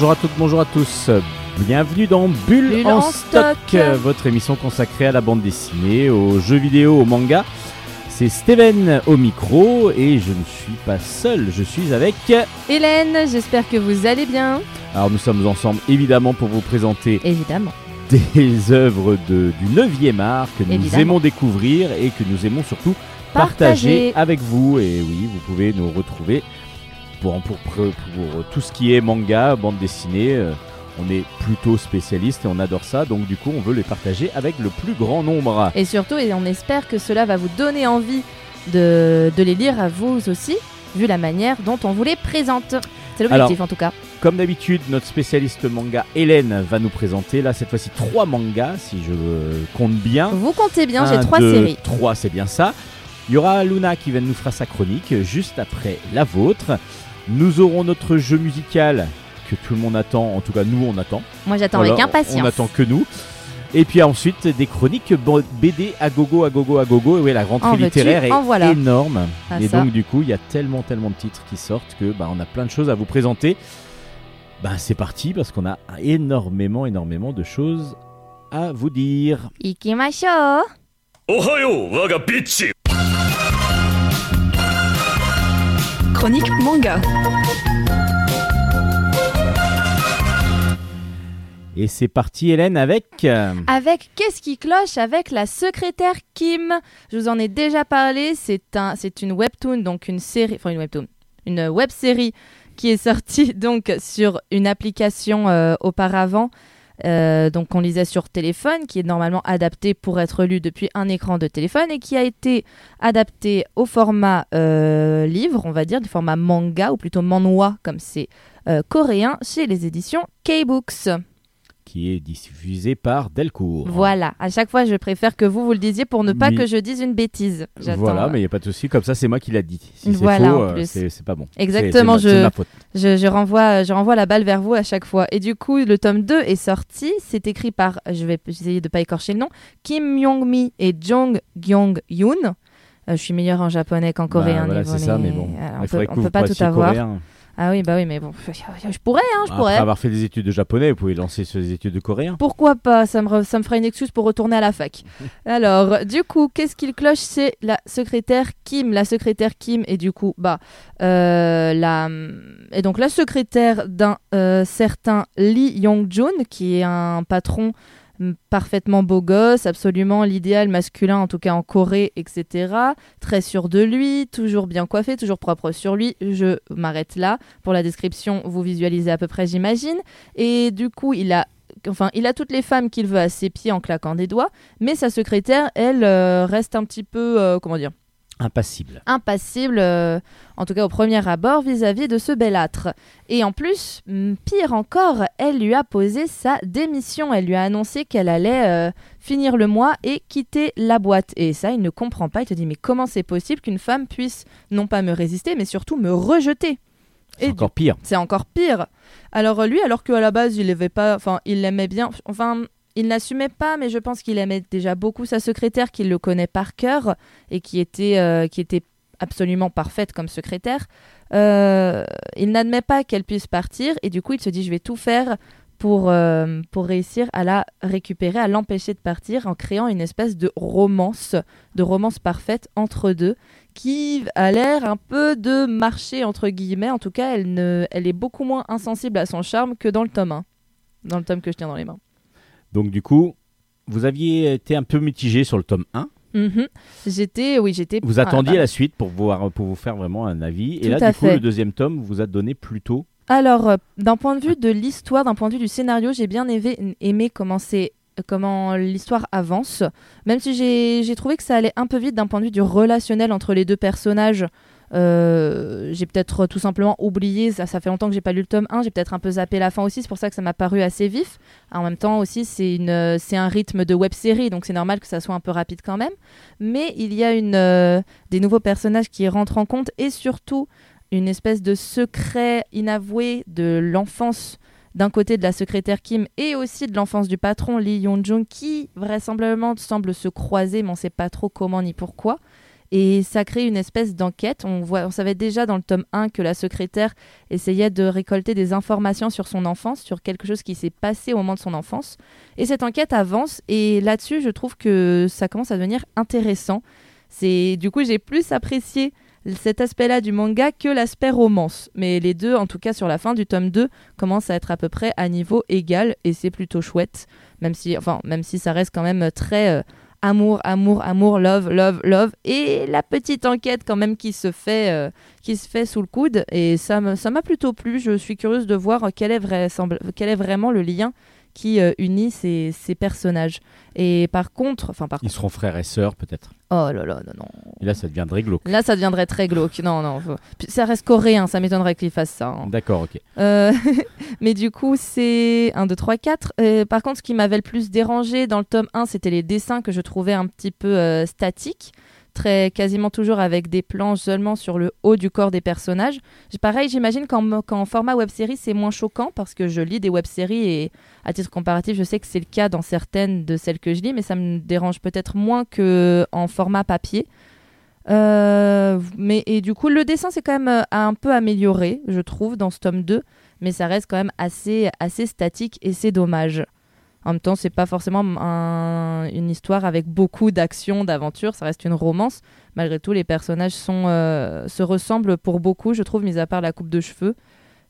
Bonjour à toutes, bonjour à tous. Bienvenue dans Bulle, Bulle en, en stock, stock. votre émission consacrée à la bande dessinée, aux jeux vidéo, au manga. C'est Steven au micro et je ne suis pas seul, je suis avec... Hélène, j'espère que vous allez bien. Alors nous sommes ensemble évidemment pour vous présenter Évidemment. des œuvres de, du 9e art que nous Évidemment. aimons découvrir et que nous aimons surtout Partager. partager avec vous. Et oui, vous pouvez nous retrouver pour, pour, pour, pour tout ce qui est manga, bande dessinée. euh, On est plutôt spécialiste et on adore ça, donc du coup on veut les partager avec le plus grand nombre. Et surtout, et on espère que cela va vous donner envie de, de les lire à vous aussi, vu la manière dont on vous les présente. C'est l'objectif en tout cas. Comme d'habitude, notre spécialiste manga Hélène va nous présenter là cette fois-ci trois mangas, si je compte bien. Vous comptez bien, j'ai trois deux, séries. Trois, c'est bien ça. Il y aura Luna qui va nous fera sa chronique juste après la vôtre. Nous aurons notre jeu musical que tout le monde attend, en tout cas nous on attend. Moi j'attends avec impatience. On attend que nous. Et puis ensuite des chroniques BD à gogo, à gogo, à gogo. Et oui, la rentrée en littéraire est énorme. Ah, Et donc du coup, il y a tellement, tellement de titres qui sortent que bah, on a plein de choses à vous présenter. Bah, c'est parti parce qu'on a énormément, énormément de choses à vous dire. Ikimashou Ohayo, waga Chronique manga. Et c'est parti, Hélène, avec. euh, Avec Qu'est-ce qui cloche avec la secrétaire Kim? Je vous en ai déjà parlé, c'est un, c'est une webtoon, donc une série, enfin une webtoon, une web série qui est sortie donc sur une application euh, auparavant. Euh, donc on lisait sur téléphone, qui est normalement adapté pour être lu depuis un écran de téléphone et qui a été adapté au format euh, livre, on va dire, du format manga ou plutôt manhwa comme c'est euh, coréen chez les éditions K-Books. Qui est diffusé par Delcourt. Voilà, à chaque fois je préfère que vous vous le disiez pour ne pas Oui. que je dise une bêtise. Voilà, mais il n'y a pas de souci. Comme ça, c'est moi qui l'a dit. Si Voilà, euh, c'est pas bon. Exactement, ma- je- c'est ma faute. je, je renvoie, je renvoie la balle vers vous à chaque fois. Et du coup, le tome 2 est sorti. C'est écrit par, je vais essayer de pas écorcher le nom, Kim Myong-mi et Jong Gyong-yoon. Euh, je suis meilleure en japonais qu'en coréen. Bah, voilà, c'est ça, mais bon. Alors, on faudrait peut, on pas tout avoir. coréen. Ah oui, bah oui, mais bon, je pourrais, hein, je pourrais. Après avoir fait des études de japonais, vous pouvez lancer sur des études de coréen. Pourquoi pas ça me, ça me fera une excuse pour retourner à la fac. Alors, du coup, qu'est-ce qu'il cloche? C'est la secrétaire Kim. La secrétaire Kim et du coup, bah, euh, la... Et donc, la secrétaire d'un euh, certain Lee Yong-jun, qui est un patron parfaitement beau gosse, absolument l'idéal masculin, en tout cas en Corée, etc. Très sûr de lui, toujours bien coiffé, toujours propre sur lui. Je m'arrête là. Pour la description, vous visualisez à peu près, j'imagine. Et du coup, il a enfin, il a toutes les femmes qu'il veut à ses pieds en claquant des doigts, mais sa secrétaire, elle, euh, reste un petit peu, euh, comment dire, Impassible. impassible, euh, en tout cas au premier abord, vis-à-vis de ce belâtre. Et en plus, mm, pire encore, elle lui a posé sa démission. Elle lui a annoncé qu'elle allait euh, finir le mois et quitter la boîte. Et ça, il ne comprend pas. Il te dit, mais comment c'est possible qu'une femme puisse non pas me résister, mais surtout me rejeter? C'est encore pire. c'est encore pire. Alors euh, lui, alors qu'à la base, il l'aimait pas, enfin, il l'aimait bien, enfin, il n'assumait pas, mais je pense qu'il aimait déjà beaucoup sa secrétaire, qu'il le connaît par cœur et qui était, euh, qui était absolument parfaite comme secrétaire. Euh, il n'admet pas qu'elle puisse partir et du coup, il se dit, je vais tout faire pour, euh, pour réussir à la récupérer, à l'empêcher de partir en créant une espèce de romance, de romance parfaite entre deux qui a l'air un peu de marcher entre guillemets. En tout cas, elle, ne, elle est beaucoup moins insensible à son charme que dans le tome 1. Dans le tome que je tiens dans les mains. Donc du coup, vous aviez été un peu mitigé sur le tome 1. Mhm. J'étais, oui, j'étais. Vous attendiez la suite pour, vous faire vraiment un avis. Et Tout là, à du coup, fait. le deuxième tome vous a donné plutôt. Alors, euh, d'un point de vue de l'histoire, d'un point de vue du scénario, j'ai bien aimé, aimé comment c'est comment l'histoire avance, même si j'ai j'ai trouvé que ça allait un peu vite d'un point de vue du relationnel entre les deux personnages. Euh, j'ai peut-être tout simplement oublié, ça, ça fait longtemps que j'ai pas lu le tome 1, j'ai peut-être un peu zappé la fin aussi, c'est pour ça que ça m'a paru assez vif. En même temps aussi, c'est c'est un rythme de web série, donc c'est normal que ça soit un peu rapide quand même. Mais il y a une, euh, des nouveaux personnages qui rentrent en compte et surtout une espèce de secret inavoué de l'enfance d'un côté de la secrétaire Kim et aussi de l'enfance du patron Lee Yong-jung qui vraisemblablement semble se croiser mais on sait pas trop comment ni pourquoi. Et ça crée une espèce d'enquête. On, savait déjà dans le tome 1 que la secrétaire essayait de récolter des informations sur son enfance, sur quelque chose qui s'est passé au moment de son enfance. Et cette enquête avance. Et là-dessus, je trouve que ça commence à devenir intéressant. C'est du coup, j'ai plus apprécié cet aspect-là du manga que l'aspect romance. Mais les deux, en tout cas sur la fin du tome 2, commencent à être à peu près à niveau égal et c'est plutôt chouette. Même si, enfin, même si ça reste quand même très euh, amour, amour, amour, love, love, love. Et la petite enquête quand même qui se fait, euh, qui se fait sous le coude. Et ça m'a plutôt plu. Je suis curieuse de voir quel est vraiment le lien qui euh, unit ces, ces personnages. Et par contre, enfin par Ils seront frères et sœurs peut-être. Oh là là, non, non. Et là, ça deviendrait glauque. Là, ça deviendrait très glauque. Non, non. faut- ça reste coréen, ça m'étonnerait qu'il fasse ça. hein. D'accord, ok. Euh, mais du coup, c'est 1, 2, 3, 4. Euh, par contre, ce qui m'avait le plus dérangé dans le tome 1, c'était les dessins que je trouvais un petit peu euh, statiques. Très, quasiment toujours avec des plans seulement sur le haut du corps des personnages. Pareil, j'imagine qu'en format web-série, c'est moins choquant parce que je lis des web-séries et à titre comparatif, je sais que c'est le cas dans certaines de celles que je lis, mais ça me dérange peut-être moins que en format papier. Euh, mais et du coup, le dessin c'est quand même euh, un peu amélioré, je trouve, dans ce tome 2, mais ça reste quand même assez, assez statique et c'est dommage. En même temps, c'est pas forcément un- une histoire avec beaucoup d'action, d'aventure, ça reste une romance. Malgré tout, les personnages sont, euh, se ressemblent pour beaucoup, je trouve, mis à part la coupe de cheveux.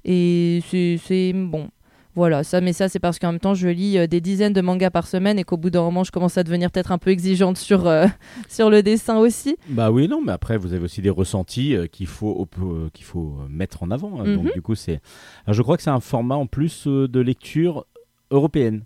Et c'est bon. Voilà, ça, mais ça, c'est parce qu'en même temps, je lis euh, des dizaines de mangas par semaine et qu'au bout d'un moment, je commence à devenir peut-être un peu exigeante sur, euh, sur le dessin aussi. Bah oui, non, mais après, vous avez aussi des ressentis euh, qu'il faut, qu'il faut mettre en avant. hein. Mhm. Donc, du coup, c'est. Je crois que c'est un format en plus de lecture européenne.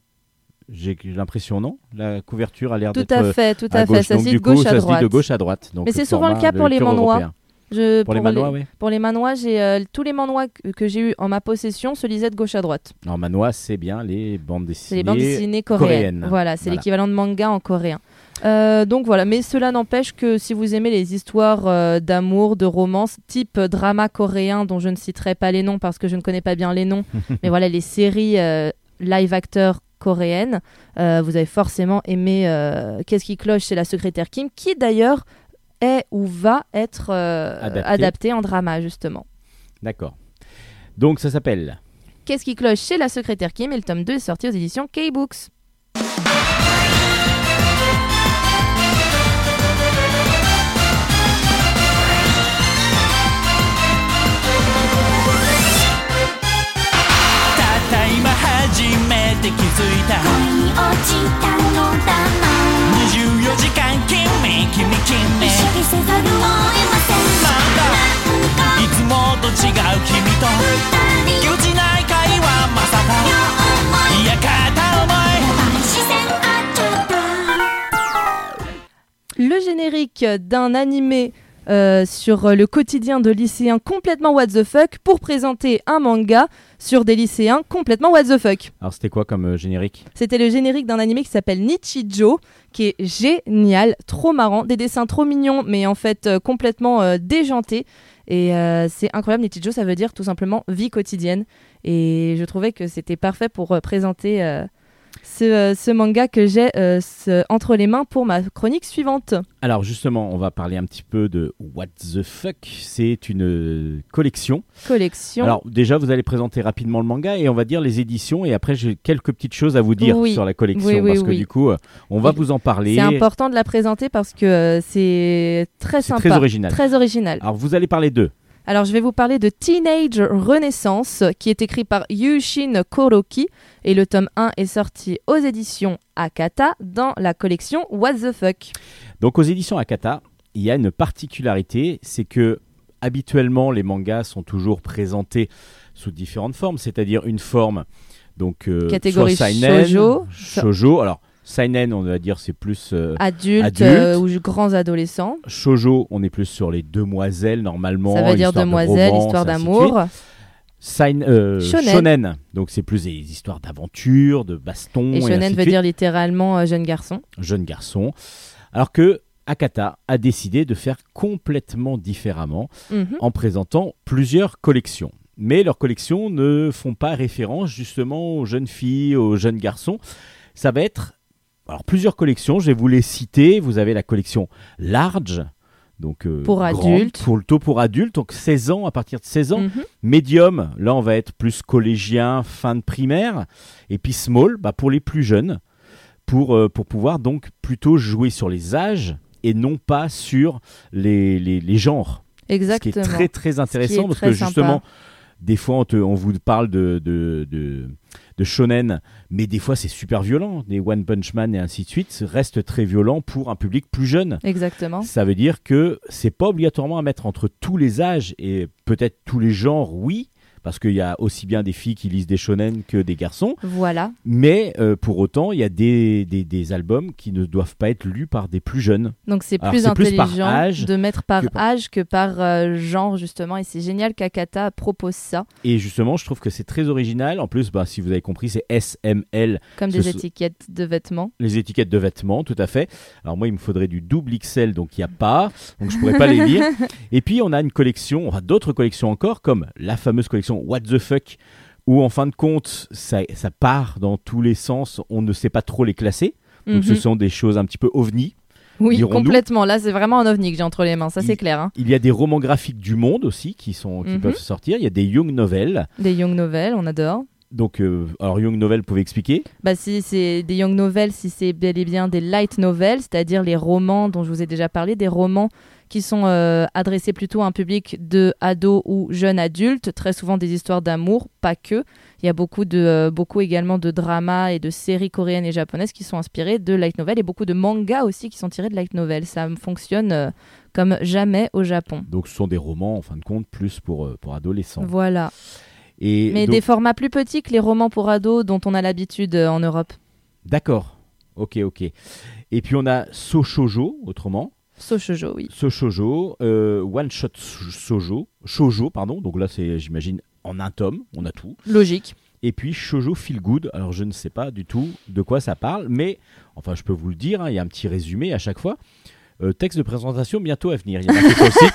J'ai l'impression, non? La couverture a l'air Tout d'être. à euh, fait, tout à à fait. gauche. Ça Donc, se de coup, ça à se droite. de gauche à droite. Donc, Mais c'est souvent le cas pour les européen. Je- Pour les manhwa, oui. Pour les manhwa, j'ai euh, tous les manhwa que, que j'ai eu en ma possession se lisaient de gauche à droite. Alors, manhwa, c'est bien les bandes dessinées. les bandes dessinées coréennes. coréennes. Voilà, c'est Voilà. l'équivalent de manga en coréen. Euh, donc voilà, mais cela n'empêche que si vous aimez les histoires euh, d'amour, de romance, type drama coréen dont je ne citerai pas les noms parce que je ne connais pas bien les noms, mais voilà les séries live acteurs coréennes, euh, vous avez forcément aimé euh, Qu'est-ce qui cloche chez la secrétaire Kim, qui d'ailleurs est ou va être euh, Adapté. adapté en drama justement. D'accord. Donc, ça s'appelle. Qu'est-ce qui cloche chez la secrétaire Kim et le tome 2 est sorti aux éditions K-Books. めて気づいた恋に落ちたのだな24時間君君君意識せざるを得ませんなんだなんかいつもと違う君と二人ぎこちない会話まさか思いいや片思い自然あっちゃった Le générique d'un animé euh, sur le quotidien de lycéens complètement what the fuck pour présenter un manga sur des lycéens complètement what the fuck. Alors, c'était quoi comme euh, générique? C'était le générique d'un animé qui s'appelle Nichijo, qui est génial, trop marrant, des dessins trop mignons, mais en fait euh, complètement déjantés. Et c'est incroyable, Nichijo, ça veut dire tout simplement vie quotidienne. Et je trouvais que c'était parfait pour présenter ce, euh, ce manga que j'ai euh, ce- entre les mains pour ma chronique suivante. Alors justement, on va parler un petit peu de What the Fuck? C'est une euh, collection. Collection. Alors déjà, vous allez présenter rapidement le manga et on va dire les éditions et après j'ai quelques petites choses à vous dire Oui. sur la collection Oui, oui, parce que du coup, on va vous en parler. c'est important de la présenter parce que c'est très sympa. très original. Très original. Alors vous allez parler d'eux. Alors, je vais vous parler de Teenage Renaissance, qui est écrit par Yushin Koroki, et le tome 1 est sorti aux éditions Akata dans la collection What the Fuck. Donc aux éditions Akata, il y a une particularité, c'est que habituellement les mangas sont toujours présentés sous différentes formes, c'est-à-dire une forme donc euh, Catégorie shoujo. shoujo. Alors seinen, on va dire c'est plus euh, Adulte, Adulte. euh, ou grands adolescents. Shoujo, on est plus sur les demoiselles normalement. Ça veut dire histoire de demoiselle, romance, histoire d'amour. euh, Shonen. shonen. donc c'est plus des histoires d'aventure, de baston. Et shonen veut dire littéralement euh, jeune garçon. jeune garçon. Alors que Akata a décidé de faire complètement différemment Mhm. en présentant plusieurs collections. Mais leurs collections ne font pas référence justement aux jeunes filles, aux jeunes garçons. Ça va être alors plusieurs collections, je vais vous les citer. Vous avez la collection Large, Donc, euh, Pour adultes. Pour, plutôt pour adultes, donc 16 ans, à partir de 16 ans. Mhm. Medium, là on va être plus collégien, fin de primaire. Et puis small, bah, pour les plus jeunes, pour, euh, pour pouvoir donc plutôt jouer sur les âges et non pas sur les, les, les genres. Exactement. Ce qui est très très intéressant est parce très que sympa. Des fois on, te- on vous parle de, de, de, de shonen, mais des fois c'est super violent. Des One Punch Man et ainsi de suite restent très violents pour un public plus jeune. Exactement. Ça veut dire que c'est pas obligatoirement à mettre entre tous les âges et peut-être tous les genres, oui, parce qu'il y a aussi bien des filles qui lisent des shonen que des garçons. Voilà. Mais euh, pour autant, il y a des, des, des albums qui ne doivent pas être lus par des plus jeunes. Donc c'est Alors, plus intelligent âge de mettre par que par- âge que par euh, genre justement et c'est génial qu'Akata propose ça Et justement, je trouve que c'est très original. En plus, bah, si vous avez compris, c'est SML, comme des étiquettes de vêtements. les étiquettes de vêtements, tout à fait. Alors moi, il me faudrait du double XL, donc il n'y a pas, donc je pourrais pas les lire. Et puis on a une collection, on a d'autres collections encore, comme la fameuse collection What the Fuck, où en fin de compte, ça, ça part dans tous les sens, on ne sait pas trop les classer. Donc ce Mhm. sont des choses un petit peu ovni. Oui, complètement. Là, c'est vraiment un ovni que j'ai entre les mains, ça c'est clair. hein. Il y a des romans graphiques du monde aussi qui, sont, qui Mhm. peuvent sortir. Il y a des young novels. Des young novels, on adore. Donc, euh, alors young novel, vous pouvez expliquer? Bah si c'est des young novels, si c'est bel et bien des light novels, c'est-à-dire les romans dont je vous ai déjà parlé, des romans qui sont euh, adressés plutôt à un public de ados ou jeunes adultes, très souvent des histoires d'amour, pas que. Il y a beaucoup de euh, beaucoup également de dramas et de séries coréennes et japonaises qui sont inspirées de light novels et beaucoup de mangas aussi qui sont tirés de light novels. Ça fonctionne euh, comme jamais au Japon. Donc ce sont des romans, en fin de compte, plus pour, euh, pour adolescents. Voilà. Et Mais donc- des formats plus petits que les romans pour ados dont on a l'habitude en Europe. D'accord. Ok, ok. Et puis on a So Shoujo, autrement. So shoujo, oui. So Shoujo, euh, One Shot Shoujo, Shoujo, pardon. Donc là, c'est, j'imagine, en un tome, on a tout. Logique. Et puis Shoujo Feel Good. Alors je ne sais pas du tout de quoi ça parle, mais enfin, je peux vous le dire, hein, il y a un petit résumé à chaque fois. Euh, texte de présentation bientôt à venir. Il y a sur le site.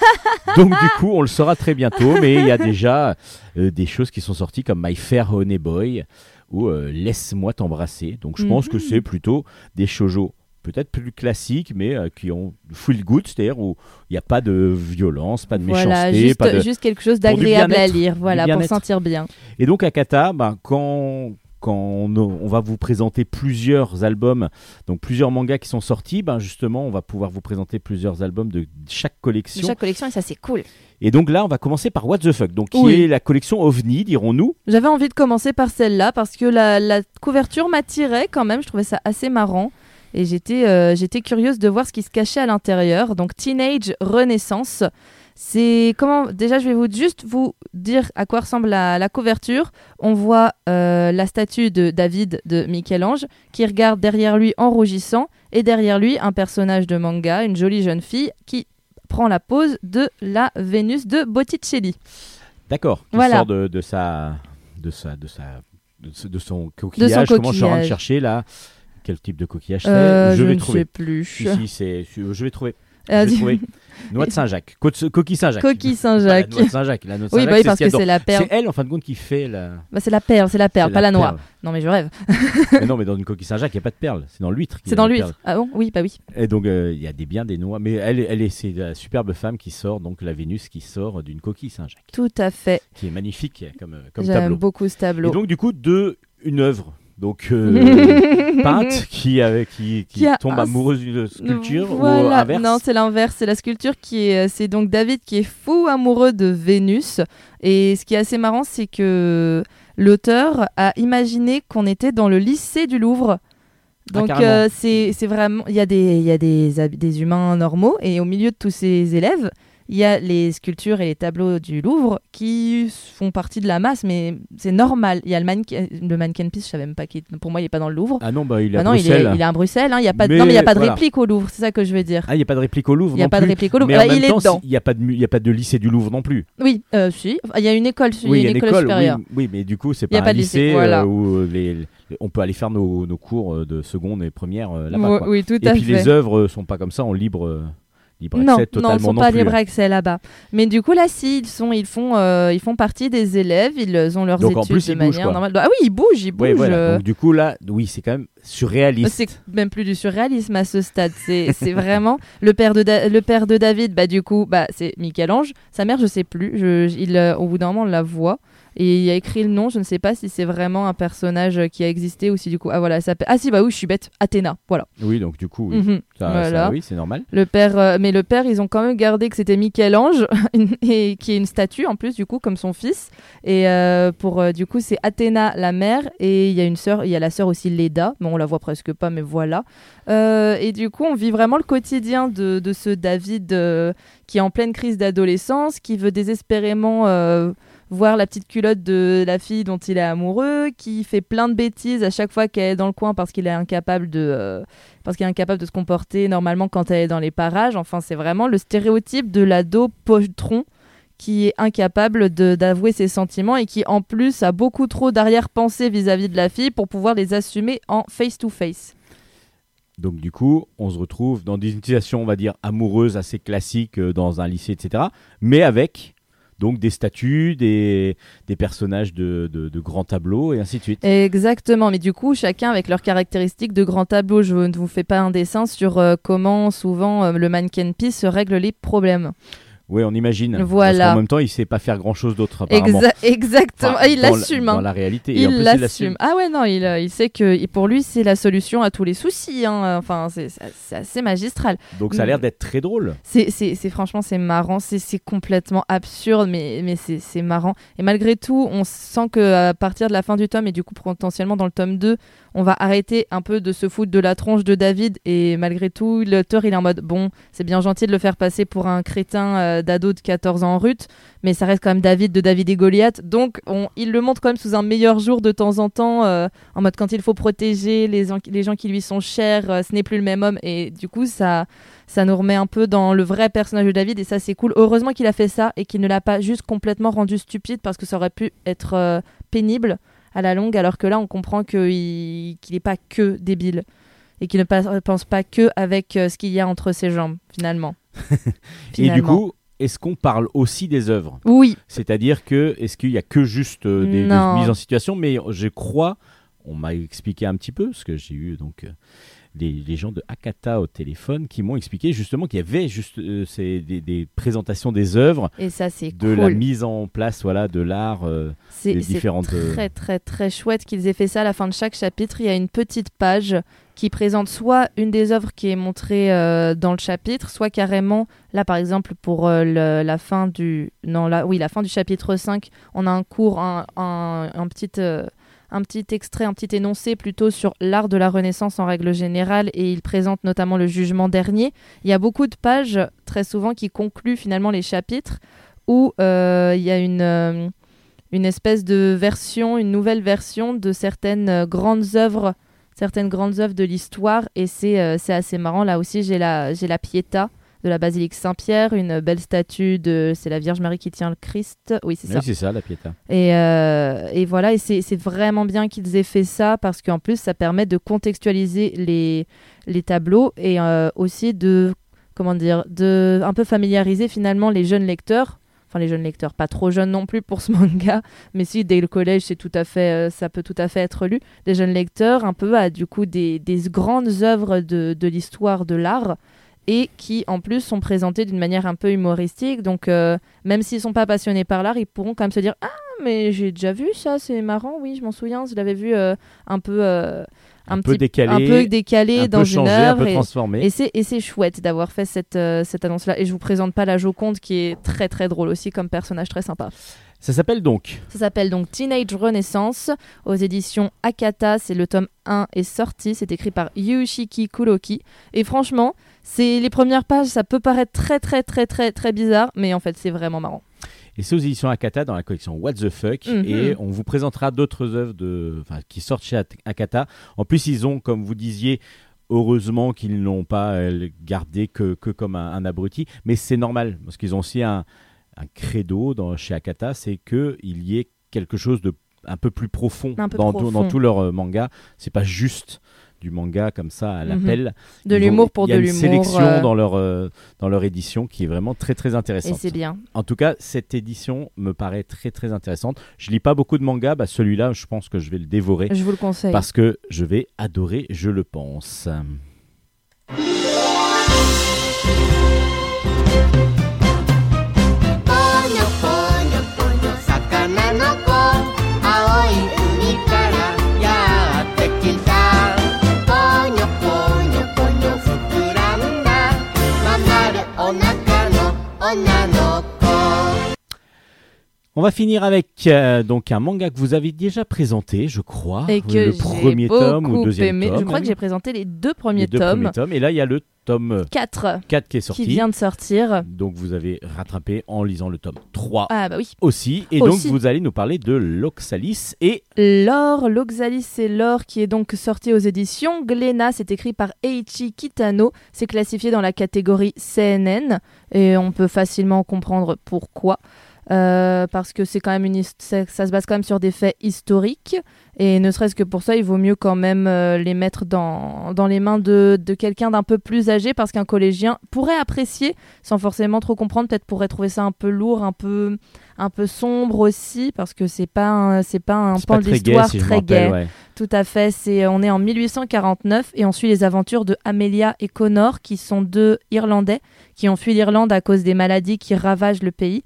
Donc du coup, on le saura très bientôt, mais il y a déjà euh, des choses qui sont sorties comme My Fair Honey Boy ou euh, Laisse-moi t'embrasser. Donc je pense que c'est plutôt des shoujo peut-être plus classiques, mais euh, qui ont feel good, c'est-à-dire où il n'y a pas de violence, pas de Voilà, méchanceté, juste, pas de... juste quelque chose d'agréable à lire, voilà, pour sentir bien. Et donc à Kata, ben, quand, quand on, on va vous présenter plusieurs albums, donc plusieurs mangas qui sont sortis, ben, justement on va pouvoir vous présenter plusieurs albums de chaque De collection. chaque collection, et ça c'est cool. Et donc là on va commencer par What the Fuck, donc qui Oui. est la collection OVNI, dirons-nous. J'avais envie de commencer par celle-là parce que la, la couverture m'attirait quand même, je trouvais ça assez marrant. Et j'étais euh, j'étais curieuse de voir ce qui se cachait à l'intérieur. Donc Teenage Renaissance, c'est comment Déjà, je vais vous juste vous dire à quoi ressemble la, la couverture. On voit euh, la statue de David de Michel-Ange qui regarde derrière lui en rougissant et derrière lui un personnage de manga, une jolie jeune fille qui prend la pose de la Vénus de Botticelli. D'accord, qui Voilà. sort de, de sa, de sa, de sa, de, ce- de son coquillage. Comment je suis en train de coquillage. chercher là? Quel type de coquillage c'est Euh, Je vais ne trouver. sais plus. Si, si, c'est, je vais trouver. Je vais trouver. Noix de Saint-Jacques, coquille Saint-Jacques. Coquille Saint-Jacques. noix de Saint-Jacques. La noix de Oui, bah oui, c'est parce ce que c'est la perle. C'est elle en fin de compte qui fait la. Bah, c'est la perle, c'est la perle, c'est pas la noix. perle. Non mais je rêve. mais non, mais dans une coquille Saint-Jacques, il n'y a pas de perles. C'est dans l'huître. C'est dans l'huître. Ah bon? Oui, bah oui. Et donc, euh, il y a des biens, des noix. Mais elle, elle est, c'est la superbe femme qui sort, donc la Vénus qui sort d'une coquille Saint-Jacques, Tout à fait. qui est magnifique comme, euh, comme J'aime tableau. beaucoup ce Et tableau. donc, du coup, de une œuvre. Donc, euh, peinte qui, avait- qui, qui Qui a tombe amoureuse d'une sculpture ou inverse. Non, c'est l'inverse. C'est la sculpture qui est. C'est donc David qui est fou amoureux de Vénus. Et ce qui est assez marrant, c'est que l'auteur a imaginé qu'on était dans le lycée du Louvre. Donc Ah, carrément. euh, c'est vraiment il y a des il y a des humains normaux et au milieu de tous ces élèves il y a les sculptures et les tableaux du Louvre qui font partie de la masse mais c'est normal il y a le mannequin le mannequin piece je savais même pas qu'il pour moi il est pas dans le Louvre Ah non, bah, il est Ah à non il Bruxelles. est il est à Bruxelles hein, il y a pas de... Mais non mais il y a pas de voilà. réplique au Louvre c'est ça que je veux dire Ah, il n'y a pas de réplique au Louvre il y a non pas de réplique au Louvre Mais Ah, en même il est temps, dedans il n'y a, pas de il y a pas de lycée du Louvre non plus. oui euh, si il y a une école il y a une y école, supérieure oui, mais du coup, c'est y a pas pas un de lycée, lycée, voilà. euh, où les, les- on peut aller faire nos, nos cours euh, de seconde et première euh, là-bas. oui, quoi. oui, tout Et à puis fait les œuvres euh, sont pas comme ça en libre euh, libre Non, accès non, totalement ils sont non pas plus. libre accès là-bas. Mais du coup, là, si, ils, sont, ils, font, euh, ils font partie des élèves, ils ont leurs Donc, en études plus, de ils manière normale. Ah oui, ils bougent, ils bougent. Ouais, voilà. euh, Donc du coup là, oui, c'est quand même surréaliste. C'est même plus du surréalisme à ce stade. C'est c'est vraiment le père de Da- le père de David. Bah du coup, bah c'est Michel-Ange. Sa mère, je sais plus. Je, il, euh, au bout d'un moment, on la voit. Et il y a écrit le nom, je ne sais pas si c'est vraiment un personnage euh, qui a existé ou si du coup. Ah voilà, s'appelle. Ah si, bah oui, je suis bête. Athéna, voilà. Oui, donc du coup, oui, Mhm. ça, ça, Voilà. oui, c'est normal. Le père, euh, mais le père, ils ont quand même gardé que c'était Michel-Ange, et qui est une statue en plus, du coup, comme son fils. Et euh, pour, euh, du coup, c'est Athéna, la mère, et il y a une sœur, il y a la sœur aussi Leda. Bon, on la voit presque pas, mais voilà. Et du coup, on vit vraiment le quotidien de, de ce David qui est en pleine crise d'adolescence, qui veut désespérément voir la petite culotte de la fille dont il est amoureux, qui fait plein de bêtises à chaque fois qu'elle est dans le coin parce qu'il est incapable de, euh, parce qu'il est incapable de se comporter normalement quand elle est dans les parages. Enfin, c'est vraiment le stéréotype de l'ado poltron qui est incapable d'avouer ses sentiments et qui en plus a beaucoup trop d'arrière-pensée vis-à-vis de la fille pour pouvoir les assumer en face-to-face. Donc du coup, on se retrouve dans des situations, on va dire, amoureuses assez classiques euh, dans un lycée, etc. Mais avec donc des statues, des, personnages de, de, grands tableaux et ainsi de suite. Exactement, mais du coup, chacun avec leurs caractéristiques de grand tableau. Je ne vous fais pas un dessin sur euh, comment souvent euh, le mannequin piece règle les problèmes. Oui, on imagine. Voilà. Parce qu'en même temps, il sait pas faire grand-chose d'autre apparemment. Exa- exactement, Enfin, Ah, il dans la- l'assume. Dans hein. la réalité. En Il l'assume. Ah ouais, non, il, euh, il sait que pour lui, c'est la solution à tous les soucis. hein. Enfin, c'est assez magistral. Donc ça a l'air d'être très drôle. C'est, franchement, c'est marrant, c'est, complètement absurde, mais, mais c'est, c'est marrant. Et malgré tout, on sent que à partir de la fin du tome, et du coup potentiellement dans le tome 2, on va arrêter un peu de se foutre de la tronche de David. Et malgré tout, l'auteur, il est en mode, bon, c'est bien gentil de le faire passer pour un crétin euh, d'ado de 14 ans en rut, mais ça reste quand même David de David et Goliath. Donc, on, il le montre quand même sous un meilleur jour de temps en temps, euh, en mode quand il faut protéger les, en- les gens qui lui sont chers, euh, ce n'est plus le même homme. Et du coup, ça ça nous remet un peu dans le vrai personnage de David et ça c'est cool. Heureusement qu'il a fait ça et qu'il ne l'a pas juste complètement rendu stupide parce que ça aurait pu être pénible à la longue alors que là on comprend qu'il n'est pas que débile et qu'il ne pense pas que avec euh, ce qu'il y a entre ses jambes finalement. Et du coup, est-ce qu'on parle aussi des œuvres? Oui, C'est-à-dire que est-ce qu'il y a que juste euh, des, mises en situation? Mais je crois, on m'a expliqué un petit peu, parce que j'ai eu donc euh, les, les gens de Akata au téléphone qui m'ont expliqué justement qu'il y avait juste euh, ces- des, des présentations des œuvres, et ça c'est de cool. la mise en place voilà de l'art. euh, C'est des c'est différentes, euh, très très très chouette qu'ils aient fait ça à la fin de chaque chapitre. Il y a une petite page qui présente soit une des œuvres qui est montrée euh, dans le chapitre, soit carrément là par exemple pour euh, le- la fin du non là oui la fin du chapitre 5, on a un cours un, un, un petit euh, un petit extrait, un petit énoncé plutôt sur l'art de la Renaissance en règle générale et il présente notamment le jugement dernier. Il y a beaucoup de pages très souvent qui concluent finalement les chapitres où euh, il y a une euh, une espèce de version, une nouvelle version de certaines euh, grandes œuvres, certaines grandes œuvres de l'histoire. Et c'est assez marrant. Là aussi, j'ai la, la Pietà de la basilique Saint-Pierre, une belle statue de. C'est la Vierge Marie qui tient le Christ. Oui, c'est ça. Oui, c'est ça la Pietà. Et, euh, et voilà, et c'est vraiment bien qu'ils aient fait ça parce qu'en plus, ça permet de contextualiser les, les tableaux et euh, aussi de, comment dire, de un peu familiariser finalement les jeunes lecteurs. Enfin, les jeunes lecteurs, pas trop jeunes non plus pour ce manga, mais si dès le collège, c'est tout à fait, euh, ça peut tout à fait être lu. Les jeunes lecteurs, un peu à du coup des, des grandes œuvres de, de l'histoire de l'art et qui en plus sont présentées d'une manière un peu humoristique. Donc, euh, même s'ils sont pas passionnés par l'art, ils pourront quand même se dire Ah, mais j'ai déjà vu ça, c'est marrant, oui, je m'en souviens, je l'avais vu euh, un peu, euh, Un peu décalé, un peu décalé un dans peu une changé, un œuvre. peu et- transformé. et c'est et c'est chouette d'avoir fait cette, cette annonce-là. Et je vous présente pas la Joconde qui est très très drôle aussi comme personnage très sympa. Ça s'appelle donc Ça s'appelle donc Teenage Renaissance aux éditions Akata. C'est le tome 1 est sorti. C'est écrit par Yushiki Kuroki. Et franchement, c'est les premières pages, ça peut paraître très très très très très bizarre, mais en fait c'est vraiment marrant. Et c'est aux éditions Akata dans la collection What the Fuck. Mhm. Et on vous présentera d'autres œuvres de, enfin, qui sortent chez At- Akata. En plus, ils ont, comme vous disiez, heureusement qu'ils n'ont pas euh, gardé que, que comme un, un abruti. Mais c'est normal, parce qu'ils ont aussi un, un credo dans, chez Akata, c'est qu'il y ait quelque chose de un peu plus profond, peu dans, profond. dans tous leurs euh, mangas. C'est pas juste du manga comme ça à mhm. l'appel. De l'humour pour de l'humour. Il y a une sélection euh, dans, leur, euh, dans leur édition qui est vraiment très très intéressante. Et c'est bien. En tout cas, cette édition me paraît très très intéressante. Je lis pas beaucoup de mangas, bah, celui-là, je pense que je vais le dévorer. Je vous le conseille. Parce que je vais adorer, je le pense. On va finir avec euh, donc un manga que vous avez déjà présenté, je crois, Et que le premier tome ou deuxième aimé. tome. Je crois que j'ai présenté les deux Les premiers deux tomes. premiers tomes. Et là, il y a le tome 4 4 qui est qui sorti. vient de sortir. Donc vous avez rattrapé en lisant le tome 3 Ah bah oui. aussi. Et Aussi. donc vous allez nous parler de l'Oxalis et L'or, l'Oxalis c'est l'or qui est donc sorti aux éditions Glénat. C'est écrit par Eiichi Kitano. C'est classifié dans la catégorie CNN et on peut facilement comprendre pourquoi. Euh, parce que c'est quand même une ça, ça se base quand même sur des faits historiques et ne serait-ce que pour ça il vaut mieux quand même euh, les mettre dans, dans les mains de, de quelqu'un d'un peu plus âgé parce qu'un collégien pourrait apprécier sans forcément trop comprendre peut-être pourrait trouver ça un peu lourd un peu un peu sombre aussi parce que c'est pas c'est pas un pan pas de très l'histoire si très ouais. tout à fait. C'est, on est en 1849 et on suit les aventures de Amelia et Connor, qui sont deux Irlandais qui ont fui l'Irlande à cause des maladies qui ravagent le pays.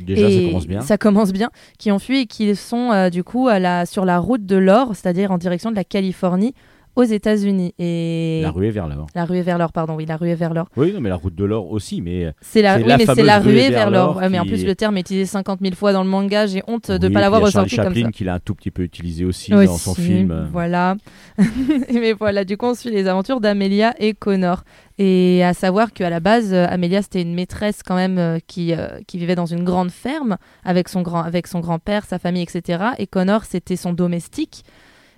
Déjà, Et ça commence bien. Ça commence bien. Qui ont fui et qui sont euh, du coup à la, sur la route de l'or, c'est-à-dire en direction de la Californie, aux États-Unis. Et La ruée vers l'or. La ruée vers l'or, pardon. Oui, la ruée vers l'or. Oui, non, mais la route de l'or aussi, mais C'est la, oui, la mais c'est fameuse la ruée ruée vers l'or. Ouais, mais en plus, le terme est utilisé 50 000 fois dans le manga. J'ai honte de ne pas l'avoir a ressorti comme ça. Chaplin qui l'a un tout petit peu utilisé aussi, dans son film. Voilà. Mais voilà, du coup, on suit les aventures d'Amélia et Connor. Et à savoir qu'à la base, euh, Amélia, c'était une maîtresse quand même euh, qui, euh, qui vivait dans une grande ferme avec son, grand, avec son grand-père, sa famille, etc. Et Connor, c'était son domestique.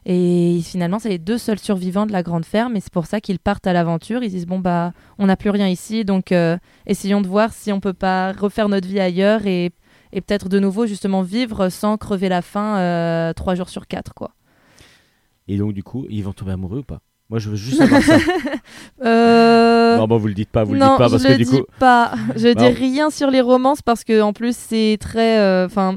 Et finalement, c'est les deux seuls survivants de la grande ferme. Et c'est pour ça qu'ils partent à l'aventure. Ils disent, bon, bah, on n'a plus rien ici. Donc, euh, essayons de voir si on peut pas refaire notre vie ailleurs et, et peut-être de nouveau, justement, vivre sans crever la faim euh, trois jours sur quatre, quoi. Et donc, du coup, ils vont tomber amoureux ou pas? Moi, je veux juste savoir ça. Euh... Non, bon, vous le dites pas, vous le non, dites pas parce je que le du dis coup, pas. Je dis rien sur les romances parce que en plus c'est très. euh, Enfin,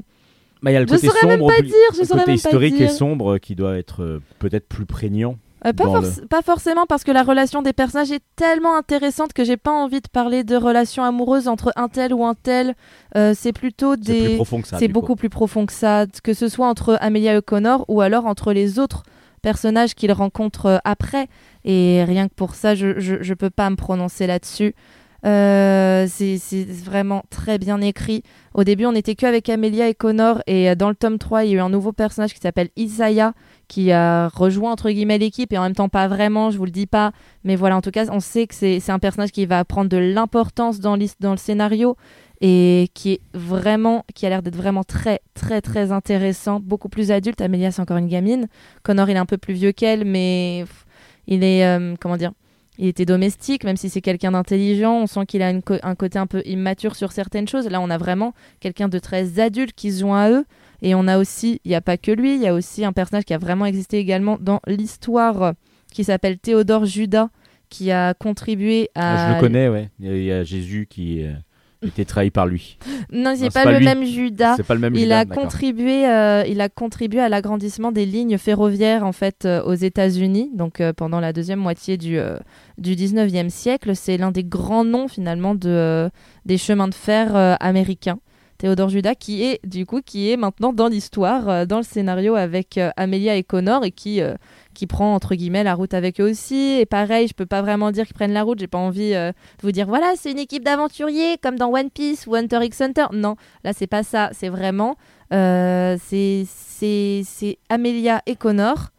bah, il y a le je côté saurais même sombre, pas plus- dire. Je le côté même historique et sombre qui doit être euh, peut-être plus prégnant. Euh, pas, forcément parce que la relation des personnages est tellement intéressante que j'ai pas envie de parler de relations amoureuses entre un tel ou un tel. Euh, c'est plutôt des. C'est coup. beaucoup plus profond que ça, que ce soit entre Amelia et Connor ou alors entre les autres personnages qu'il rencontre après. Et rien que pour ça, je, je, je peux pas me prononcer là-dessus. Euh, c'est vraiment très bien écrit. Au début, on n'était que avec Amelia et Connor, et euh, dans le tome 3, il y a eu un nouveau personnage qui s'appelle Isaiah, qui a rejoint entre guillemets l'équipe, et en même temps pas vraiment, je vous le dis pas. Mais voilà, en tout cas, on sait que c'est un personnage qui va prendre de l'importance dans, dans le scénario, et qui est vraiment, qui a l'air d'être vraiment très, très, très intéressant, beaucoup plus adulte. Amelia, c'est encore une gamine. Connor, il est un peu plus vieux qu'elle, mais il est, euh, comment dire, il était domestique, même si c'est quelqu'un d'intelligent. On sent qu'il a un côté un peu immature sur certaines choses. Là, on a vraiment quelqu'un de très adulte qui se joint à eux. Et on a aussi, il n'y a pas que lui, il y a aussi un personnage qui a vraiment existé également dans l'histoire, euh, qui s'appelle Théodore Judas, qui a contribué à. Ah, je le connais, ouais. Il y a- il y a Jésus qui était trahi par lui. Non, c'est pas, pas le lui. même Judas. C'est pas le même Il Judas, a contribué, euh, il a contribué à l'agrandissement des lignes ferroviaires en fait euh, aux États-Unis. Donc euh, pendant la deuxième moitié du du 19e siècle, c'est l'un des grands noms finalement de des chemins de fer américains. Théodore Judas qui est du coup qui est maintenant dans l'histoire, dans le scénario avec Amelia et Connor et qui qui prend entre guillemets la route avec eux aussi. Et pareil, je peux pas vraiment dire qu'ils prennent la route. J'ai pas envie euh, de vous dire voilà c'est une équipe d'aventuriers comme dans One Piece ou Hunter x Hunter. Non, là c'est pas ça. C'est vraiment euh, c'est Amelia et Connor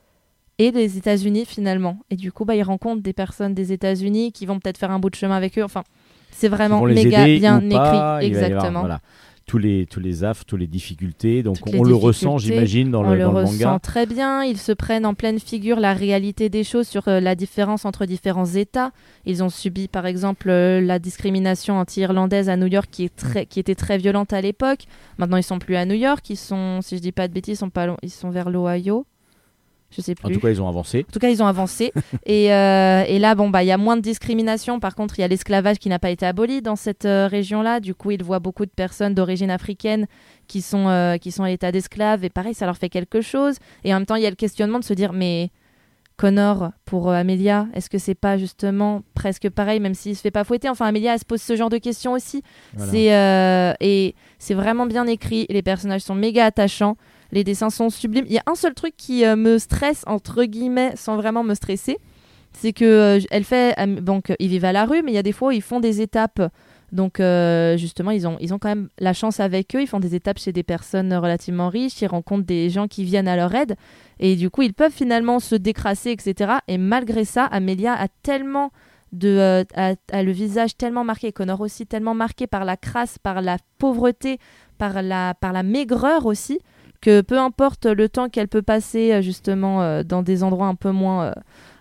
et des États-Unis finalement. Et du coup bah ils rencontrent des personnes des États-Unis qui vont peut-être faire un bout de chemin avec eux. Enfin c'est vraiment les méga bien pas, écrit il va y avoir, exactement. voilà, tous les tous les affres, toutes les difficultés. Donc Toutes on le ressent, j'imagine, dans on le, le dans le ressent manga. très bien. Ils se prennent en pleine figure la réalité des choses sur euh, la différence entre différents États. Ils ont subi, par exemple, euh, la discrimination anti-irlandaise à New York qui, est très, qui était très violente à l'époque. Maintenant, ils sont plus à New York. Ils sont, si je dis pas de bêtises, ils sont, pas lo- ils sont vers l'Ohio. Je sais plus. En tout cas, ils ont avancé. En tout cas, ils ont avancé. et, euh, et là, bon, bah, il y a moins de discrimination. Par contre, il y a l'esclavage qui n'a pas été aboli dans cette euh, région-là. Du coup, ils voient beaucoup de personnes d'origine africaine qui sont, euh, qui sont à l'état d'esclaves. Et pareil, ça leur fait quelque chose. Et en même temps, il y a le questionnement de se dire, mais Connor, pour Amelia, est-ce que c'est pas justement presque pareil, même s'il se fait pas fouetter? Enfin, Amelia, elle se pose ce genre de questions aussi. Voilà. C'est et c'est vraiment bien écrit. Les personnages sont méga attachants. Les dessins sont sublimes. Il y a un seul truc qui euh, me stresse entre guillemets, sans vraiment me stresser, c'est que euh, elle fait donc ils vivent à la rue, mais il y a des fois où ils font des étapes. Donc euh, justement, ils ont ils ont quand même la chance avec eux. Ils font des étapes chez des personnes relativement riches. Ils rencontrent des gens qui viennent à leur aide et du coup ils peuvent finalement se décrasser, etc. Et malgré ça, Amelia a tellement de a, le visage tellement marqué, Connor aussi tellement marqué par la crasse, par la pauvreté, par la par la maigreur aussi, que peu importe le temps qu'elle peut passer euh, justement euh, dans des endroits un peu moins, euh,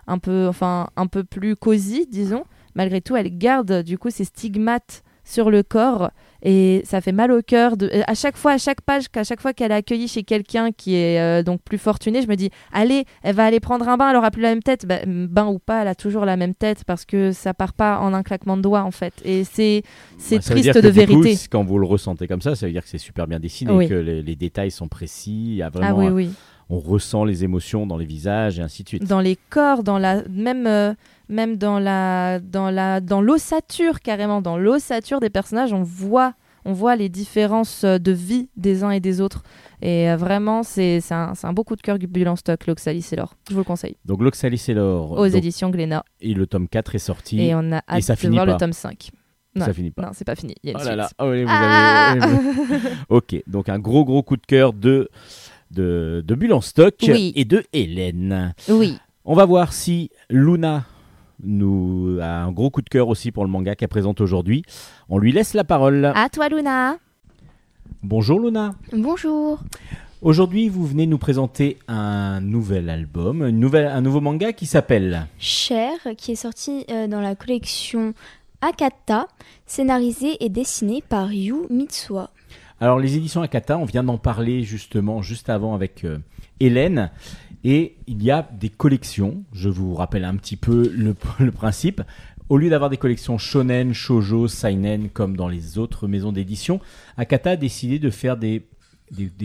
un peu enfin un peu plus cosy, disons, malgré tout, elle garde du coup ses stigmates sur le corps et ça fait mal au cœur de à chaque fois à chaque page qu'à chaque fois qu'elle est accueillie chez quelqu'un qui est euh, donc plus fortuné je me dis allez elle va aller prendre un bain. Elle aura plus la même tête. Bah, bain ou pas elle a toujours la même tête parce que ça part pas en un claquement de doigts en fait. Et c'est c'est Bah, triste de coup, vérité. quand vous le ressentez comme ça, ça veut dire que c'est super bien dessiné, Oui. que les, les détails sont précis. Il y a ah vraiment, oui un- oui on ressent les émotions dans les visages et ainsi de suite. dans les corps, dans la même euh, même dans la dans la dans l'ossature carrément, dans l'ossature des personnages, on voit on voit les différences euh, de vie des uns et des autres. Et euh, vraiment, c'est un, un beau coup de cœur Bulan Stock, l'Oxalis et l'or. Je vous le conseille. Donc l'Oxalis et l'or. Aux donc, éditions Glénat. et le tome 4 est sorti. Et on a hâte ça de finit voir pas. le tome 5. Non, Ça finit pas. Non, c'est pas fini. Il y a une Oh là là. Oh Ah avez- vous- ok, donc un gros gros coup de cœur de de, de Bulle en stock Oui. et de Hélène. Oui. On va voir si Luna nous a un gros coup de cœur aussi pour le manga qu'elle présente aujourd'hui. On lui laisse la parole. À toi, Luna. Bonjour Luna. Bonjour. Aujourd'hui, vous venez nous présenter un nouvel album, une nouvelle, un nouveau manga qui s'appelle. Cher, qui est sorti euh, dans la collection Akata, scénarisé et dessiné par Yu Mitsuha. Alors, les éditions Akata, on vient d'en parler justement juste avant avec euh, Hélène. Et il y a des collections. Je vous rappelle un petit peu le, principe. Au lieu d'avoir des collections shonen, shoujo, seinen comme dans les autres maisons d'édition, Akata a décidé de faire des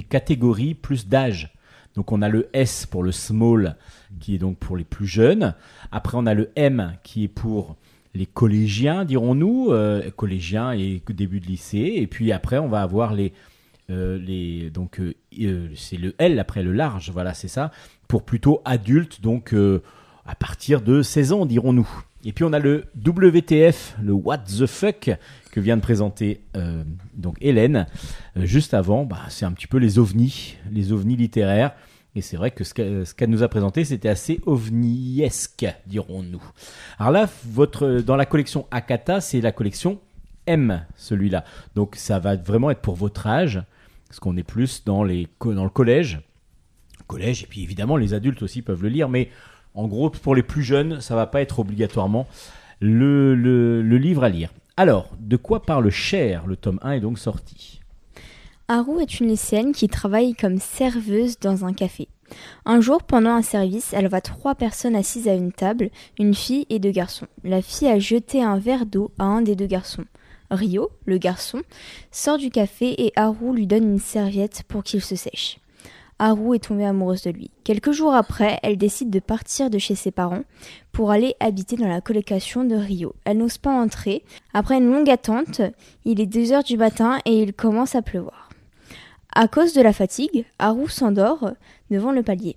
catégories plus d'âge. Donc on a le S pour le small qui est donc pour les plus jeunes. Après on a le M qui est pour les collégiens, dirons-nous, euh, collégiens et début de lycée. Et puis après on va avoir les euh, les donc euh, c'est le L après le large, voilà c'est ça pour plutôt adultes donc à partir de 16 ans dirons-nous. Et puis on a le WTF, le What the fuck que vient de présenter donc Hélène juste avant. Bah, c'est un petit peu les ovnis, les ovnis littéraires. Et c'est vrai que ce qu'elle nous a présenté, c'était assez ovniesque, dirons-nous. Alors là, votre, dans la collection Akata, c'est la collection M, celui-là. Donc ça va vraiment être pour votre âge, parce qu'on est plus dans, le collège. Collège, et puis évidemment, les adultes aussi peuvent le lire, mais en gros, pour les plus jeunes, ça va pas être obligatoirement le, le, le livre à lire. Alors, de quoi parle Cher Le tome 1 est donc sorti? Haru est une lycéenne qui travaille comme serveuse dans un café. Un jour, pendant un service, elle voit trois personnes assises à une table, une fille et deux garçons. La fille a jeté un verre d'eau à un des deux garçons. Rio, le garçon, sort du café et Haru lui donne une serviette pour qu'il se sèche. Haru est tombée amoureuse de lui. Quelques jours après, elle décide de partir de chez ses parents pour aller habiter dans la colocation de Rio. Elle n'ose pas entrer. Après une longue attente, il est 2 heures du matin et il commence à pleuvoir. À cause de la fatigue, Haru s'endort devant le palier.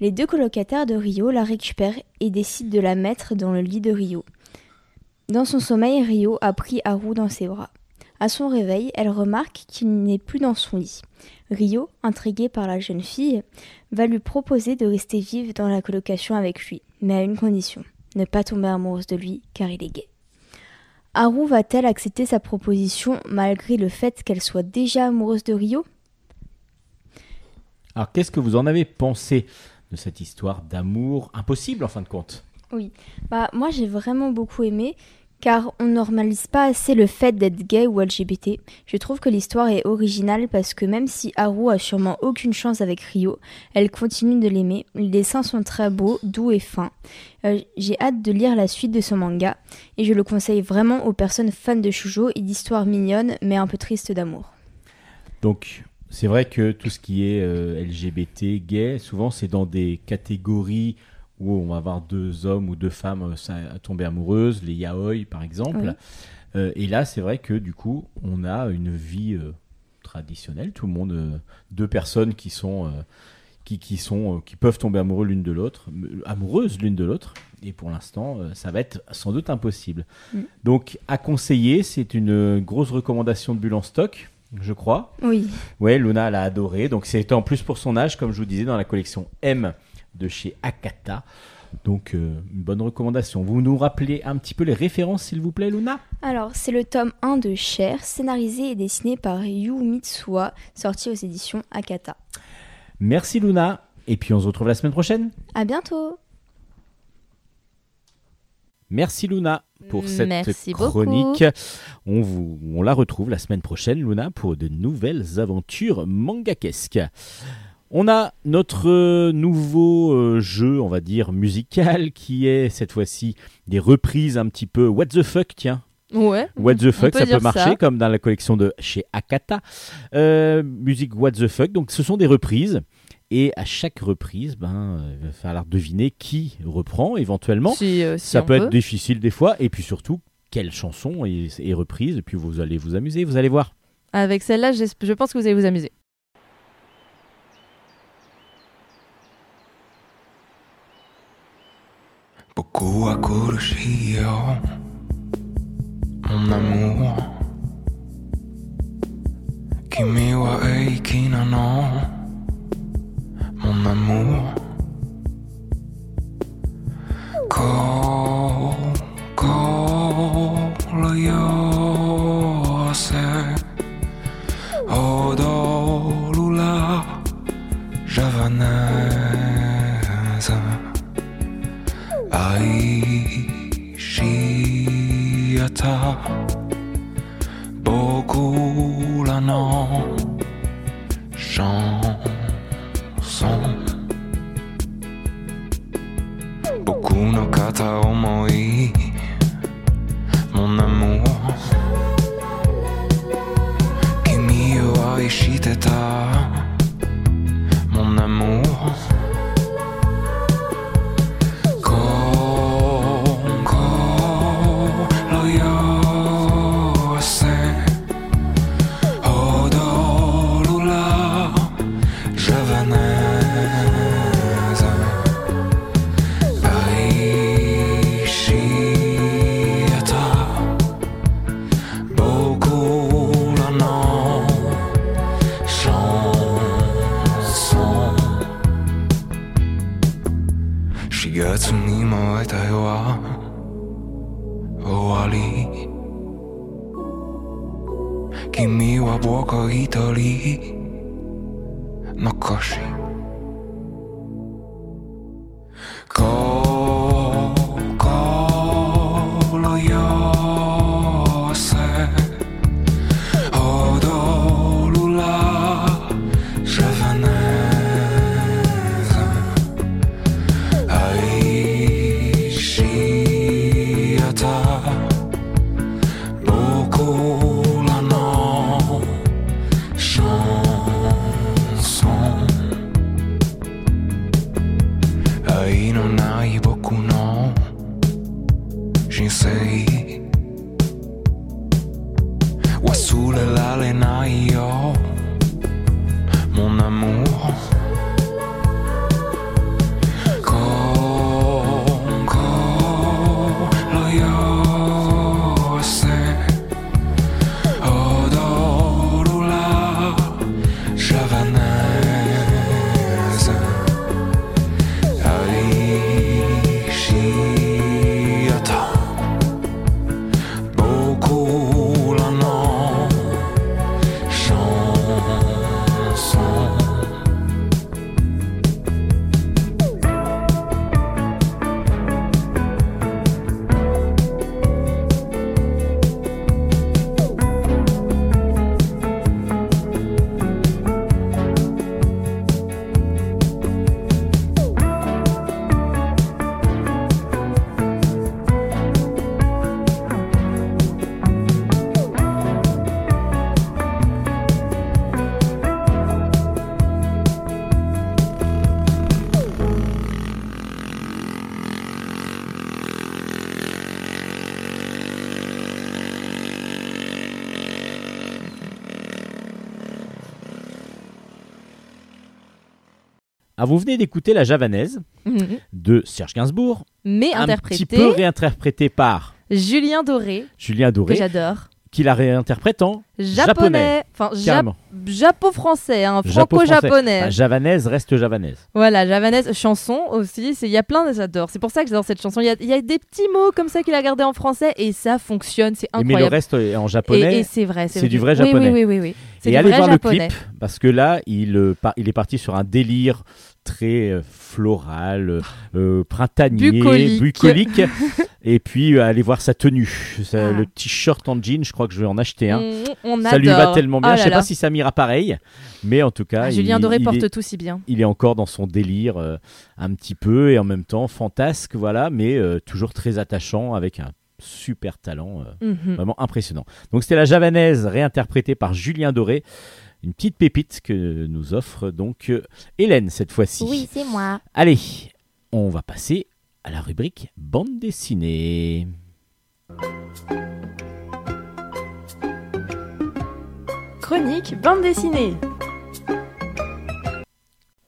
Les deux colocataires de Rio la récupèrent et décident de la mettre dans le lit de Rio. Dans son sommeil, Rio a pris Haru dans ses bras. À son réveil, elle remarque qu'il n'est plus dans son lit. Rio, intrigué par la jeune fille, va lui proposer de rester vive dans la colocation avec lui, mais à une condition ne pas tomber amoureuse de lui car il est gay. Haru va-t-elle accepter sa proposition malgré le fait qu'elle soit déjà amoureuse de Rio? Alors, qu'est-ce que vous en avez pensé de cette histoire d'amour impossible en fin de compte? Bah, moi j'ai vraiment beaucoup aimé car on normalise pas assez le fait d'être gay ou LGBT. Je trouve que l'histoire est originale parce que même si Haru a sûrement aucune chance avec Rio, elle continue de l'aimer. Les dessins sont très beaux, doux et fins. Euh, J'ai hâte de lire la suite de son manga et je le conseille vraiment aux personnes fans de shoujo et d'histoires mignonnes mais un peu tristes d'amour. Donc, c'est vrai que tout ce qui est euh, LGBT, gay, souvent c'est dans des catégories où on va avoir deux hommes ou deux femmes euh, tomber amoureuses, les yaoi par exemple. Oui. Euh, et là, c'est vrai que du coup, on a une vie traditionnelle, tout le monde, deux personnes qui sont, qui, qui sont, qui peuvent tomber amoureux l'une de l'autre, amoureuses l'une de l'autre. Et pour l'instant, ça va être sans doute impossible. Donc, à conseiller, c'est une grosse recommandation de Bulle en stock, je crois. Oui. Ouais, Luna l'a adoré. Donc c'était en plus pour son âge, comme je vous disais, dans la collection M de chez Akata. Donc euh, une bonne recommandation. Vous nous rappelez un petit peu les références, s'il vous plaît, Luna? Alors, c'est le tome 1 de Cher, scénarisé et dessiné par Yu Mitsuha, sorti aux éditions Akata. Merci Luna. Et puis on se retrouve la semaine prochaine. À bientôt Merci Luna pour cette Merci beaucoup. chronique. On, vous, on la retrouve la semaine prochaine, Luna, pour de nouvelles aventures mangakesques. On a notre nouveau euh, jeu, on va dire, musical, qui est cette fois-ci des reprises un petit peu what the fuck, tiens. Ouais. What the fuck, peut ça peut marcher, ça. comme dans la collection de chez Akata. Euh, musique What the fuck, donc ce sont des reprises. Et à chaque reprise, ben, euh, il va falloir deviner qui reprend éventuellement. Euh, Ça peut, être difficile des fois. Et puis surtout, quelle chanson est, reprise. Et puis vous allez vous amuser, vous allez voir. Avec celle-là, je pense que vous allez vous amuser. Mon amour. Kimi wa mon amour. Call, call yourself. Odolula javanaise. Aishiata. Beaucoup l'anant. Chant. ソン僕の片思い。Vous venez d'écouter La Javanaise Mhm. de Serge Gainsbourg, Mais un interprété petit peu réinterprété par Julien Doré, Julien que Doré, j'adore. qui la réinterprète en Japonais. Enfin, Jap- carrément. japo-français, hein, franco-japonais. Bah, javanaise reste javanaise. Voilà, javanaise, chanson aussi. Il y a plein de j'adore. C'est pour ça que j'adore cette chanson. Il y, a, il y a des petits mots comme ça qu'il a gardé en français et ça fonctionne. C'est Et mais le incroyable. reste est en japonais. et c'est vrai. c'est du vrai japonais. Oui, oui, oui. Et allez voir japonais. le clip parce que là, il, euh, par- il est parti sur un délire très euh, floral, euh, printanier, Bucolique. bucolique. et puis euh, allez voir sa tenue, Ah. le t-shirt en jean. Je crois que je vais en acheter un. On, on Ça lui va tellement bien. Oh je là sais là. pas si ça m'ira pareil, mais en tout cas, Ah, il, Julien Doré il porte est, tout si bien. il est encore dans son délire euh, un petit peu et en même temps fantasque, voilà, mais euh, toujours très attachant avec un super talent. euh, Mhm. Vraiment impressionnant. Donc c'était la javanaise réinterprétée par Julien Doré. Une petite pépite que nous offre donc euh, Hélène cette fois-ci. c'est moi. Allez, on va passer à la rubrique bande dessinée. Chronique bande dessinée.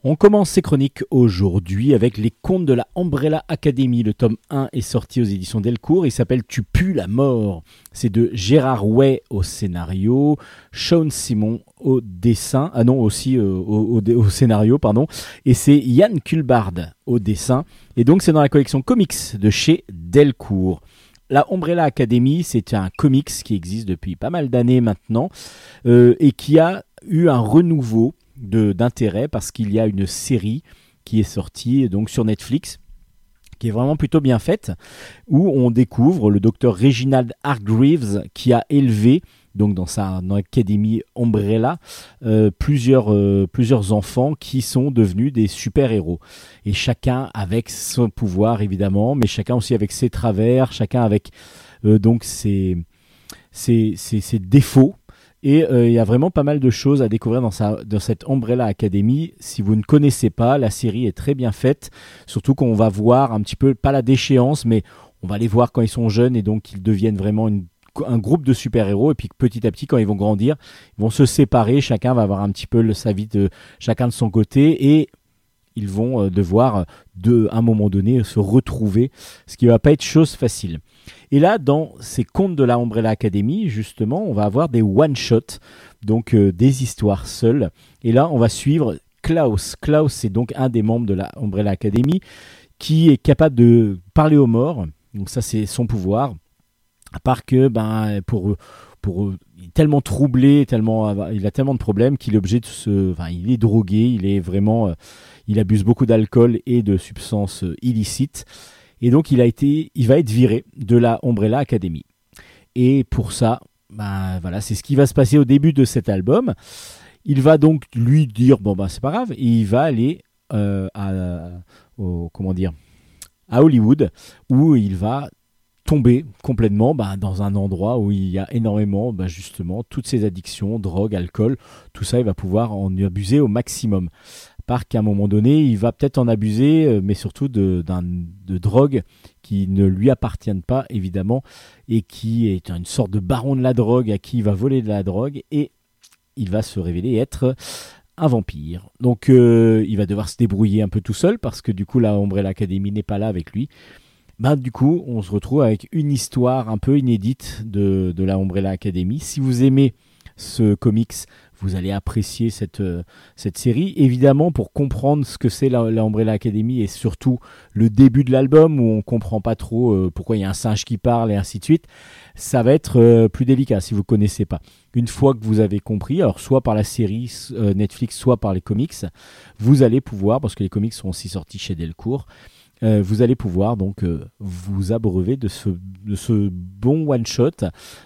On commence ces chroniques aujourd'hui avec les contes de la Umbrella Academy. Le tome 1 est sorti aux éditions Delcourt. Il s'appelle Tu pues la mort. C'est de Gérard Way au scénario, Sean Simon au dessin. Ah non, aussi euh, au, scénario, pardon. Et c'est Yann Kulbard au dessin. Et donc c'est dans la collection comics de chez Delcourt. La Umbrella Academy, c'est un comics qui existe depuis pas mal d'années maintenant euh, et qui a eu un renouveau d'intérêt parce qu'il y a une série qui est sortie donc sur Netflix qui est vraiment plutôt bien faite où on découvre le docteur Reginald Hargreaves qui a élevé donc dans sa académie Umbrella euh, plusieurs euh, plusieurs enfants qui sont devenus des super héros et chacun avec son pouvoir évidemment mais chacun aussi avec ses travers chacun avec euh, donc ses défauts et euh, il y a vraiment pas mal de choses à découvrir dans, cette Umbrella Academy. Si vous ne connaissez pas, la série est très bien faite. Surtout qu'on va voir un petit peu, pas la déchéance, mais on va les voir quand ils sont jeunes et donc ils deviennent vraiment un groupe de super-héros. Et puis petit à petit, quand ils vont grandir, ils vont se séparer. Chacun va avoir un petit peu sa vie de chacun de son côté. Et ils vont euh, devoir, de, à un moment donné, se retrouver. Ce qui va pas être chose facile. Et là, dans ces contes de la Umbrella Academy, justement, on va avoir des one-shots, donc euh, des histoires seules. Et là, on va suivre Klaus. Klaus, c'est donc un des membres de la Umbrella Academy qui est capable de parler aux morts. Donc ça, c'est son pouvoir. À part que, ben, pour, il est tellement troublé, tellement, il a tellement de problèmes qu'il est obligé de se, enfin, il est drogué, il est vraiment, euh, il abuse beaucoup d'alcool et de substances euh, illicites. Et donc, il a été, il va être viré de la Umbrella Academy. Et pour ça, ben, voilà, c'est ce qui va se passer au début de cet album. Il va donc lui dire bon ben c'est pas grave, et il va aller euh, à, au- comment dire à Hollywood où il va tomber complètement ben, dans un endroit où il y a énormément ben, justement toutes ces addictions, drogue, alcool, tout ça il va pouvoir en abuser au maximum. À part qu'à un moment donné il va peut-être en abuser, euh, mais surtout de, drogue qui ne lui appartiennent pas évidemment et qui est une sorte de baron de la drogue à qui il va voler de la drogue et il va se révéler être un vampire. Donc euh, il va devoir se débrouiller un peu tout seul parce que du coup la Umbrella Academy n'est pas là avec lui. Ben, du coup, on se retrouve avec une histoire un peu inédite de, de la Umbrella Academy. Si vous aimez ce comics, vous allez apprécier cette, euh, cette série. Évidemment, pour comprendre ce que c'est la, la Umbrella Academy et surtout le début de l'album où on comprend pas trop euh, pourquoi il y a un singe qui parle et ainsi de suite, ça va être euh, plus délicat si vous connaissez pas. Une fois que vous avez compris, alors soit par la série Netflix, soit par les comics, vous allez pouvoir, parce que les comics sont aussi sortis chez Delcourt, euh, vous allez pouvoir donc euh, vous abreuver de ce, bon one shot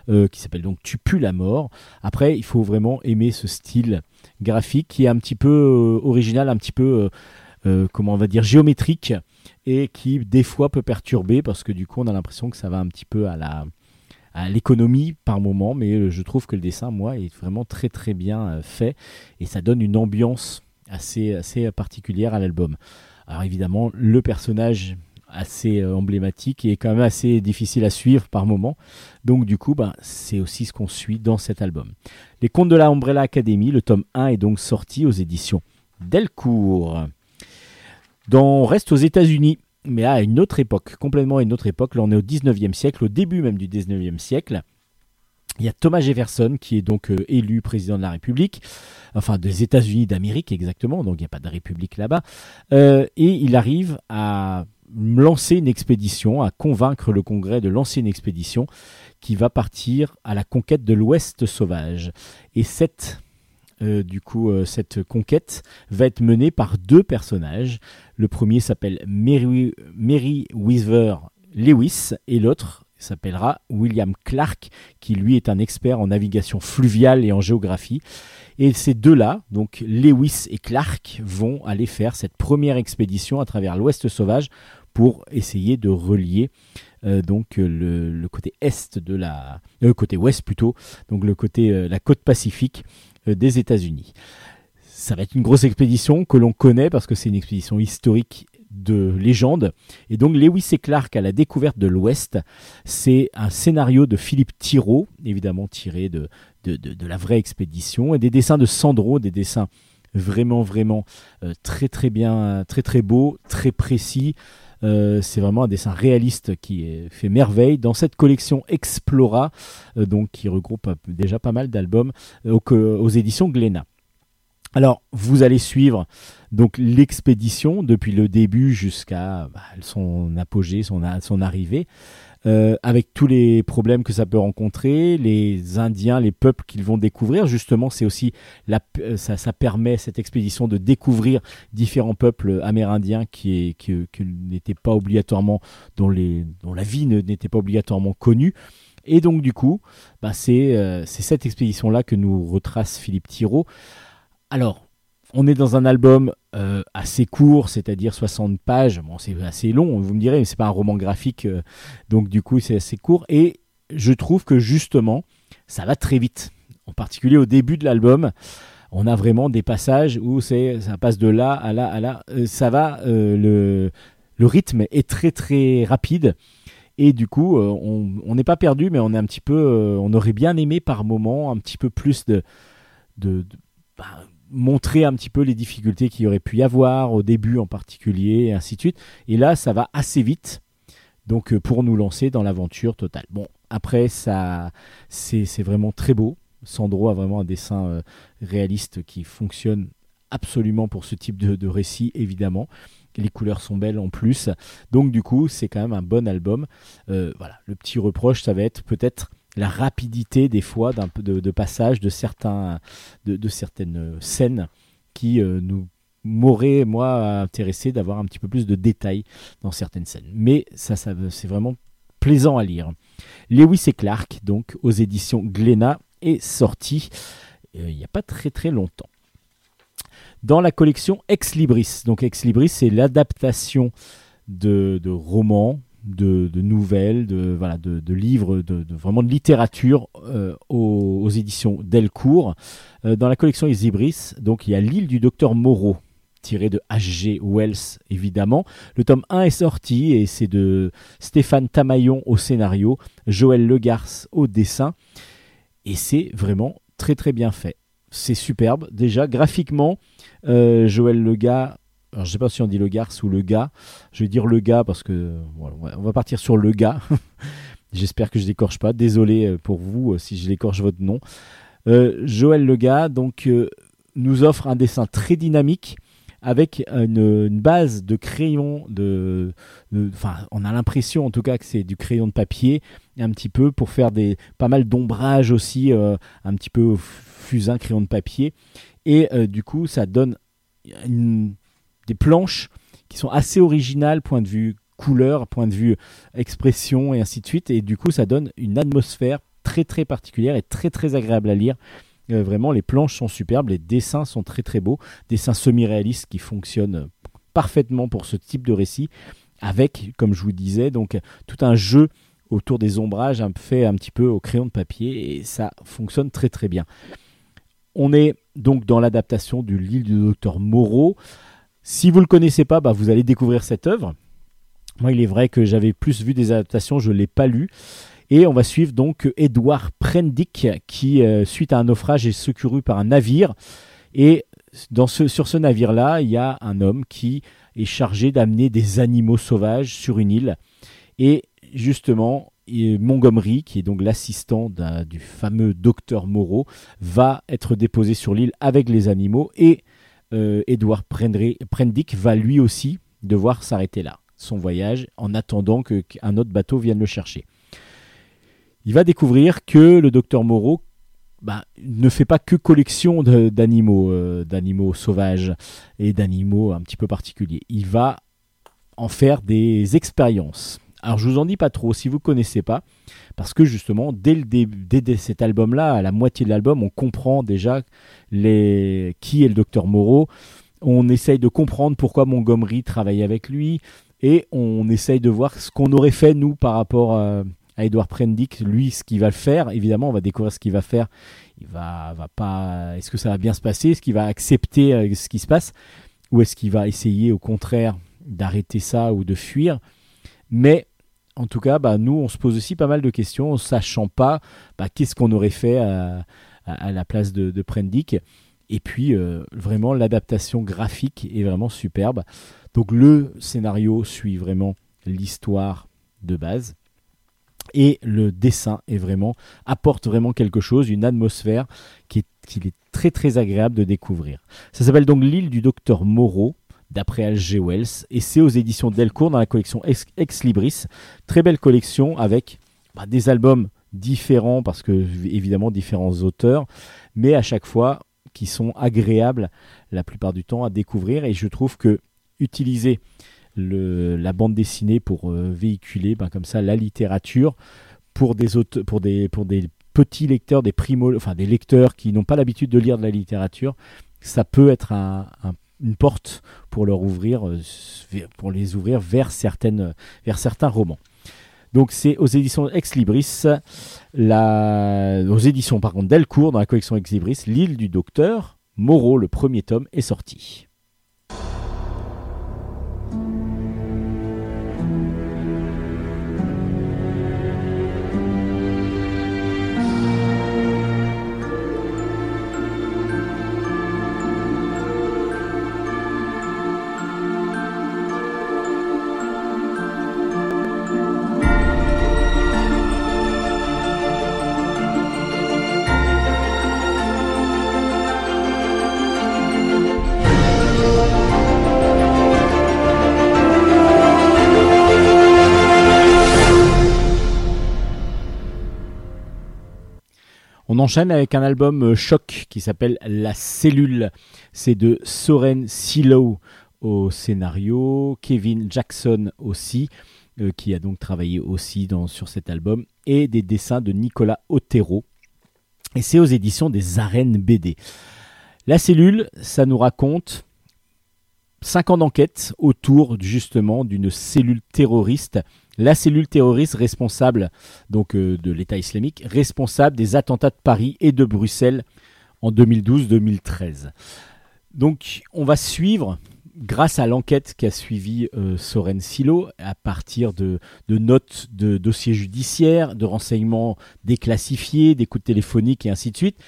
euh, qui s'appelle donc Tu pues la mort. Après, il faut vraiment aimer ce style graphique qui est un petit peu original, un petit peu comment on va dire géométrique et qui des fois peut perturber parce que du coup on a l'impression que ça va un petit peu à la l'économie par moment, mais je trouve que le dessin, moi, est vraiment très très bien fait et ça donne une ambiance assez, assez particulière à l'album. Alors évidemment, le personnage assez euh, emblématique et quand même assez difficile à suivre par moment. Donc du coup, ben, c'est aussi ce qu'on suit dans cet album. Les Contes de la Umbrella Academy, le tome 1 est donc sorti aux éditions Delcourt. On reste aux États-Unis, mais à une autre époque, complètement à une autre époque. Là, on est au 19e siècle, au début même du 19e siècle. Il y a Thomas Jefferson qui est donc euh, élu président de la République, enfin des États-Unis d'Amérique exactement, donc il n'y a pas de République là-bas. Euh, et il arrive à lancer une expédition, à convaincre le Congrès de lancer une expédition qui va partir à la conquête de l'Ouest sauvage. Et cette, euh, du coup, cette conquête va être menée par deux personnages. Le premier s'appelle Mary Weaver Lewis et l'autre s'appellera William Clark, qui lui est un expert en navigation fluviale et en géographie. Et ces deux-là, donc Lewis et Clark, vont aller faire cette première expédition à travers l'Ouest sauvage pour essayer de relier euh, donc le, le côté est de la, côté ouest plutôt, donc euh, la côte pacifique euh, des États-Unis. Ça va être une grosse expédition que l'on connaît parce que c'est une expédition historique de légende. Et donc Lewis et Clark à la découverte de l'Ouest, c'est un scénario de Philippe Thiraud, évidemment tiré de, de, de- la vraie expédition, et des dessins de Sandro, des dessins vraiment vraiment euh, très très bien, très très beaux, très précis. Euh, c'est vraiment un dessin réaliste qui fait merveille dans cette collection Explora, euh, donc qui regroupe déjà pas mal d'albums aux, aux éditions Glénat. Alors, vous allez suivre donc l'expédition depuis le début jusqu'à bah, son apogée, son, arrivée, euh, avec tous les problèmes que ça peut rencontrer, les Indiens, les peuples qu'ils vont découvrir. Justement, c'est aussi la, euh, ça, ça permet cette expédition de découvrir différents peuples amérindiens qui, qui, qui n'étaient pas obligatoirement dont, les, dont la vie n'était pas obligatoirement connue. Et donc du coup, bah, c'est euh, cette expédition-là que nous retrace Philippe Thiraud. Alors, on est dans un album euh, assez court, c'est-à-dire 60 pages. Bon, c'est assez long, vous me direz, mais c'est pas un roman graphique, euh, donc du coup, c'est assez court. Et je trouve que justement, ça va très vite. En particulier au début de l'album, on a vraiment des passages où c'est, ça passe de là à là à là. Euh, ça va, le, rythme est très très rapide. Et du coup, on n'est pas perdu, mais on est un petit peu, on aurait bien aimé par moment un petit peu plus de- bah, montrer un petit peu les difficultés qu'il y aurait pu y avoir au début en particulier, et ainsi de suite. Et là, ça va assez vite, donc euh, pour nous lancer dans l'aventure totale. Bon, après, ça, c'est vraiment très beau. Sandro a vraiment un dessin euh, réaliste qui fonctionne absolument pour ce type de, de récit, évidemment. Les couleurs sont belles en plus. Donc du coup, c'est quand même un bon album. Euh, voilà, le petit reproche, ça va être peut-être la rapidité des fois de, passage de certains de, certaines scènes qui euh, nous m'auraient moi intéressé d'avoir un petit peu plus de détails dans certaines scènes. Mais ça, ça c'est vraiment plaisant à lire. Lewis et Clark, donc aux éditions Glénat, est sorti euh, il n'y a pas très très longtemps. Dans la collection Ex Libris. Donc Ex Libris, c'est l'adaptation de, de romans, de, nouvelles, de, voilà, de, livres, de, vraiment de littérature euh, aux, éditions Delcourt. Euh, dans la collection Libris, donc il y a l'île du docteur Moreau tiré de H.G. Wells évidemment. Le tome 1 est sorti et c'est de Stéphane Tamaillon au scénario, Joël Legarce au dessin et c'est vraiment très très bien fait. C'est superbe déjà graphiquement. euh, Joël Lega, alors je sais pas si on dit le garce ou le gars. Je vais dire le gars parce que on va- partir sur le gars. J'espère que je l'écorche pas. Désolé euh, pour vous euh, si je l'écorche votre nom. Euh, Joël donc euh, nous offre un dessin très dynamique avec une, base de crayon de, enfin on a l'impression en tout cas que c'est du crayon de papier un petit peu pour faire des pas mal d'ombrage aussi un petit peu fusain crayon de papier et du coup ça donne une- des planches qui sont assez originales point de vue couleur point de vue expression et ainsi de suite. Et du coup ça donne une atmosphère très très particulière et très très agréable à lire. Euh, vraiment les planches sont superbes les dessins sont très très beaux. Dessins semi-réalistes qui fonctionnent parfaitement pour ce type de récit avec comme je vous disais donc tout un jeu autour des ombrages fait un petit peu au crayon de papier et ça fonctionne très très bien. On est donc dans l'adaptation du L'île du docteur Moreau. Si vous ne le connaissez pas, bah, vous allez découvrir cette œuvre. Moi, il est vrai que j'avais plus vu des adaptations, je ne l'ai pas lu. Et on va suivre donc Edouard Prendick qui, euh, suite à un naufrage, est secouru par un navire. Et sur ce navire-là, il y a un homme qui est chargé d'amener des animaux sauvages sur une île. Et justement, Montgomery, qui est donc l'assistant du fameux docteur Moreau, va être déposé sur l'île avec les animaux. Et euh, Prendri- Prendick va lui aussi devoir s'arrêter là, son voyage, en attendant qu'un autre bateau vienne le chercher. Il va découvrir que le docteur Moreau bah, ne fait pas que collection d'animaux, euh, d'animaux sauvages et d'animaux un petit peu particuliers. Il va en faire des expériences. Alors je vous en dis pas trop si vous connaissez pas, parce que justement dès, le début, dès, cet album-là, à la moitié de l'album, on comprend déjà les, qui est le docteur Moreau. On essaye de comprendre pourquoi Montgomery travaille avec lui et on essaye de voir ce qu'on aurait fait nous par rapport à, à Edward Prendick, lui ce qu'il va faire. Évidemment, on va découvrir ce qu'il va faire. Il va, va pas. Est-ce que ça va bien se passer? Est-ce qu'il va accepter euh, ce qui se passe? Ou est-ce qu'il va essayer au contraire d'arrêter ça ou de fuir? Mais en tout cas, bah, nous, on se pose aussi pas mal de questions, en sachant pas bah, qu'est-ce qu'on aurait fait à, la place de, Prendick. Et puis, euh, vraiment, l'adaptation graphique est vraiment superbe. Donc, le scénario suit vraiment l'histoire de base. Et le dessin est vraiment, apporte vraiment quelque chose, une atmosphère qui est, qui est très très agréable de découvrir. Ça s'appelle donc L'île du docteur Moreau, d'après Alger Wells, et c'est aux éditions Delcourt dans la collection Ex, Libris. Très belle collection avec bah, des albums différents, parce que évidemment différents auteurs, mais à chaque fois qui sont agréables la plupart du temps à découvrir. Et je trouve que utiliser la bande dessinée pour euh, véhiculer ben, comme ça la littérature pour des, petits lecteurs, des primo, enfin des lecteurs qui n'ont pas l'habitude de lire de la littérature, ça peut être un- une porte euh, pour les ouvrir vers certaines, vers certains romans. Donc c'est aux éditions Ex Libris, la, aux éditions par Delcourt dans la collection Ex Libris, l'île du docteur Moreau, le premier tome est sorti. On enchaîne avec un album euh, choc qui s'appelle La Cellule. C'est de Soren Silo au scénario, Kevin Jackson aussi, euh, qui a donc travaillé aussi sur cet album, et des dessins de Nicolas Otero. Et c'est aux éditions des Arènes BD. La Cellule, ça nous raconte 5 ans d'enquête autour justement d'une cellule terroriste la cellule terroriste responsable donc euh, de l'État islamique, responsable des attentats de Paris et de Bruxelles en 2012-2013. Donc on va suivre, grâce à l'enquête qu'a suivi euh, Soren Silo, à partir de, de notes de dossiers judiciaires, de renseignements déclassifiés, d'écoutes téléphoniques et ainsi de suite,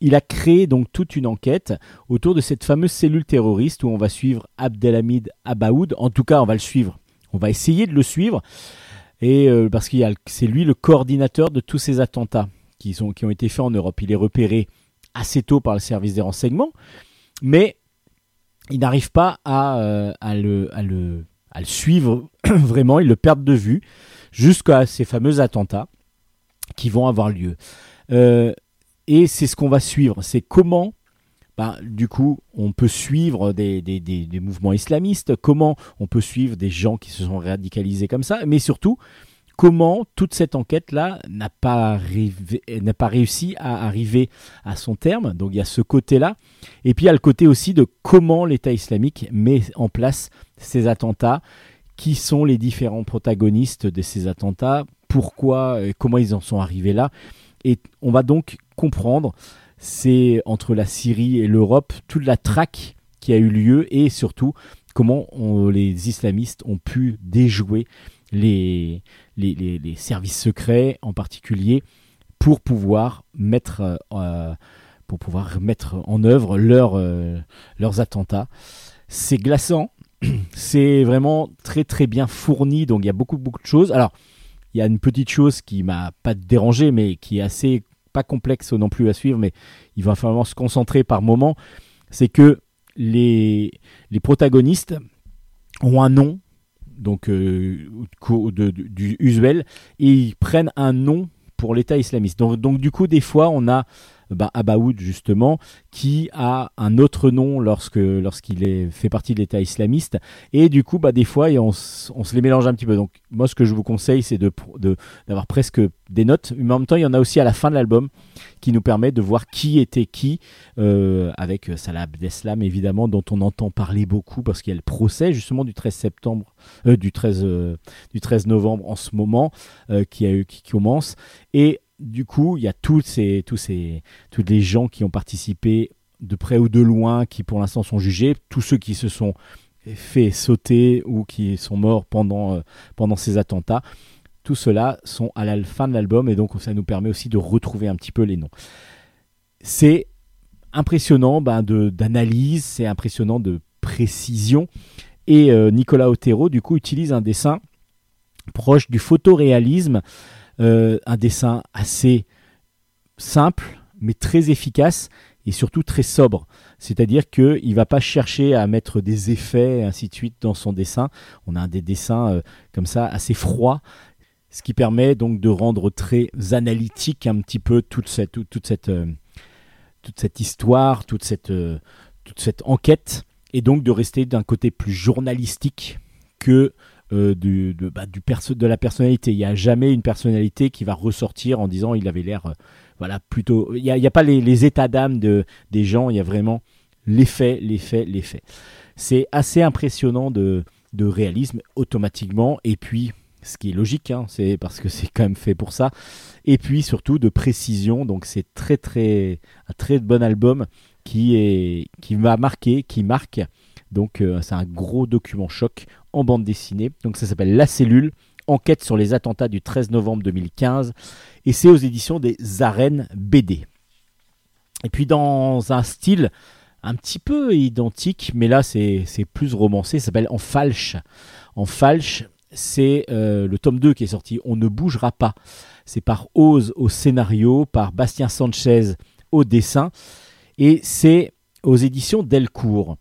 il a créé donc toute une enquête autour de cette fameuse cellule terroriste où on va suivre Abdelhamid Abaoud. En tout cas, on va le suivre. On va essayer de le suivre. Et euh, parce qu'il c'est lui le coordinateur de tous ces attentats qui, ont été faits en Europe. Il est repéré assez tôt par le service des renseignements, mais il n'arrive pas à, euh, le, suivre vraiment. Il le perd de vue jusqu'à ces fameux attentats qui vont avoir lieu. Euh, et c'est ce qu'on va suivre. C'est comment bah, du coup, on peut suivre des, des, des, mouvements islamistes, comment on peut suivre des gens qui se sont radicalisés comme ça, mais surtout, comment toute cette enquête-là n'a pas, pas réussi à arriver à son terme? Donc il y a ce côté-là. Et puis il y a le côté aussi de comment l'État islamique met en place ces attentats, qui sont les différents protagonistes de ces attentats, pourquoi, et comment ils en sont arrivés là? Et on va donc comprendre c'est entre la Syrie et l'Europe toute la traque qui a eu lieu et surtout comment les islamistes ont pu déjouer les, services secrets en particulier pour pouvoir mettre euh, pour pouvoir mettre en œuvre euh, leurs attentats. C'est glaçant, c'est vraiment très très bien fourni, donc il y a beaucoup beaucoup de choses. Alors, il y a une petite chose qui m'a pas dérangé, mais qui est assez pas complexe non plus à suivre, mais il va falloir se concentrer par moment. C'est que les, protagonistes ont un nom, donc euh, du usuel, et ils prennent un nom pour l'État islamiste. Donc, donc du coup, des fois, on a bah, Abaoud justement qui a un autre nom lorsque lorsqu'il est fait partie de l'État islamiste. Et du coup bah des fois et on, se les mélange un petit peu. Donc moi ce que je vous conseille c'est de d'avoir presque des notes. Mais en même temps il y en a aussi à la fin de l'album qui nous permet de voir qui était qui euh, avec Salah Abdeslam évidemment dont on entend parler beaucoup parce qu'il y a le procès justement du 13 septembre euh, du 13 euh, du 13 novembre en ce moment qui a eu qui commence. Et du coup, il y a tous ces, tous ces, les gens qui ont participé de près ou de loin, qui pour l'instant sont jugés, tous ceux qui se sont fait sauter ou qui sont morts pendant, euh, pendant ces attentats. Tout cela sont à la fin de l'album et donc ça nous permet aussi de retrouver un petit peu les noms. C'est impressionnant ben, d'analyse, c'est impressionnant de précision. Et euh, Nicolas Otero, du coup, utilise un dessin proche du photoréalisme, euh, un dessin assez simple, mais très efficace et surtout très sobre. C'est-à-dire qu'il ne va pas chercher à mettre des effets et ainsi de suite dans son dessin. On a des dessins euh, comme ça assez froids, ce qui permet donc de rendre très analytique un petit peu toute cette, toute, cette, euh, toute cette histoire, toute cette, toute cette enquête, et donc de rester d'un côté plus journalistique que euh, du, de, bah, du perso- de la personnalité. Il n'y a jamais une personnalité qui va ressortir en disant il avait l'air, euh, voilà, plutôt. Il n'y a, pas les, les états d'âme de, des gens, il y a vraiment les faits, les. C'est assez impressionnant de, de réalisme automatiquement, et puis ce qui est logique, hein, c'est parce que c'est quand même fait pour ça, et puis surtout de précision. Donc c'est très très un très bon album qui est qui m'a marqué, qui marque. Donc euh, c'est un gros document choc en bande dessinée. Donc ça s'appelle La Cellule, enquête sur les attentats du 13 novembre 2015, et c'est aux éditions des Arènes BD. Et puis dans un style un petit peu identique, mais là c'est plus romancé, ça s'appelle En Falche. En Falche, c'est euh, le tome 2 qui est sorti, On ne bougera pas. C'est par Oz au scénario, par Bastien Sanchez au dessin, et c'est aux éditions Delcourt.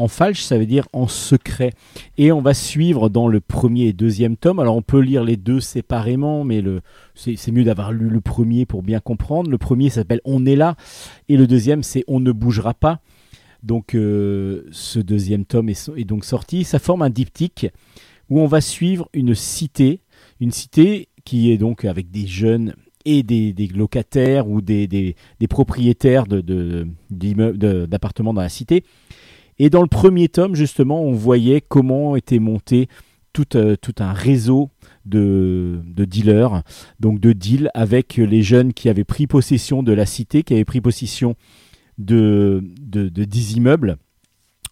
En falche, ça veut dire en secret. Et on va suivre dans le premier et deuxième tome. Alors on peut lire les deux séparément, mais c'est, mieux d'avoir lu le premier pour bien comprendre. Le premier s'appelle On est là, et le deuxième c'est On ne bougera pas. Donc euh, ce deuxième tome est, donc sorti. Ça forme un diptyque où on va suivre une cité, une cité qui est donc avec des jeunes et des, locataires ou des, propriétaires d'appartements dans la cité. Et dans le premier tome, justement, on voyait comment était monté tout, euh, un réseau de, de dealers, donc de deals avec les jeunes qui avaient pris possession de la cité, qui avaient pris possession de, de, de 10 immeubles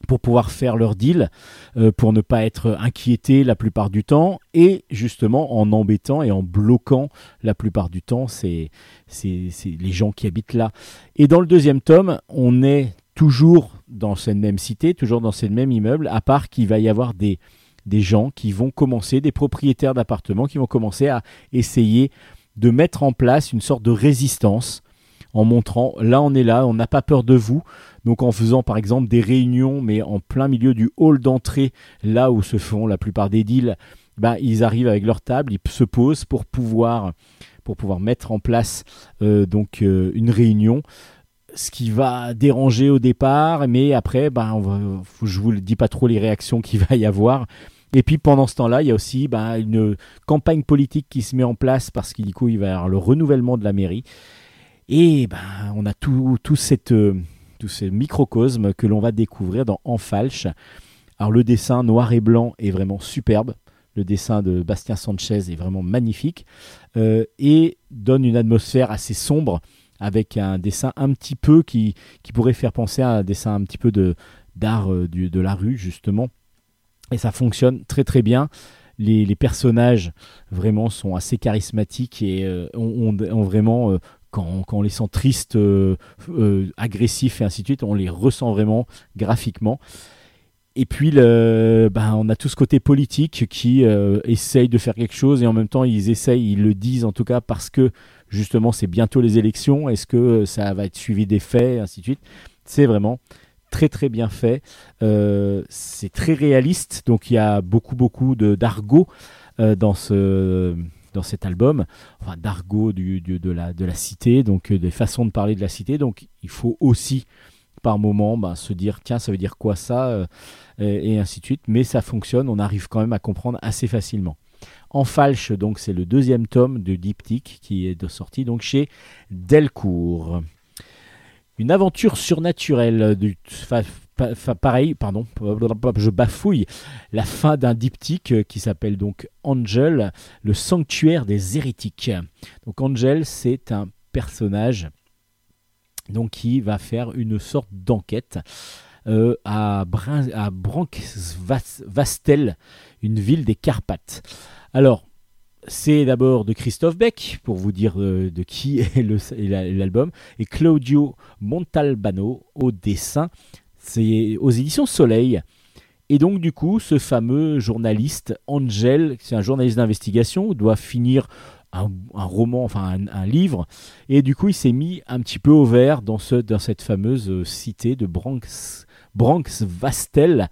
pour pouvoir faire leur deal, euh, pour ne pas être inquiétés la plupart du temps, et justement en embêtant et en bloquant la plupart du temps c'est les gens qui habitent là. Et dans le deuxième tome, on est toujours dans cette même cité, toujours dans ce même immeuble, à part qu'il va y avoir des, des gens qui vont commencer, des propriétaires d'appartements qui vont commencer à essayer de mettre en place une sorte de résistance en montrant là on est là, on n'a pas peur de vous. Donc en faisant par exemple des réunions mais en plein milieu du hall d'entrée, là où se font la plupart des deals, bah, ils arrivent avec leur table, ils se posent pour pouvoir pour pouvoir mettre en place euh, donc euh, une réunion ce qui va déranger au départ, mais après, ben, on je vous le dis pas trop les réactions qu'il va y avoir. Et puis pendant ce temps-là, il y a aussi ben, une campagne politique qui se met en place parce qu'il coup, va y avoir le renouvellement de la mairie. Et ben, on a tout, cette, euh, ce microcosme que l'on va découvrir dans En Falche. Alors le dessin noir et blanc est vraiment superbe. Le dessin de Bastien Sanchez est vraiment magnifique euh, et donne une atmosphère assez sombre avec un dessin un petit peu qui, qui pourrait faire penser à un dessin un petit peu de d'art euh, de la rue justement et ça fonctionne très très bien les, personnages vraiment sont assez charismatiques et euh, ont, vraiment euh, quand, quand on les sent tristes, euh, agressifs et ainsi de suite, on les ressent vraiment graphiquement. Et puis, ben, on a tout ce côté politique qui essaye de faire quelque chose et en même temps, ils essayent, ils le disent en tout cas parce que justement, c'est bientôt les élections. Est-ce que ça va être suivi des faits et ainsi de suite C'est vraiment très très bien fait. Euh, c'est très réaliste, donc il y a beaucoup beaucoup d'argot euh, dans ce dans cet album, enfin d'argot du, de la de la cité, donc euh, des façons de parler de la cité. Donc il faut aussi par moment ben, se dire tiens ça veut dire quoi ça euh, et ainsi de suite. Mais ça fonctionne, on arrive quand même à comprendre assez facilement. En falche, donc c'est le deuxième tome de Diptyque qui est de sortie donc chez Delcourt. Une aventure surnaturelle du pareil, pardon, je bafouille la fin d'un diptyque qui s'appelle donc Angel, le sanctuaire des hérétiques. Donc Angel, c'est un personnage donc qui va faire une sorte d'enquête euh, à, une ville des Carpates. Alors, c'est d'abord de Christophe Beck, pour vous dire euh, de qui est l'album, et Claudio Montalbano au dessin. C'est aux éditions Soleil. Et donc, du coup, ce fameux journaliste, Angel, c'est un journaliste d'investigation, doit finir un, roman, enfin un, livre. Et du coup, il s'est mis un petit peu au vert dans, ce, dans cette fameuse euh, cité de Branks, Branksvastel,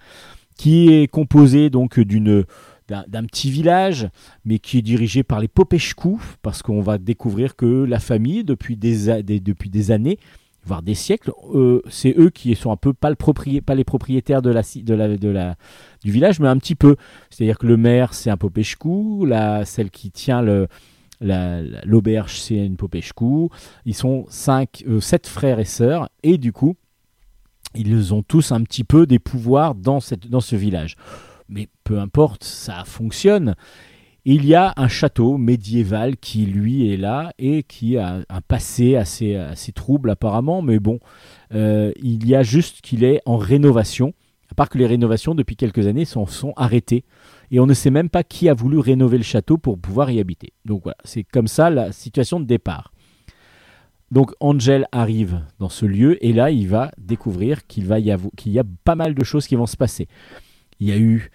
qui est composée donc d'une d'un petit village, mais qui est dirigé par les Popescu, parce qu'on va découvrir que la famille, depuis des, depuis des années, voire des siècles, euh, c'est eux qui sont un peu pas, le pas les propriétaires de la, de la, de la, du village, mais un petit peu. C'est-à-dire que le maire, c'est un Popescu, la, celle qui tient le, la- la- l'auberge, c'est une Popescu. Ils sont cinq, euh, sept frères et sœurs, et du coup, ils ont tous un petit peu des pouvoirs dans, ce village. Mais peu importe, ça fonctionne. Il y a un château médiéval qui, lui, est là et qui a un passé assez, assez trouble apparemment, mais bon, euh, il y a juste qu'il est en rénovation, à part que les rénovations, depuis quelques années, sont, sont arrêtées. Et on ne sait même pas qui a voulu rénover le château pour pouvoir y habiter. Donc voilà, c'est comme ça la situation de départ. Donc Angel arrive dans ce lieu et là il va découvrir qu'il va y, avo- qu'il y a pas mal de choses qui vont se passer. Il y a eu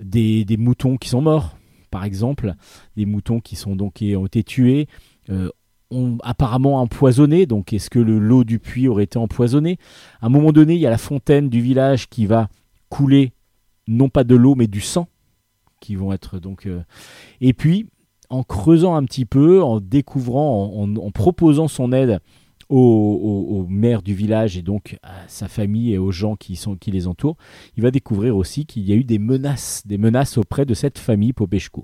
des, moutons qui sont morts, par exemple, des moutons qui sont donc qui ont été tués, euh, ont apparemment empoisonnés. Donc est-ce que le lot du puits aurait été empoisonné? À un moment donné, il y a la fontaine du village qui va couler non pas de l'eau mais du sang, qui vont être donc. euh, Et puis en creusant un petit peu, en découvrant, en, proposant son aide au, maire du village et donc à sa famille et aux gens qui, sont, qui les entourent, il va découvrir aussi qu'il y a eu des menaces, des menaces auprès de cette famille Popescu.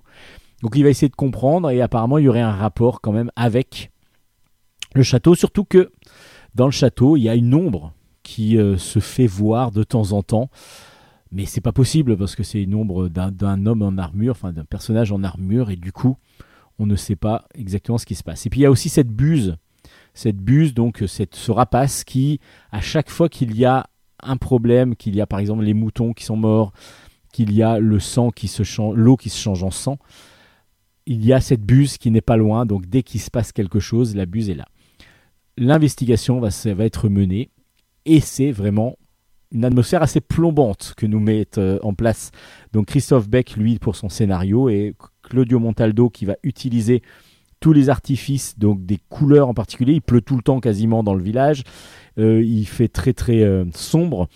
Donc il va essayer de comprendre et apparemment il y aurait un rapport quand même avec le château, surtout que dans le château il y a une ombre qui euh, se fait voir de temps en temps. Mais c'est pas possible parce que c'est une ombre d'un homme en armure, enfin d'un personnage en armure, et du coup, on ne sait pas exactement ce qui se passe. Et puis il y a aussi cette buse, cette buse, donc cette, ce rapace qui, à chaque fois qu'il y a un problème, qu'il y a par exemple les moutons qui sont morts, qu'il y a le sang qui se change, l'eau qui se change en sang, il y a cette buse qui n'est pas loin. Donc dès qu'il se passe quelque chose, la buse est là. L'investigation va, va être menée et c'est vraiment une atmosphère assez plombante que nous met euh, en place donc Christophe Beck lui pour son scénario et Claudio Montaldo qui va utiliser tous les artifices donc des couleurs en particulier. Il pleut tout le temps quasiment dans le village. Euh, il fait très très euh, sombre.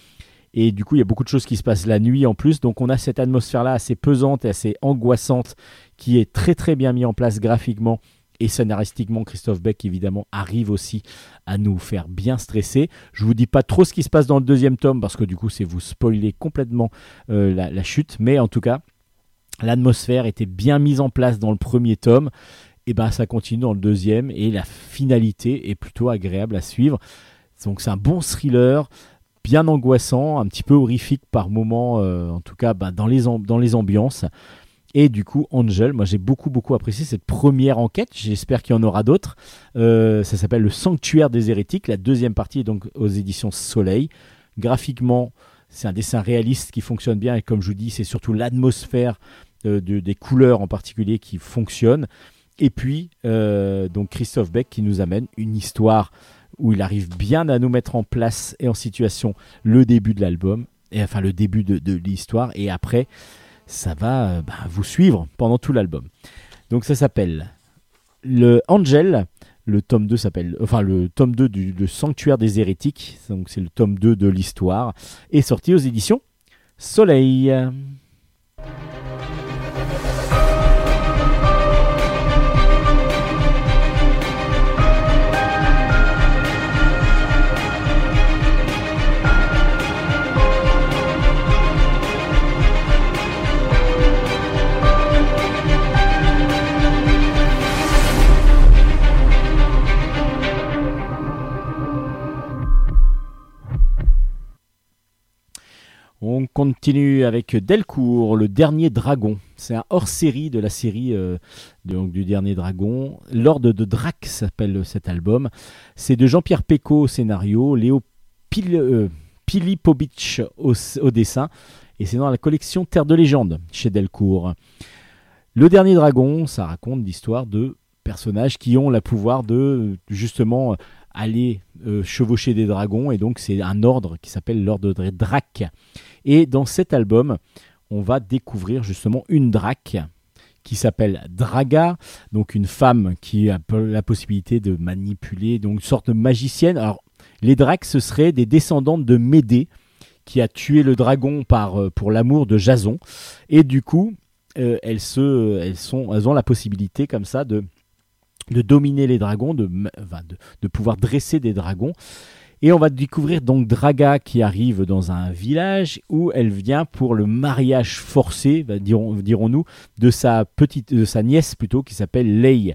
Et du coup il y a beaucoup de choses qui se passent la nuit en plus. Donc on a cette atmosphère là assez pesante et assez angoissante qui est très très bien mis en place graphiquement et scénaristiquement. Christophe Beck évidemment arrive aussi à nous faire bien stresser. Je vous dis pas trop ce qui se passe dans le deuxième tome parce que du coup c'est vous spoiler complètement euh, la chute, mais en tout cas l'atmosphère était bien mise en place dans le premier tome. Et ben ça continue dans le deuxième et la finalité est plutôt agréable à suivre. Donc c'est un bon thriller, bien angoissant, un petit peu horrifique par moments, euh, en tout cas ben, dans, les dans les ambiances. Et du coup, Angel, moi j'ai beaucoup beaucoup apprécié cette première enquête. J'espère qu'il y en aura d'autres. Euh, ça s'appelle Le Sanctuaire des Hérétiques. La deuxième partie est donc aux éditions Soleil. Graphiquement, c'est un dessin réaliste qui fonctionne bien. Et comme je vous dis, c'est surtout l'atmosphère de- des couleurs en particulier qui fonctionne. Et puis, euh, donc Christophe Beck qui nous amène une histoire où il arrive bien à nous mettre en place et en situation le début de l'album, et enfin le début de, de l'histoire, et après, ça va euh, bah, vous suivre pendant tout l'album. Donc ça s'appelle le Angel. Le tome 2 s'appelle, enfin le tome 2 du Sanctuaire des hérétiques, donc c'est le tome 2 de l'histoire, est sorti aux éditions Soleil. On continue avec Delcourt, le dernier dragon. C'est un hors-série de la série euh, du dernier dragon. L'ordre de Drac s'appelle cet album. C'est de Jean-Pierre Pecot au scénario, Léo Pil, euh, au, au dessin. Et c'est dans la collection Terre de légende chez Delcourt. Le dernier dragon, ça raconte l'histoire de personnages qui ont le pouvoir de justement aller euh, chevaucher des dragons. Et donc c'est un ordre qui s'appelle l'ordre de Drac. Et dans cet album, on va découvrir justement une Drac qui s'appelle Draga, donc une femme qui a la possibilité de manipuler, donc une sorte de magicienne. Alors, les Dracs, ce seraient des descendantes de Médée, qui a tué le dragon par, euh, pour l'amour de Jason. Et du coup, euh, elles, se, elles ont la possibilité comme ça de, de dominer les dragons, de, de, pouvoir dresser des dragons. Et on va découvrir donc Draga qui arrive dans un village où elle vient pour le mariage forcé, bah, dirons- dirons-nous, de sa petite, sa nièce plutôt, qui s'appelle Lei.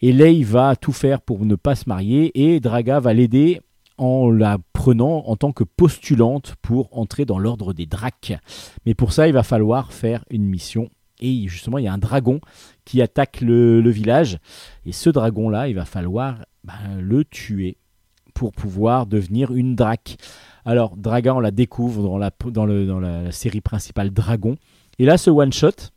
Et Lei va tout faire pour ne pas se marier et Draga va l'aider en la prenant en tant que postulante pour entrer dans l'ordre des Dracs. Mais pour ça, il va falloir faire une mission. Et justement, il y a un dragon attaque le, village. Et ce dragon-là, il va falloir bah, le tuer pour pouvoir devenir une Drac. Alors, Draga, on la découvre dans la, dans le, dans la, série principale Dragon. Et là, ce one-shot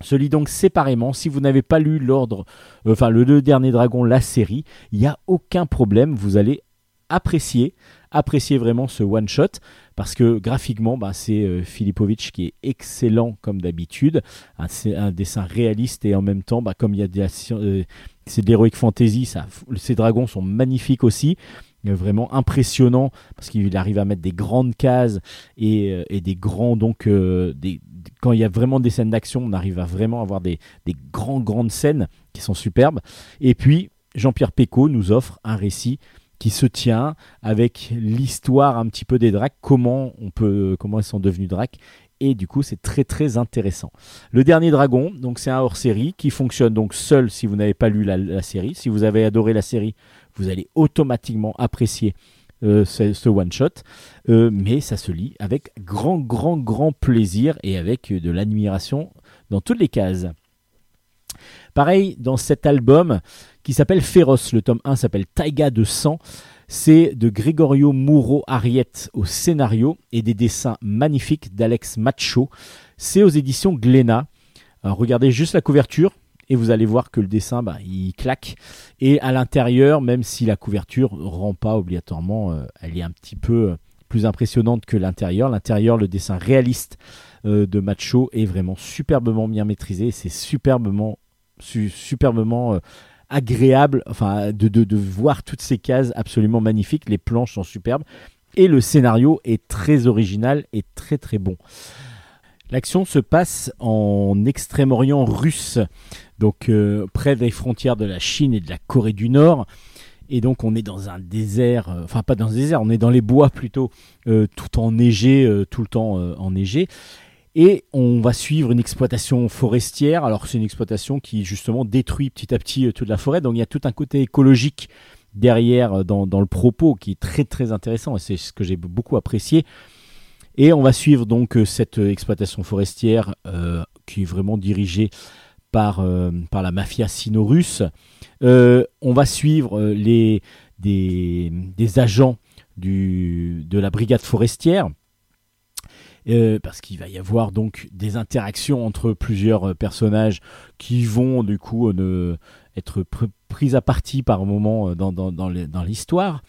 se lit donc séparément. Si vous n'avez pas lu l'ordre, euh, enfin le, le dernier Dragon, la série, il n'y a aucun problème. Vous allez apprécier, apprécier vraiment ce one-shot. Parce que graphiquement, bah, c'est euh, Filipovic qui est excellent comme d'habitude. Un- un dessin réaliste et en même temps, bah, comme il y a des, euh, c'est de l'heroic fantasy, ça, ces dragons sont magnifiques aussi. Euh, Vraiment impressionnant parce qu'il arrive à mettre des grandes cases et, euh, des grands donc quand il y a vraiment des scènes d'action, on arrive à vraiment avoir des, des grandes grandes scènes qui sont superbes. Et puis Jean-Pierre Pecot nous offre un récit qui se tient avec l'histoire un petit peu des dracs, comment on peut, comment ils sont devenus dracs. Et du coup, c'est très très intéressant. Le dernier dragon, donc c'est un hors-série qui fonctionne donc seul si vous n'avez pas lu la, série. Si vous avez adoré la série, vous allez automatiquement apprécier euh, ce, one-shot. Euh, mais ça se lit avec grand grand grand plaisir et avec de l'admiration dans toutes les cases. Pareil, dans cet album qui s'appelle Féroce, le tome 1 s'appelle Taïga de sang. C'est de Gregorio Muro Ariette au scénario et des dessins magnifiques d'Alex Macho. C'est aux éditions Glénat. Alors, regardez juste la couverture et vous allez voir que le dessin, bah, il claque. Et à l'intérieur, même si la couverture rend pas obligatoirement, euh, elle est un petit peu euh, plus impressionnante que l'intérieur. L'intérieur, le dessin réaliste euh, de Macho est vraiment superbement bien maîtrisé. C'est superbement, su- superbement euh, agréable enfin, de, de, voir toutes ces cases absolument magnifiques. Les planches sont superbes. Et le scénario est très original et très très bon. L'action se passe en Extrême-Orient russe, donc euh, près des frontières de la Chine et de la Corée du Nord. Et donc on est dans un désert, euh, enfin pas dans un désert, on est dans les bois plutôt, euh, tout enneigé, euh, tout le temps enneigé. Et on va suivre une exploitation forestière. Alors c'est une exploitation qui justement détruit petit à petit euh, toute la forêt. Donc il y a tout un côté écologique derrière euh, dans, le propos qui est très très intéressant et c'est ce que j'ai beaucoup apprécié. Et on va suivre donc euh, cette exploitation forestière qui est vraiment dirigée par, par la mafia sino-russe. On va suivre les, des, agents de la brigade forestière. Euh, parce qu'il va y avoir donc des interactions entre plusieurs euh, personnages qui vont du coup euh, être pr- pris à partie par moment dans, dans, l'histoire.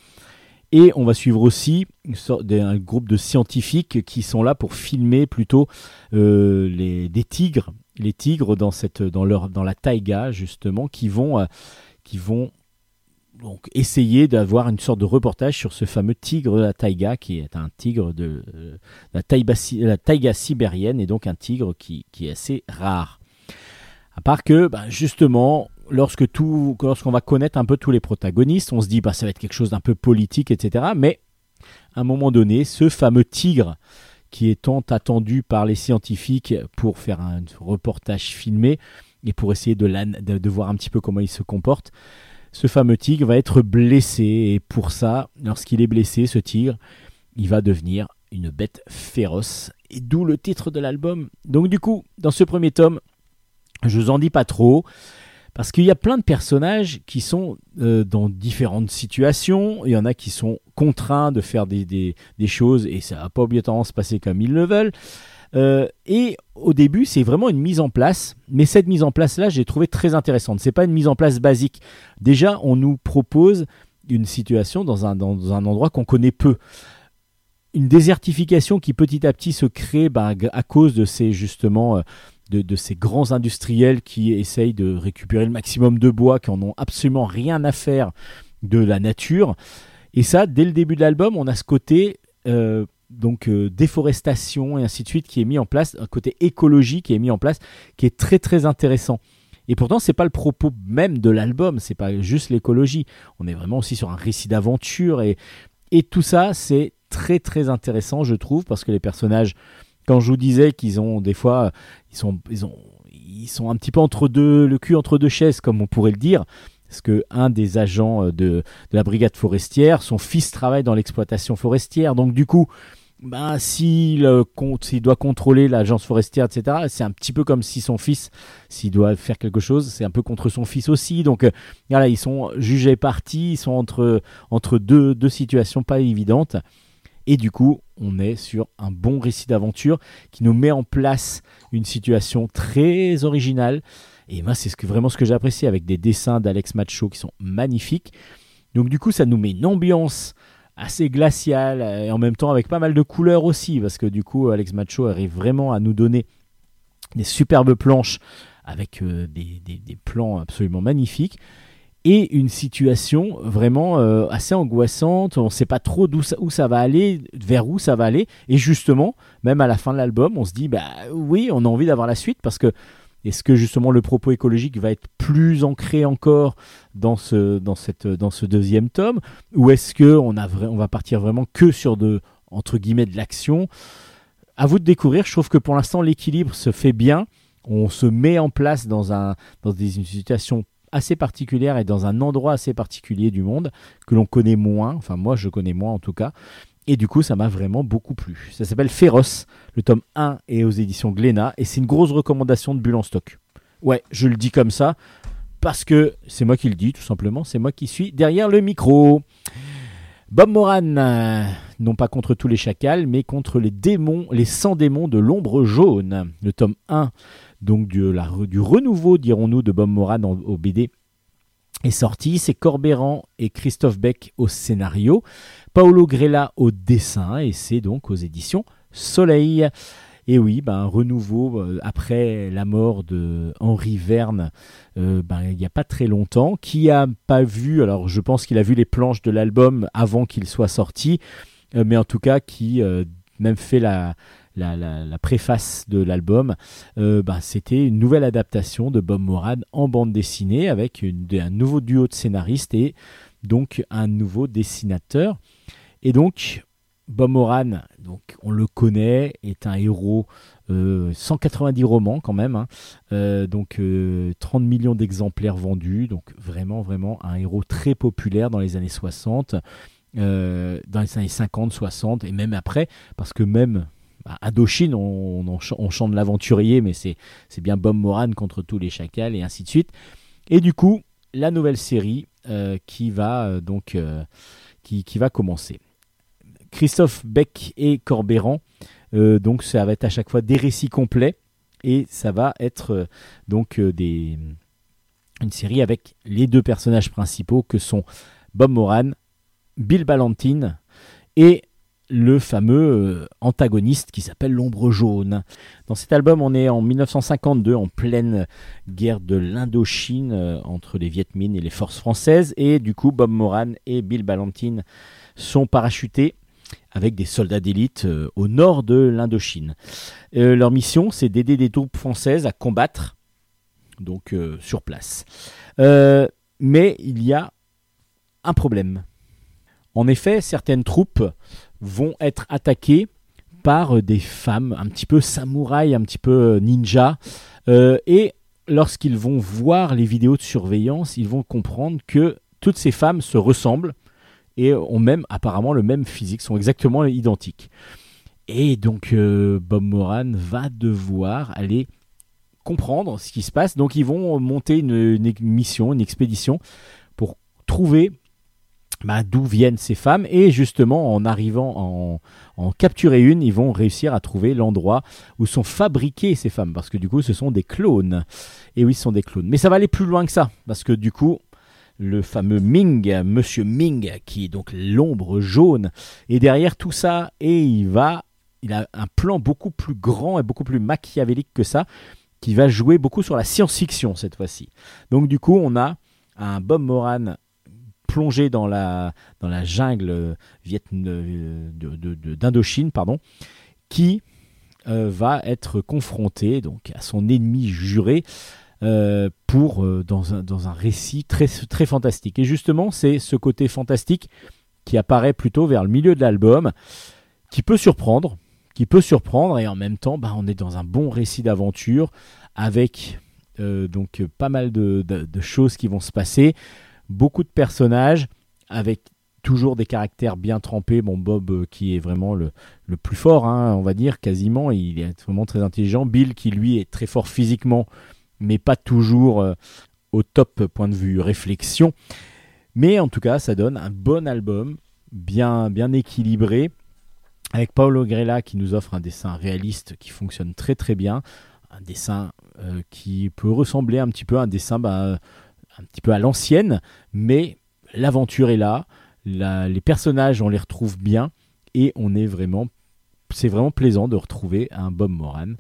Et on va suivre aussi un groupe de scientifiques qui sont là pour filmer plutôt les, des tigres, les tigres dans, cette, dans, leur, dans la taïga justement, qui vont, qui vont donc essayer d'avoir une sorte de reportage sur ce fameux tigre de la taïga, qui est un tigre de euh, la, taïga, la taïga sibérienne, et donc un tigre qui, est assez rare. À part que, ben, justement, lorsque tout, lorsqu'on va connaître un peu tous les protagonistes, on se dit, bah, ça va être quelque chose d'un peu politique, etc. Mais, à un moment donné, ce fameux tigre, qui est tant attendu par les scientifiques pour faire un reportage filmé, et pour essayer de voir un petit peu comment il se comporte, ce fameux tigre va être blessé, et pour ça, lorsqu'il est blessé, ce tigre, il va devenir une bête féroce, et d'où le titre de l'album. Donc du coup, dans ce premier tome, je vous en dis pas trop, parce qu'il y a plein de personnages qui sont euh, dans différentes situations. Il y en a qui sont contraints de faire des, choses et ça va pas obligatoirement se passer comme ils le veulent. Euh, et au début, c'est vraiment une mise en place, mais cette mise en place-là, j'ai trouvé très intéressante. C'est pas une mise en place basique. Déjà, on nous propose une situation dans un, dans un endroit qu'on connaît peu. Une désertification qui petit à petit se crée bah, à cause de ces justement euh, de ces grands industriels qui essayent de récupérer le maximum de bois, qui en ont absolument rien à faire de la nature. Et ça, dès le début de l'album, on a ce côté euh, donc euh, déforestation et ainsi de suite qui est mis en place, un côté écologie qui est mis en place, qui est très très intéressant. Et pourtant, c'est pas le propos même de l'album, c'est pas juste l'écologie. On est vraiment aussi sur un récit d'aventure et, et tout ça, c'est très très intéressant, je trouve, parce que les personnages, quand je vous disais qu'ils ont des fois, ils sont, ils ont, ils sont un petit peu entre deux, le cul entre deux chaises, comme on pourrait le dire. Parce que un des agents euh, de, la brigade forestière, son fils travaille dans l'exploitation forestière, donc du coup, ben, s'il euh, s'il doit contrôler l'agence forestière, etc., c'est un petit peu comme si son fils, s'il doit faire quelque chose, c'est un peu contre son fils aussi. Donc euh, voilà, ils sont jugés partis, ils sont entre, entre deux, deux situations pas évidentes. Et du coup, on est sur un bon récit d'aventure qui nous met en place une situation très originale. Et moi, c'est vraiment ce que j'ai apprécié avec des dessins d'Alex Macho qui sont magnifiques. Donc du coup, ça nous met une ambiance assez glaciale euh, et en même temps avec pas mal de couleurs aussi parce que du coup, Alex Macho arrive vraiment à nous donner des superbes planches avec euh, des plans absolument magnifiques et une situation vraiment euh, assez angoissante. On ne sait pas trop d'où ça, où ça va aller, vers où ça va aller. Et justement, même à la fin de l'album, on se dit, bah oui, on a envie d'avoir la suite parce que est-ce que justement le propos écologique va être plus ancré encore dans ce, dans cette, dans ce deuxième tome? Ou est-ce que on, va partir vraiment que sur de, entre guillemets, de l'action? À vous de découvrir. Je trouve que pour l'instant, l'équilibre se fait bien. On se met en place dans, un, dans des, une situation assez particulière et dans un endroit assez particulier du monde que l'on connaît moins. Enfin, moi, je connais moins en tout cas. Et du coup, ça m'a vraiment beaucoup plu. Ça s'appelle Féroce. Le tome 1 est aux éditions Glénat et c'est une grosse recommandation de Bulle en stock. Ouais, je le dis comme ça parce que c'est moi qui le dis, tout simplement. C'est moi qui suis derrière le micro. Bob Moran, non pas contre tous les chacals, mais contre les démons, les 100 démons de l'ombre jaune. Le tome 1, donc du, renouveau, dirons-nous, de Bob Moran au BD est sorti. C'est Corbéran et Christophe Beck au scénario, Paolo Grella au dessin, et c'est donc aux éditions Soleil. Et oui, ben, renouveau euh, après la mort de Henri Verne, euh, ben, il n'y a pas très longtemps. Qui a pas vu, alors je pense qu'il a vu les planches de l'album avant qu'il soit sorti, euh, mais en tout cas qui même fait la, la, préface de l'album, euh, ben, c'était une nouvelle adaptation de Bob Moran en bande dessinée avec un nouveau duo de scénaristes et donc un nouveau dessinateur. Et donc, Bob Moran, donc on le connaît, est un héros, euh, 190 romans quand même, hein. Euh, donc euh, 30 millions d'exemplaires vendus, donc vraiment vraiment un héros très populaire dans les années 60, euh, dans les années 50, 60 et même après, parce que même à Indochine, on, on, ch- on chante l'aventurier, mais c'est bien Bob Moran contre tous les chacals et ainsi de suite. Et du coup, la nouvelle série euh, qui va euh, donc euh, qui, va commencer. Christophe Beck et Corbéran donc ça va être à chaque fois des récits complets et ça va être donc une série avec les deux personnages principaux que sont Bob Moran, Bill Ballantine et le fameux euh, antagoniste qui s'appelle l'ombre jaune. Dans cet album, on est en 1952, en pleine guerre de l'Indochine euh, entre les Viet Minh et les forces françaises, et du coup, Bob Moran et Bill Ballantine sont parachutés avec des soldats d'élite euh, au nord de l'Indochine. Leur mission, c'est d'aider des troupes françaises à combattre, donc sur place. Mais il y a un problème. En effet, certaines troupes vont être attaquées par euh, des femmes un petit peu samouraïs, un petit peu euh, ninja, euh, et lorsqu'ils vont voir les vidéos de surveillance, ils vont comprendre que toutes ces femmes se ressemblent et ont même apparemment le même physique, sont exactement identiques. Et donc Bob Moran va devoir aller comprendre ce qui se passe. Donc ils vont monter une mission, une expédition pour trouver bah, d'où viennent ces femmes. Et justement, en arrivant en, en capturer une, ils vont réussir à trouver l'endroit où sont fabriquées ces femmes. Parce que du coup, ce sont des clones. Et oui, ce sont des clones. Mais ça va aller plus loin que ça. Parce que du coup, le fameux Ming, Monsieur Ming, qui est donc l'ombre jaune, est derrière tout ça. Et il va. Il a un plan beaucoup plus grand et beaucoup plus machiavélique que ça, qui va jouer beaucoup sur la science-fiction cette fois-ci. Donc du coup, on a un Bob Moran plongé dans la, dans la jungle euh, de- d'Indochine, pardon, qui euh, va être confronté donc à son ennemi juré euh, pour euh, dans, un, dans un récit très, très fantastique. Et justement, c'est ce côté fantastique qui apparaît plutôt vers le milieu de l'album, qui peut surprendre, qui peut surprendre, et en même temps, bah, on est dans un bon récit d'aventure avec euh, donc euh, pas mal de choses qui vont se passer, beaucoup de personnages avec toujours des caractères bien trempés. Bon, Bob euh, qui est vraiment le, le plus fort, hein, on va dire, quasiment, il est vraiment très intelligent. Bill qui lui est très fort physiquement, mais pas toujours euh, au top point de vue réflexion. Mais en tout cas, ça donne un bon album, bien, bien équilibré, avec Paolo Grella qui nous offre un dessin réaliste qui fonctionne très très bien, un dessin euh, qui peut ressembler un petit peu à un dessin bah, un petit peu à l'ancienne, mais l'aventure est là, les personnages on les retrouve bien et on est vraiment, c'est vraiment plaisant de retrouver un Bob Moran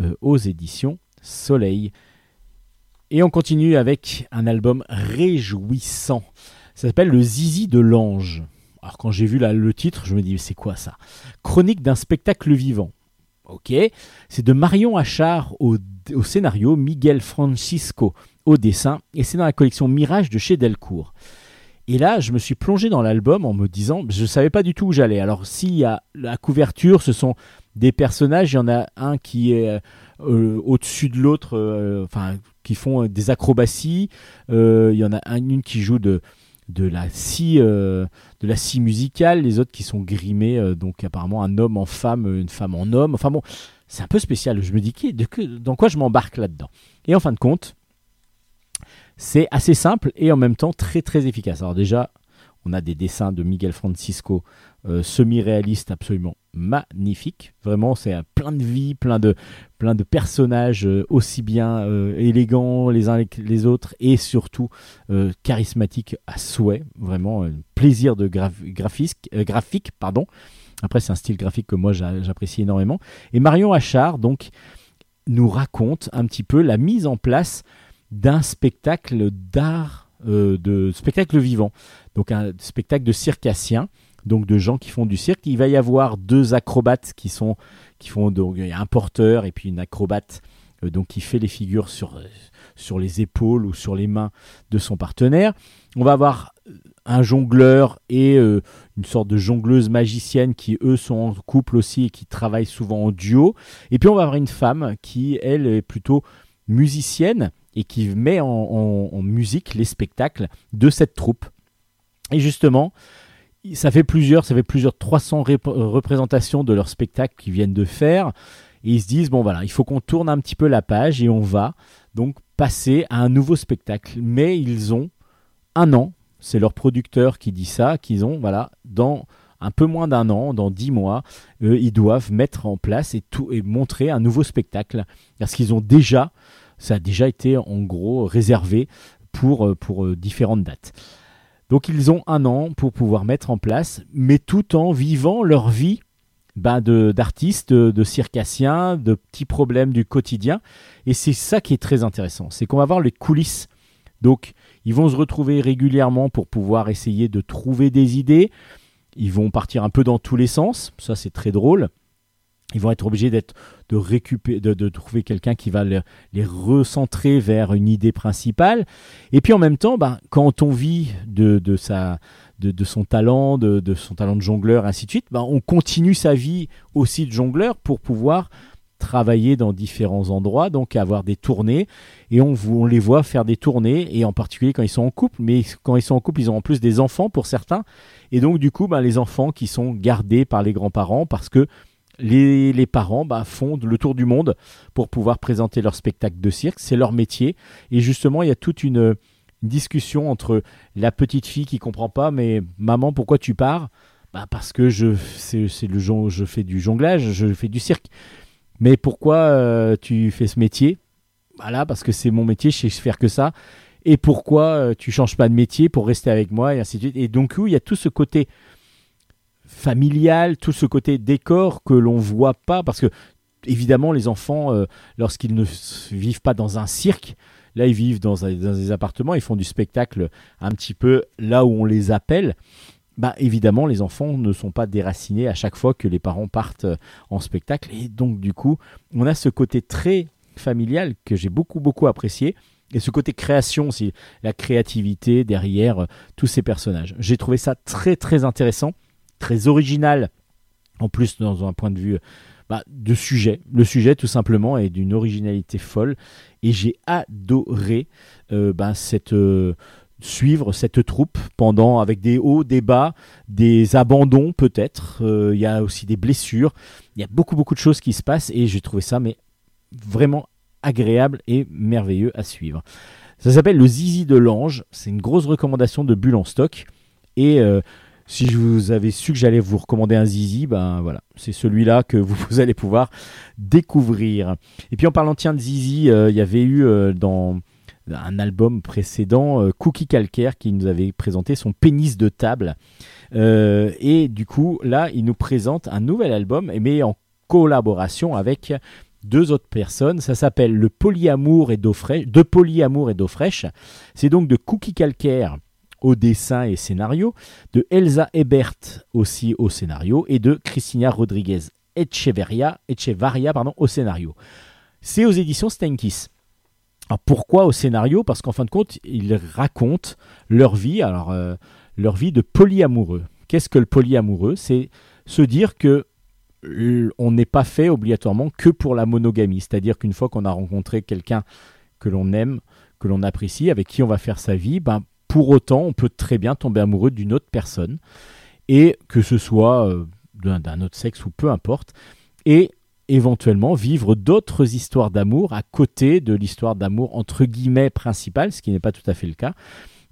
euh, aux éditions Soleil. Et on continue avec un album réjouissant. Ça s'appelle Le Zizi de l'Ange. Alors quand j'ai vu le titre, je me dis c'est quoi ça? Chronique d'un spectacle vivant. Ok, c'est de Marion Achard au scénario, Miguel Francisco au dessin, et c'est dans la collection Mirage de chez Delcourt. Et là, je me suis plongé dans l'album en me disant, je ne savais pas du tout où j'allais. Alors, s'il y a la couverture, ce sont des personnages, il y en a un qui est euh, au-dessus de l'autre, euh, enfin, qui font euh, des acrobaties. Euh, il y en a un- une qui joue de, la scie, euh, de la scie musicale, les autres qui sont grimés, euh, donc apparemment un homme en femme, une femme en homme. Enfin bon, c'est un peu spécial. Je me dis, de que- dans quoi je m'embarque là-dedans? Et en fin de compte, c'est assez simple et en même temps très très efficace. Alors déjà, on a des dessins de Miguel Francisco euh, semi-réalistes absolument magnifiques. Vraiment, c'est plein de vie, plein de, plein de personnages euh, aussi bien euh, élégants les uns avec les autres et surtout charismatiques à souhait. Vraiment, un plaisir de graphique. Pardon. Après, c'est un style graphique que moi j'a- j'apprécie énormément. Et Marion Achard, donc, nous raconte un petit peu la mise en place d'un spectacle d'art, euh, de spectacle vivant. Donc un spectacle de circassiens, donc de gens qui font du cirque. Il va y avoir deux acrobates qui sont, qui font donc il y a un porteur et puis une acrobate euh, donc qui fait les figures sur sur les épaules ou sur les mains de son partenaire. On va avoir euh, un jongleur et une sorte de jongleuse magicienne qui eux sont en couple aussi et qui travaillent souvent en duo. Et puis on va avoir une femme qui elle est plutôt musicienne et qui met en, musique les spectacles de cette troupe. Et justement, ça fait plusieurs, ça fait plusieurs 300 rép- représentations de leur spectacle qu'ils viennent de faire. Et ils se disent, bon voilà, il faut qu'on tourne un petit peu la page et on va donc passer à un nouveau spectacle. Mais ils ont un an, c'est leur producteur qui dit ça, qu'ils ont, voilà, dans un peu moins d'un an, dans dix mois, euh, ils doivent mettre en place et, tout, et montrer un nouveau spectacle. Parce qu'ils ont déjà, ça a déjà été en gros réservé pour, euh, pour euh, différentes dates. Donc ils ont un an pour pouvoir mettre en place, mais tout en vivant leur vie ben, de- d'artistes, de, de circassiens, de petits problèmes du quotidien. Et c'est ça qui est très intéressant, c'est qu'on va voir les coulisses. Donc ils vont se retrouver régulièrement pour pouvoir essayer de trouver des idées. Ils vont partir un peu dans tous les sens, ça c'est très drôle. Ils vont être obligés d'être de récupérer, de, de trouver quelqu'un qui va le- les recentrer vers une idée principale. Et puis en même temps, ben, quand on vit de, de sa, de, de son talent, de, de son talent de jongleur, ainsi de suite, ben, on continue sa vie aussi de jongleur pour pouvoir travailler dans différents endroits, donc avoir des tournées. Et on, on les voit faire des tournées, et en particulier quand ils sont en couple. Mais quand ils sont en couple, ils ont en plus des enfants pour certains. Et donc du coup, ben, les enfants qui sont gardés par les grands-parents parce que les, parents ben, font le tour du monde pour pouvoir présenter leur spectacle de cirque. C'est leur métier. Et justement, il y a toute une, discussion entre la petite fille qui comprend pas, mais maman, pourquoi tu pars? Bah parce que je, c'est, le je fais du jonglage, je fais du cirque. Mais pourquoi euh, tu fais ce métier? Voilà, parce que c'est mon métier, je sais faire que ça. Et pourquoi euh, tu changes pas de métier pour rester avec moi et ainsi de suite? Et donc, oui, il y a tout ce côté familial, tout ce côté décor que l'on voit pas parce que évidemment les enfants euh, lorsqu'ils ne vivent pas dans un cirque là ils vivent dans, dans des appartements ils font du spectacle un petit peu là où on les appelle. Bah évidemment les enfants ne sont pas déracinés à chaque fois que les parents partent euh, en spectacle. Et donc du coup on a ce côté très familial que j'ai beaucoup beaucoup apprécié et ce côté création aussi la créativité derrière euh, tous ces personnages. J'ai trouvé ça très très intéressant très original, en plus dans un point de vue bah, de sujet. Le sujet tout simplement est d'une originalité folle et j'ai adoré euh, bah, cette, euh, suivre cette troupe pendant avec des hauts, des bas, des abandons peut-être. Euh, Il y a aussi des blessures. Il y a beaucoup beaucoup de choses qui se passent et j'ai trouvé ça mais vraiment agréable et merveilleux à suivre. Ça s'appelle le Zizi de l'Ange. C'est une grosse recommandation de Bulle en stock et si je vous avais su que j'allais vous recommander un zizi, ben voilà, c'est celui-là que vous, allez pouvoir découvrir. Et puis en parlant tiens de zizi, euh, il y avait eu euh, dans un album précédent euh, Cookie Calcaire qui nous avait présenté son pénis de table. Et du coup, là, il nous présente un nouvel album, mais en collaboration avec deux autres personnes. Ça s'appelle Le Polyamour et d'eau fraîche, De Polyamour et d'eau fraîche. C'est donc de Cookie Calcaire au dessin et scénario, de Elsa Ebert aussi au scénario, et de Cristina Rodriguez Echeverria, Echevarria pardon, au scénario. C'est aux éditions Stenkis. Alors pourquoi au scénario? Parce qu'en fin de compte, ils racontent leur vie, alors euh, leur vie de polyamoureux. Qu'est-ce que le polyamoureux? C'est se dire que euh, on n'est pas fait obligatoirement que pour la monogamie, c'est-à-dire qu'une fois qu'on a rencontré quelqu'un que l'on aime, que l'on apprécie, avec qui on va faire sa vie, ben pour autant, on peut très bien tomber amoureux d'une autre personne, et que ce soit euh, d'un autre sexe ou peu importe, et éventuellement vivre d'autres histoires d'amour à côté de l'histoire d'amour entre guillemets principale, ce qui n'est pas tout à fait le cas,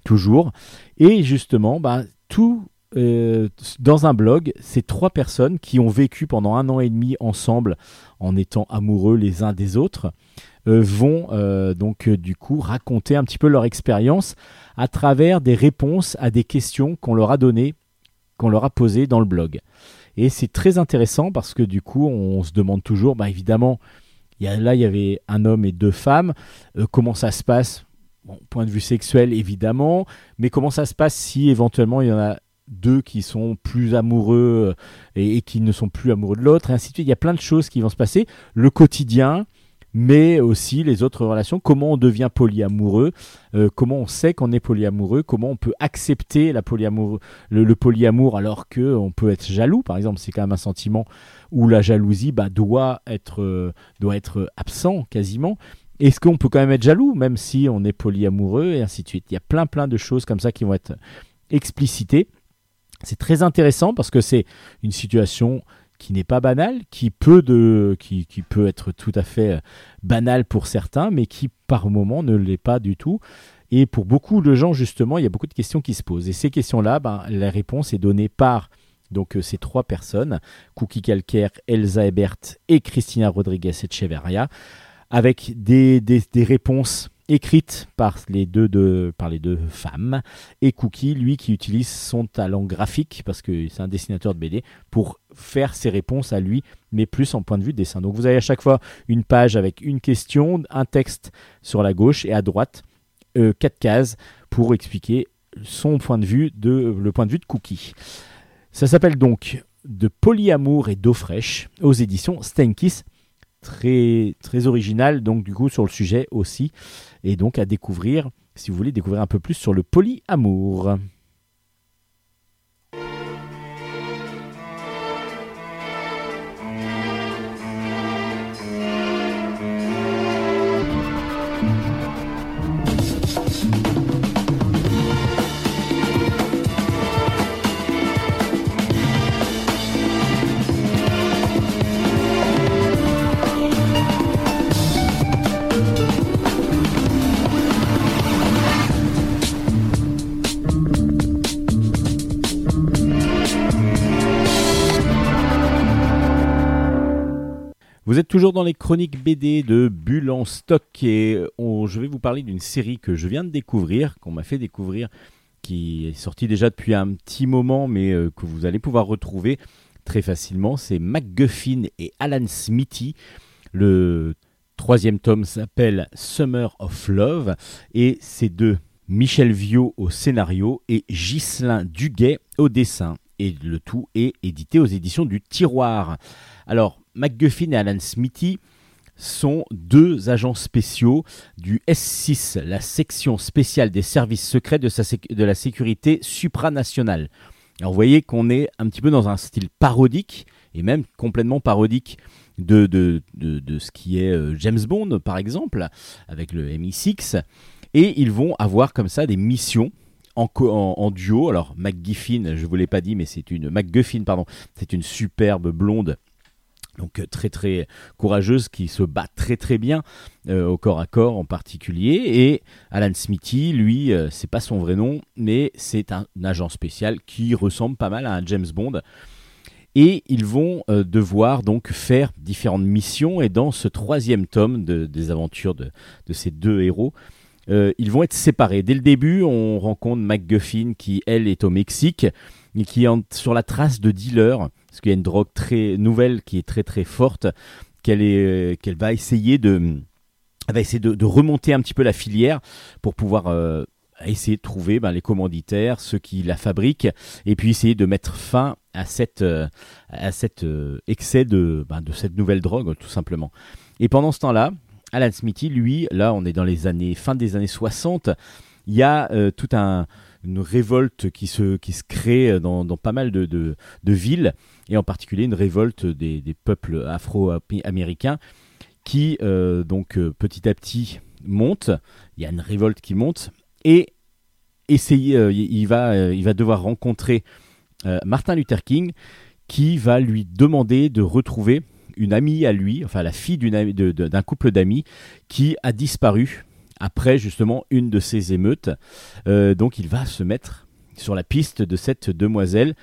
toujours. Et justement, bah, tout euh, dans un blog, ces trois personnes qui ont vécu pendant un an et demi ensemble en étant amoureux les uns des autres, euh, vont euh, donc du coup raconter un petit peu leur expérience à travers des réponses à des questions qu'on leur a données, qu'on leur a posées dans le blog. Et c'est très intéressant parce que du coup, on se demande toujours, bah évidemment, là il y avait un homme et deux femmes, comment ça se passe? Bon, point de vue sexuel évidemment, mais comment ça se passe si éventuellement il y en a deux qui sont plus amoureux euh, et, qui ne sont plus amoureux de l'autre, et ainsi de suite. Il y a plein de choses qui vont se passer. Le quotidien, mais aussi les autres relations. Comment on devient polyamoureux euh, Comment on sait qu'on est polyamoureux Comment on peut accepter la polyamour, le, le polyamour alors que on peut être jaloux Par exemple, c'est quand même un sentiment où la jalousie bah, doit être euh, doit être absent quasiment. Est-ce qu'on peut quand même être jaloux même si on est polyamoureux et ainsi de suite? Il y a plein plein de choses comme ça qui vont être explicitées. C'est très intéressant parce que c'est une situation qui n'est pas banale, qui peut, être tout à fait euh, banale pour certains, mais qui par moment ne l'est pas du tout. Et pour beaucoup de gens, justement, il y a beaucoup de questions qui se posent. Et ces questions-là, ben, la réponse est donnée par euh, ces trois personnes, Cookie Calcaire, Elsa Ebert et Christina Rodriguez Echeverria, avec des réponses écrites par les, deux, de- par les deux femmes, et Cookie, lui, qui utilise son talent graphique, parce que c'est un dessinateur de BD, pour faire ses réponses à lui, mais plus en point de vue de dessin. Donc vous avez à chaque fois une page avec une question, un texte sur la gauche, et à droite, euh, quatre cases pour expliquer son point de vue, de, le point de vue de Cookie. Ça s'appelle donc De polyamour et d'eau fraîche aux éditions Stenkiss. Très, très original, donc du coup, sur le sujet aussi. Et donc à découvrir, si vous voulez découvrir un peu plus sur le polyamour. Vous êtes toujours dans les chroniques BD de Bulle en stock et on- je vais vous parler d'une série que je viens de découvrir, qu'on m'a fait découvrir, qui est sortie déjà depuis un petit moment, mais euh, que vous allez pouvoir retrouver très facilement. C'est MacGuffin et Alan Smithy. Le troisième tome s'appelle Summer of Love et c'est de Michel Viau au scénario et Ghislain Duguet au dessin. Et le tout est édité aux éditions du Tiroir. Alors, MacGuffin et Alan Smithy sont deux agents spéciaux du S6, la section spéciale des services secrets de, la sécurité supranationale. Alors vous voyez qu'on est un petit peu dans un style parodique, et même complètement parodique de, de, de, ce qui est euh, James Bond, par exemple, avec le MI6. Et ils vont avoir comme ça des missions en, duo. Alors McGuffin, je vous l'ai pas dit, mais c'est une McGuffin, pardon, c'est une superbe blonde donc euh, très très courageuse qui se bat très très bien euh, au corps à corps en particulier. Et Alan Smithy lui euh, c'est pas son vrai nom mais c'est un agent spécial qui ressemble pas mal à un James Bond. Et ils vont euh, devoir donc faire différentes missions. Et dans ce troisième tome de- des aventures de, de ces deux héros ils vont être séparés. Dès le début, on rencontre McGuffin qui, elle, est au Mexique qui est sur la trace de dealers, parce qu'il y a une drogue très nouvelle qui est très très forte, qu'elle est- qu'elle va essayer de, va essayer de, remonter un petit peu la filière pour pouvoir euh, essayer de trouver ben, les commanditaires, ceux qui la fabriquent, et puis essayer de mettre fin à cette, euh, à cet euh, excès de, ben, de cette nouvelle drogue, tout simplement. Et pendant ce temps-là, Alan Smithy, lui, là, on est dans les années fin des années 60. Il y a euh, toute un, une révolte qui se, crée dans, pas mal de, villes, et en particulier une révolte des, peuples afro-américains qui, euh, donc, euh, petit à petit monte. Il y a une révolte qui monte, et essayer, euh, il, va, il va devoir rencontrer Martin Luther King, qui va lui demander de retrouver une amie à lui, enfin la fille d'un couple d'amis qui a disparu après justement une de ces émeutes. Euh, donc il va se mettre sur la piste de cette demoiselle,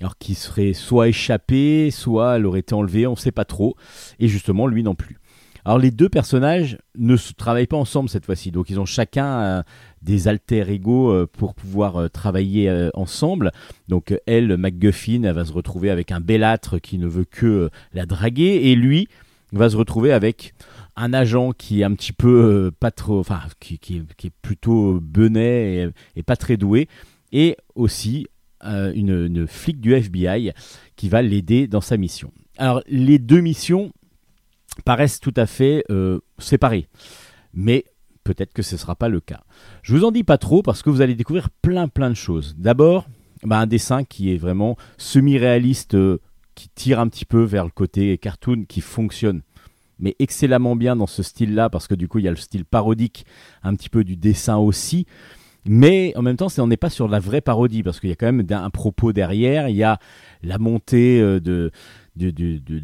alors qui serait soit échappée, soit elle aurait été enlevée, on ne sait pas trop, et justement lui non plus. Alors les deux personnages ne travaillent pas ensemble cette fois-ci, donc ils ont chacun euh, des alter ego euh, pour pouvoir travailler ensemble. Donc elle, MacGuffin, elle va se retrouver avec un belâtre qui ne veut que la draguer, et lui va se retrouver avec un agent qui est un petit peu euh, pas trop, enfin qui, est, plutôt benet et, pas très doué, et aussi euh, une, flic du FBI qui va l'aider dans sa mission. Alors les deux missions paraissent tout à fait euh, séparées, mais peut-être que ce ne sera pas le cas. Je vous en dis pas trop parce que vous allez découvrir plein plein de choses. D'abord, bah, un dessin qui est vraiment semi-réaliste, qui tire un petit peu vers le côté cartoon, qui fonctionne mais excellemment bien dans ce style-là, parce que du coup, il y a le style parodique, un petit peu du dessin aussi. Mais en même temps, on n'est pas sur la vraie parodie, parce qu'il y a quand même un propos derrière. Il y a la montée euh, de,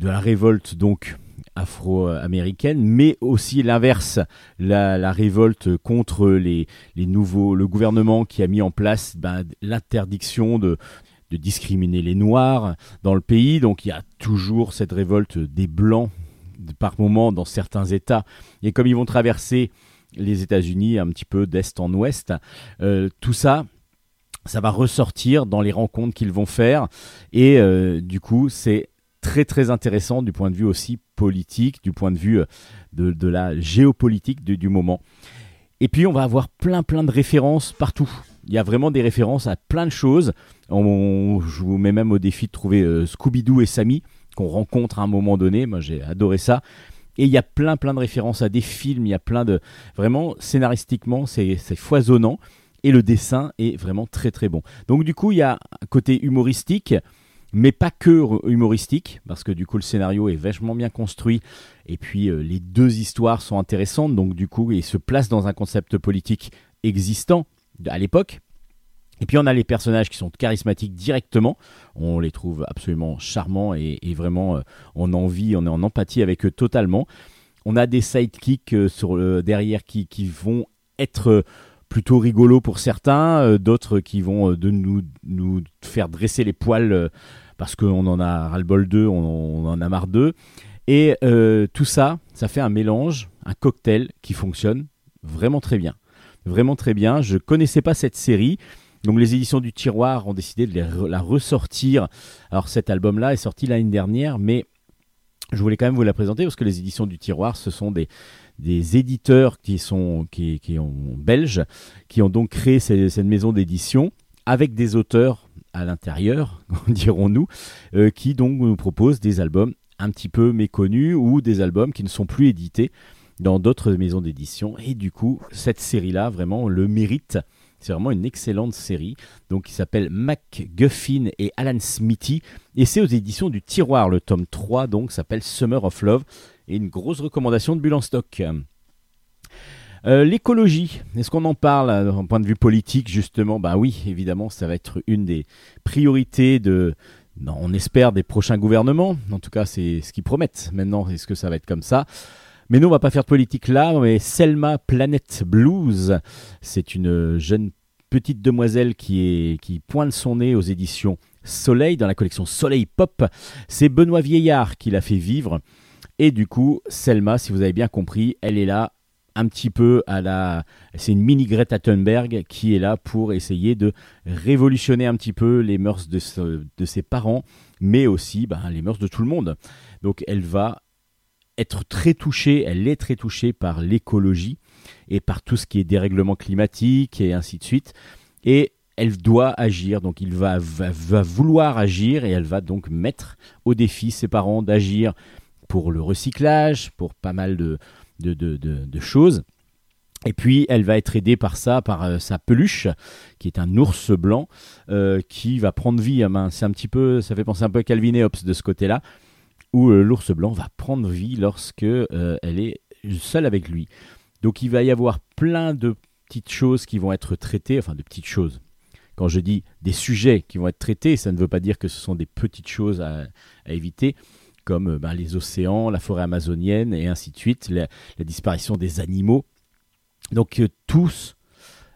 la révolte, donc afro-américaine, mais aussi l'inverse, la, révolte contre le gouvernement qui a mis en place ben, l'interdiction de, discriminer les Noirs dans le pays. Donc il y a toujours cette révolte des Blancs par moment dans certains États. Et comme ils vont traverser les États-Unis un petit peu d'est en ouest, euh, tout ça, ça va ressortir dans les rencontres qu'ils vont faire. Et euh, du coup, c'est très très intéressant du point de vue aussi politique, du point de vue euh, de, de la géopolitique du- moment. Et puis on va avoir plein plein de références partout. Il y a vraiment des références à plein de choses. On- je vous mets même au défi de trouver Scooby-Doo et Sammy qu'on rencontre à un moment donné. Moi j'ai adoré ça. Et il y a plein plein de références à des films. Il y a plein de vraiment scénaristiquement c'est foisonnant et le dessin est vraiment très très bon. Donc du coup il y a un côté humoristique. Mais pas que humoristique, parce que du coup le scénario est vachement bien construit, et puis euh, les deux histoires sont intéressantes, donc du coup il se place dans un concept politique existant à l'époque. Et puis on a les personnages qui sont charismatiques directement, on les trouve absolument charmants et, vraiment euh, on a envie, on est en empathie avec eux totalement. On a des sidekicks euh, le- derrière qui, vont être euh, plutôt rigolos pour certains, euh, d'autres qui vont euh, de nous, nous faire dresser les poils euh, parce qu'on en a ras-le-bol d'eux, on, en a marre d'eux. Et euh, tout ça, ça fait un mélange, un cocktail qui fonctionne vraiment très bien. Vraiment très bien. Je connaissais pas cette série. Donc les éditions du tiroir ont décidé de la ressortir. Alors cet album-là est sorti l'année dernière, mais je voulais quand même vous la présenter parce que les éditions du tiroir, ce sont des, éditeurs qui sont belges, qui ont donc créé cette maison d'édition avec des auteurs à l'intérieur, dirons-nous, euh, qui donc nous proposent des albums un petit peu méconnus ou des albums qui ne sont plus édités dans d'autres maisons d'édition. Et du coup, cette série-là, vraiment, le mérite. C'est vraiment une excellente série, donc qui s'appelle MacGuffin et Alan Smithy, et c'est aux éditions du Tiroir. Le tome 3 donc s'appelle Summer of Love, et une grosse recommandation de Bulle stock. Euh, L'écologie, est-ce qu'on en parle euh, d'un point de vue politique justement? Bah oui, évidemment, ça va être une des priorités de, on espère des prochains gouvernements. En tout cas, c'est ce qu'ils promettent. Maintenant, est-ce que ça va être comme ça? Mais nous, on va pas faire de politique là. Mais Selma Planet Blues, c'est une jeune petite demoiselle qui pointe son nez aux éditions Soleil dans la collection Soleil Pop. C'est Benoît Vieillard qui l'a fait vivre. Et du coup, Selma, si vous avez bien compris, elle est là un petit peu à la. C'est une mini Greta Thunberg qui est là pour essayer de révolutionner un petit peu les mœurs de ses parents, mais aussi ben, les mœurs de tout le monde. Donc elle va être très touchée, elle est très touchée par l'écologie et par tout ce qui est dérèglement climatique et ainsi de suite. Et elle doit agir, donc il va, va, va vouloir agir et elle va donc mettre au défi ses parents d'agir pour le recyclage, pour pas mal de, de, de, choses. Et puis, elle va être aidée par ça, par euh, sa peluche, qui est un ours blanc, euh, qui va prendre vie. Ah ben, c'est un petit peu, ça fait penser un peu à Calvin et Hobbes de ce côté-là, où euh, l'ours blanc va prendre vie lorsque euh, elle est seule avec lui. Donc, il va y avoir plein de petites choses qui vont être traitées, enfin de petites choses. Quand je dis des sujets qui vont être traités, ça ne veut pas dire que ce sont des petites choses à, éviter comme euh, ben, les océans, la forêt amazonienne et ainsi de suite, la, disparition des animaux. Donc tous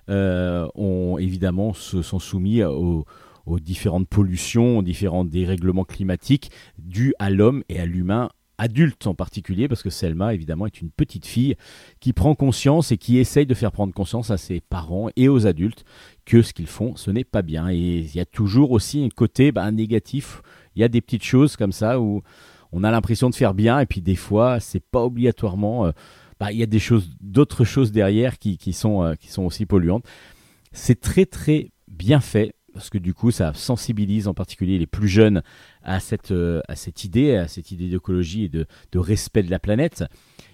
ont évidemment se sont soumis aux, aux différentes pollutions, aux différents dérèglements climatiques dus à l'homme et à l'humain adulte en particulier, parce que Selma, évidemment, est une petite fille qui prend conscience et qui essaye de faire prendre conscience à ses parents et aux adultes que ce qu'ils font, ce n'est pas bien. Et il y a toujours aussi un côté bah, négatif. Il y a des petites choses comme ça où on a l'impression de faire bien, et puis des fois, c'est pas obligatoirement. euh, bah, il y a des choses, d'autres choses derrière qui, qui sont, euh, qui sont aussi polluantes. C'est très très bien fait parce que du coup, ça sensibilise en particulier les plus jeunes à cette, euh, idée, à cette idée d'écologie et de, de respect de la planète.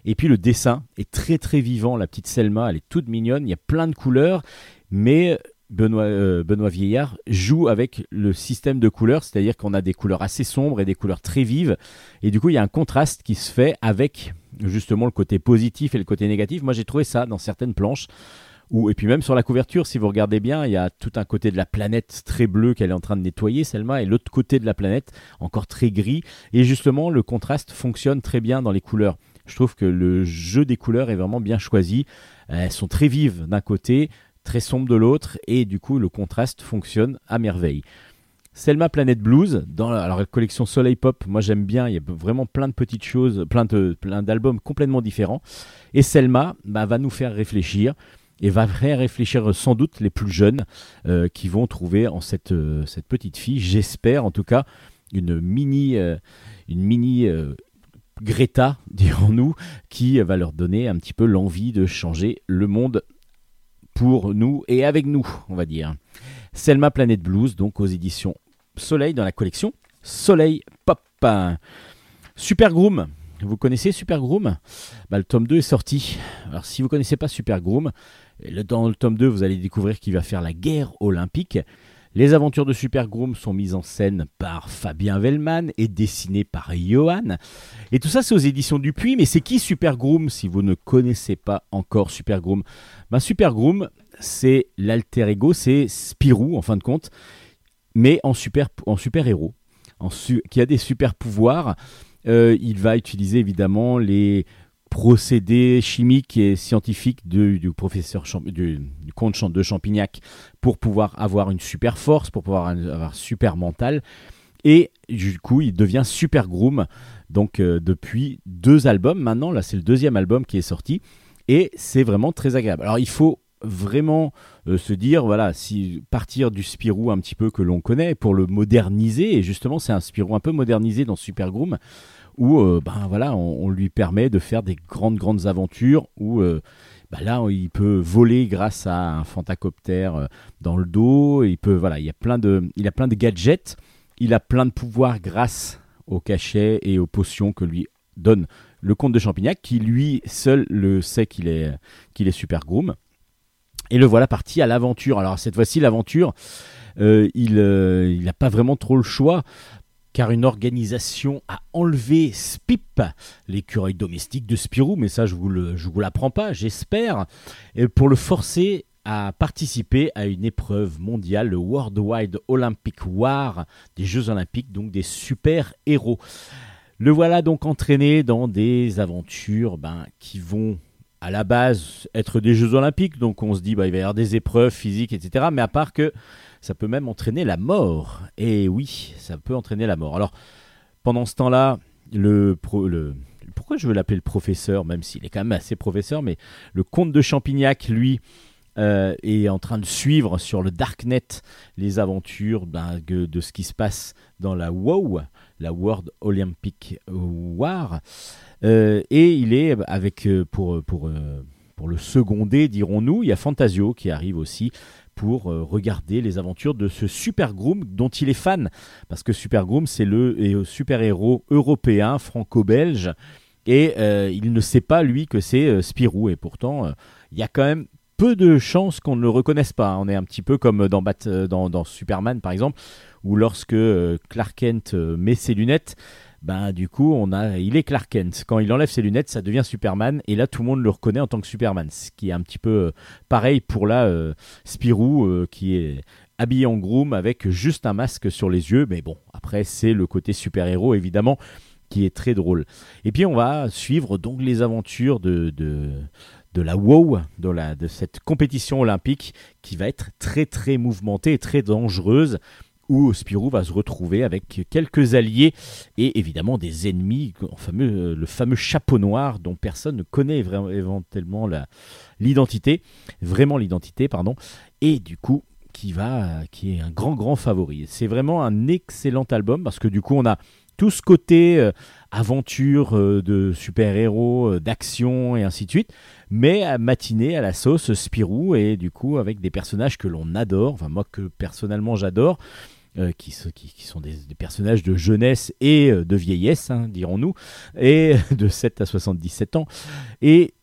Et puis le dessin est très très vivant. La petite Selma, elle est toute mignonne. Il y a plein de couleurs, mais Benoît, euh, Benoît Vieillard joue avec le système de couleurs, c'est-à-dire qu'on a des couleurs assez sombres et des couleurs très vives. Et du coup, il y a un contraste qui se fait avec justement le côté positif et le côté négatif. Moi, j'ai trouvé ça dans certaines planches. Et puis même sur la couverture, si vous regardez bien, il y a tout un côté de la planète très bleu qu'elle est en train de nettoyer, Selma, et l'autre côté de la planète encore très gris. Et justement, le contraste fonctionne très bien dans les couleurs. Je trouve que le jeu des couleurs est vraiment bien choisi. Elles sont très vives d'un côté, très sombres de l'autre, et du coup, le contraste fonctionne à merveille. Selma Planet Blues, dans la, collection Soleil Pop, moi j'aime bien, il y a vraiment plein de petites choses, plein plein d'albums complètement différents. Et Selma bah, va nous faire réfléchir et va faire réfléchir sans doute les plus jeunes euh, qui vont trouver en cette, euh, cette petite fille, j'espère en tout cas, une mini, euh, une mini Greta, dirons-nous, qui va leur donner un petit peu l'envie de changer le monde pour nous et avec nous, on va dire. Selma Planet Blues, donc aux éditions Soleil dans la collection Soleil Pop. Super Groom, vous connaissez Super Groom bah, Le tome 2 est sorti. Alors si vous connaissez pas Super Groom, dans le tome 2, vous allez découvrir qu'il va faire la guerre olympique. Les aventures de Super Groom sont mises en scène par Fabien Vellman et dessinées par Johan. Et tout ça, c'est aux éditions Dupuis. Mais c'est qui Super Groom si vous ne connaissez pas encore Super Groom? Ben, Super Groom, c'est l'alter ego, c'est Spirou en fin de compte, mais en super, en super héros, qui a des super pouvoirs. Euh, il va utiliser évidemment les procédés chimiques et scientifiques de- du professeur du, du comte de Champignac pour pouvoir avoir une super force, pour pouvoir avoir super mental. Et du coup, il devient Super Groom. Donc, euh, depuis deux albums maintenant, là, c'est le deuxième album qui est sorti. Et c'est vraiment très agréable. Alors, il faut vraiment euh, se dire, voilà, si partir du Spirou un petit peu que l'on connaît pour le moderniser. Et justement, c'est un Spirou un peu modernisé dans Super Groom où euh, ben voilà, on, lui permet de faire des grandes grandes aventures où euh, bah là il peut voler grâce à un fantacoptère euh, dans le dos. Il peut voilà, il y a plein de, il a plein de gadgets. Il a plein de pouvoirs grâce aux cachets et aux potions que lui donne le comte de Champignac, qui lui seul le sait qu'il est qu'il est super groom. Et le voilà parti à l'aventure. Alors cette fois-ci, l'aventure, il il n'a pas vraiment trop le choix car une organisation a enlevé Spip, l'écureuil domestique de Spirou, mais ça je vous le, je vous l'apprends pas, j'espère, pour le forcer à participer à une épreuve mondiale, le Worldwide Olympic War des Jeux Olympiques, donc des super-héros. Le voilà donc entraîné dans des aventures ben, qui vont à la base être des Jeux Olympiques, donc on se dit bah, il va y avoir des épreuves physiques, etc. Mais à part que ça peut même entraîner la mort. Et oui, ça peut entraîner la mort. Alors, pendant ce temps-là, le, pourquoi je veux l'appeler le professeur, même s'il est quand même assez professeur, mais le comte de Champignac, lui, euh, est en train de suivre sur le Darknet les aventures ben, de ce qui se passe dans la WOW, la World Olympic War. Euh, et il est avec, euh, pour, pour, pour le seconder, dirons-nous, il y a Fantasio qui arrive aussi pour euh, regarder les aventures de ce super groom dont il est fan. Parce que Super Groom, c'est le euh, super-héros européen, franco-belge. Et euh, il ne sait pas, lui, que c'est Spirou. Et pourtant, il y a quand même peu de chances qu'on ne le reconnaisse pas. On est un petit peu comme dans, dans, Superman, par exemple, où lorsque Clark Kent met ses lunettes, ben, du coup, on a, il est Clark Kent. Quand il enlève ses lunettes, ça devient Superman. Et là, tout le monde le reconnaît en tant que Superman. Ce qui est un petit peu euh, pareil pour là, euh, Spirou, euh, qui est habillé en groom avec juste un masque sur les yeux. Mais bon, après, c'est le côté super-héros, évidemment, qui est très drôle. Et puis, on va suivre donc les aventures de, de, de la WOW, de, la, de cette compétition olympique qui va être très, très mouvementée et très dangereuse où Spirou va se retrouver avec quelques alliés et évidemment des ennemis, le fameux, euh, le fameux chapeau noir dont personne ne connaît vraiment éventuellement l'identité, vraiment l'identité, pardon, et du coup qui va, qui est un grand grand favori. C'est vraiment un excellent album parce que du coup on a tout ce côté euh, aventure euh, de super-héros, d'action et ainsi de suite, mais à matiner à la sauce Spirou et du coup avec des personnages que l'on adore, enfin moi que personnellement j'adore, euh, qui, sont des, des personnages de jeunesse et euh, de vieillesse, hein, dirons-nous, et de 7 à 77 ans. Et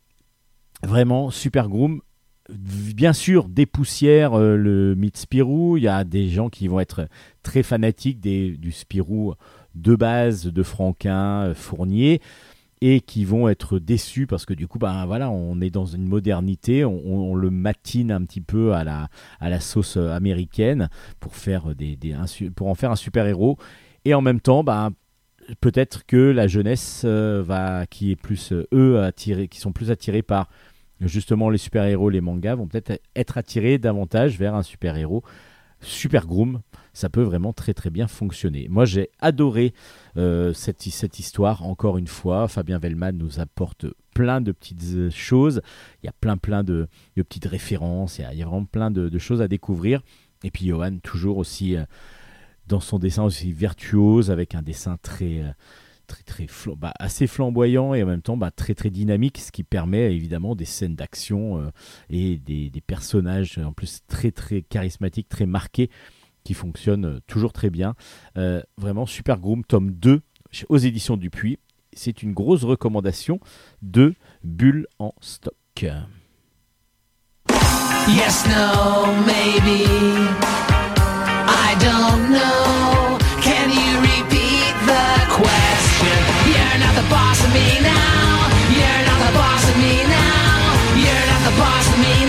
vraiment, Super Groom, bien sûr, dépoussière euh, le mythe Spirou. Il y a des gens qui vont être très fanatiques des, du Spirou de base de Franquin, euh, Fournier et qui vont être déçus parce que du coup ben voilà on est dans une modernité on, le matine un petit peu à la, sauce euh, américaine pour en faire un super héros et en même temps ben peut-être que la jeunesse euh, qui est plus euh, qui sont plus attirés par justement les super héros les mangas vont peut-être être attirés davantage vers un super héros super groom ça peut vraiment très très bien fonctionner. Moi j'ai adoré euh, cette, cette histoire, encore une fois. Fabien Vellman nous apporte plein de petites euh, choses, il y a plein plein de, de petites références, il y, a, vraiment plein de, choses à découvrir. Et puis Johan, toujours aussi euh, dans son dessin aussi virtuose, avec un dessin très... Très, très bah, assez flamboyant et en même temps bah, très très dynamique, ce qui permet évidemment des scènes d'action et des, des personnages en plus très très charismatiques, très marqués, qui fonctionnent euh, toujours très bien. Euh, vraiment Super Groom tome 2 chez- aux éditions Dupuis. C'est une grosse recommandation de Bulle en stock. Yes, no, maybe. I don't know. Can you repeat the question? You're not the boss of me now. You're not the boss of me now. You're not the boss of me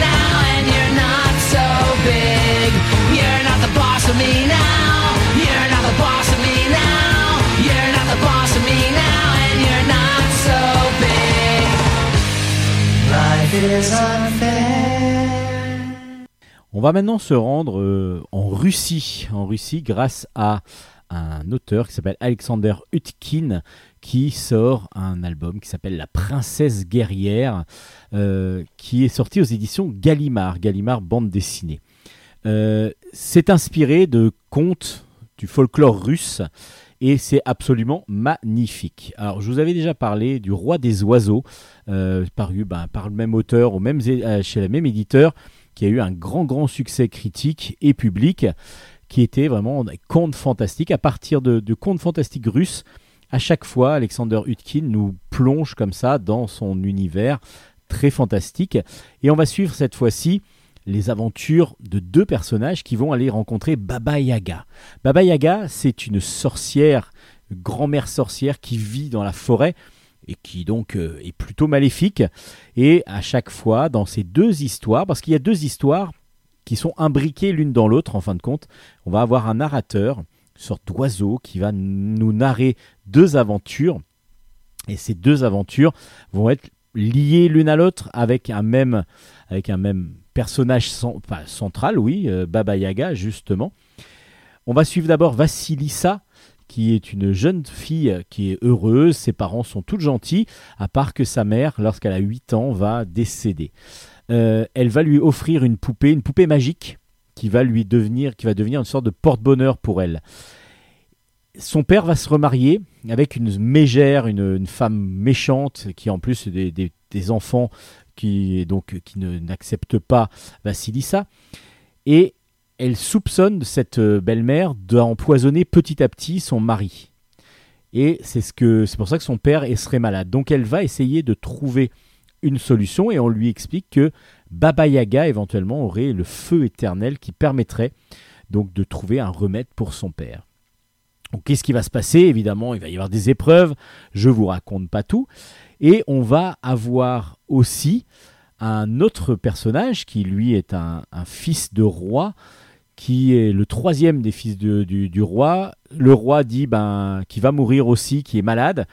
On va maintenant se rendre euh, en Russie, en Russie grâce à un auteur qui s'appelle Alexander Utkin qui sort un album qui s'appelle La Princesse guerrière euh, qui est sorti aux éditions Gallimard, Gallimard bande dessinée. Euh, c'est inspiré de contes du folklore russe et c'est absolument magnifique. Alors je vous avais déjà parlé du Roi des oiseaux euh, paru ben, par le même auteur au même, euh, chez le même éditeur qui a eu un grand grand succès critique et public, qui était vraiment des contes fantastiques. À partir de, de contes fantastiques russes, à chaque fois, Alexander Hutkin nous plonge comme ça dans son univers très fantastique. Et on va suivre cette fois-ci les aventures de deux personnages qui vont aller rencontrer Baba Yaga. Baba Yaga, c'est une sorcière, grand-mère sorcière qui vit dans la forêt et qui donc euh, est plutôt maléfique. Et à chaque fois, dans ces deux histoires, parce qu'il y a deux histoires qui sont imbriquées l'une dans l'autre, en fin de compte, on va avoir un narrateur, une sorte d'oiseau, qui va nous narrer deux aventures. Et ces deux aventures vont être liées l'une à l'autre avec un même, avec un même personnage central, oui, euh, Baba Yaga, justement. On va suivre d'abord Vassilissa, qui est une jeune fille qui est heureuse, ses parents sont tous gentils, à part que sa mère, lorsqu'elle a 8 ans, va décéder. Euh, elle va lui offrir une poupée, une poupée magique, qui va lui devenir, qui va devenir une sorte de porte-bonheur pour elle. Son père va se remarier avec une mégère, une, femme méchante, qui en plus des- des enfants qui donc qui n'acceptent pas Vassilissa, et elle soupçonne cette euh, belle-mère d'empoisonner petit à petit son mari. Et c'est ce que c'est pour ça que son père serait malade. Donc elle va essayer de trouver une solution et on lui explique que Baba Yaga éventuellement aurait le feu éternel qui permettrait donc de trouver un remède pour son père. Donc qu'est-ce qui va se passer? Évidemment, il va y avoir des épreuves, je vous raconte pas tout et on va avoir aussi un autre personnage qui lui est un, fils de roi qui est le troisième des fils du, roi. Le roi dit ben, qu'il va mourir aussi, qui est malade,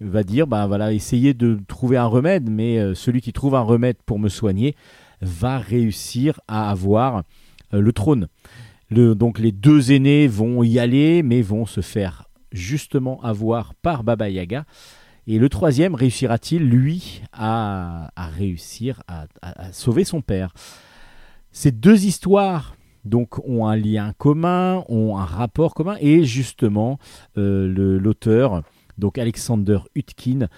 va dire ben voilà, essayez de trouver un remède, mais euh, celui qui trouve un remède pour me soigner va réussir à avoir euh, le trône. Donc les deux aînés vont y aller, mais vont se faire justement avoir par Baba Yaga. Et le troisième réussira-t-il, lui, à, réussir à- sauver son père? Ces deux histoires donc ont un lien commun, ont un rapport commun, et justement euh, l'auteur, donc Alexander Hutkin,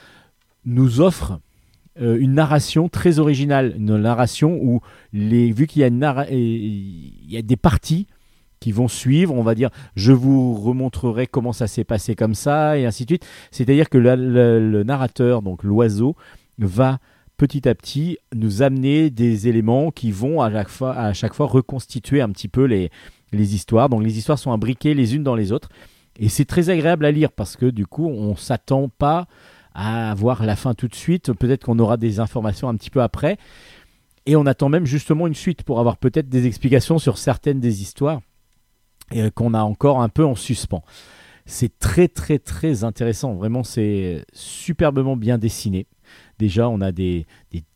nous offre euh, une narration très originale, une narration où les, vu qu'il y y a des parties qui vont suivre, on va dire, je vous remontrerai comment ça s'est passé comme ça, et ainsi de suite. C'est-à-dire que le, narrateur, donc l'oiseau, va petit à petit nous amener des éléments qui vont à chaque fois, reconstituer un petit peu les, les histoires. Donc les histoires sont imbriquées les unes dans les autres. Et c'est très agréable à lire parce que du coup, on s'attend pas à avoir la fin tout de suite. Peut-être qu'on aura des informations un petit peu après. Et on attend même justement une suite pour avoir peut-être des explications sur certaines des histoires et qu'on a encore un peu en suspens. C'est très très très intéressant. Vraiment, c'est superbement bien dessiné. Déjà, on a des,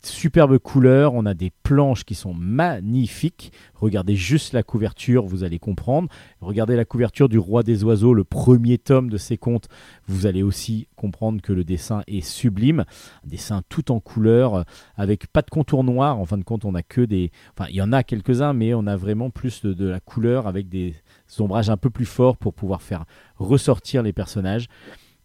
superbes couleurs, on a des planches qui sont magnifiques. Regardez juste la couverture, vous allez comprendre. Regardez la couverture du Roi des Oiseaux, le premier tome de ces contes. Vous allez aussi comprendre que le dessin est sublime. Un dessin tout en couleurs, avec pas de contour noir. En fin de compte, on a que des. Enfin, il y en a quelques-uns, mais on a vraiment plus de la couleur avec des ombrages un peu plus forts pour pouvoir faire ressortir les personnages.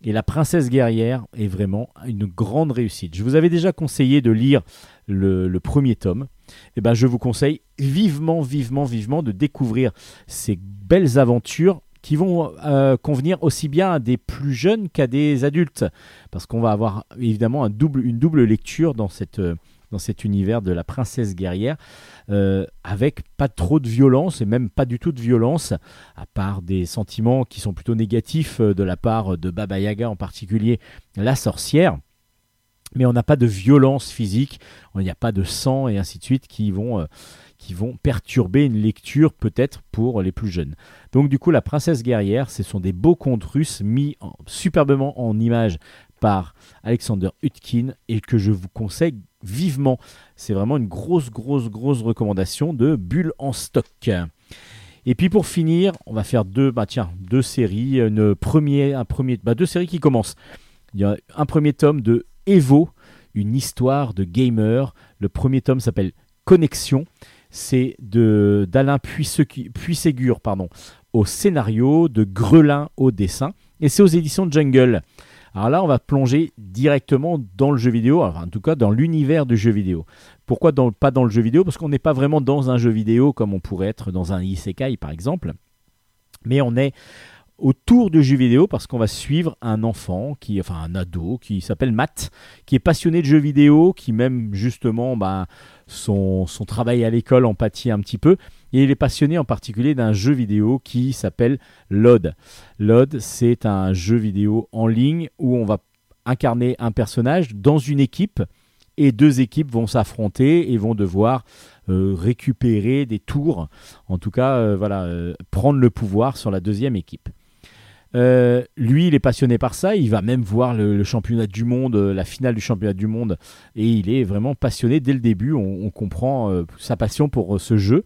Et La Princesse guerrière est vraiment une grande réussite. Je vous avais déjà conseillé de lire le, premier tome. Et ben, je vous conseille vivement, vivement, vivement de découvrir ces belles aventures qui vont euh, convenir aussi bien à des plus jeunes qu'à des adultes. Parce qu'on va avoir évidemment une double lecture dans cette, euh, dans cet univers de la princesse guerrière, euh, avec pas trop de violence et même pas du tout de violence, à part des sentiments qui sont plutôt négatifs euh, de la part de Baba Yaga en particulier, la sorcière. Mais on n'a pas de violence physique, il n'y a pas de sang et ainsi de suite qui vont, euh, qui vont perturber une lecture peut-être pour les plus jeunes. Donc du coup, la princesse guerrière, ce sont des beaux contes russes mis en- superbement en image par Alexander Hutkin et que je vous conseille vivement. C'est vraiment une grosse, grosse, grosse recommandation de Bulle en stock. Et puis pour finir, on va faire deux, bah tiens, deux séries, une premier, un premier, bah deux séries qui commencent. Il y a un premier tome de Evo, une histoire de gamer. Le premier tome s'appelle Connexion. C'est de d'Alain Puisségur, pardon, au scénario, de Grelin au dessin, et c'est aux éditions Jungle. Alors là, on va plonger directement dans le jeu vidéo, en tout cas dans l'univers du jeu vidéo. Pourquoi pas dans le jeu vidéo? Parce qu'on n'est pas vraiment dans un jeu vidéo comme on pourrait être dans un isekai par exemple, mais on est autour du jeu vidéo parce qu'on va suivre un enfant, qui, enfin un ado, qui s'appelle Matt, qui est passionné de jeux vidéo, qui même justement bah, son, travail à l'école en pâtit un petit peu, et il est passionné en particulier d'un jeu vidéo qui s'appelle LOD. LOD, c'est un jeu vidéo en ligne où on va incarner un personnage dans une équipe et deux équipes vont s'affronter et vont devoir euh, récupérer des tours, en tout cas euh, voilà, euh, prendre le pouvoir sur la deuxième équipe. Euh, lui, il est passionné par ça. Il va même voir le, championnat du monde, euh, la finale du championnat du monde, et il est vraiment passionné dès le début. On, comprend euh, sa passion pour ce jeu.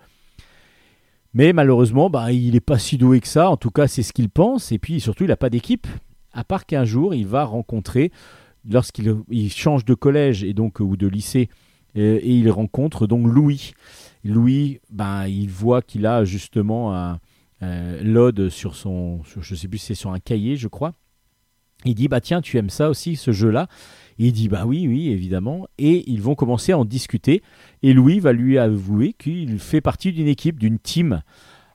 Mais malheureusement, bah, il n'est pas si doué que ça. En tout cas, c'est ce qu'il pense. Et puis surtout, il n'a pas d'équipe. À part qu'un jour, il va rencontrer, lorsqu'il il change de collège et donc ou de lycée, et il rencontre donc Louis. Louis, ben, il voit qu'il a justement un euh, l'ode sur son, sur- je sais plus c'est sur un cahier, je crois. Il dit bah tiens, tu aimes ça aussi, ce jeu-là? Il dit bah oui, oui, évidemment. Et ils vont commencer à en discuter. Et Louis va lui avouer qu'il fait partie d'une équipe, d'une team.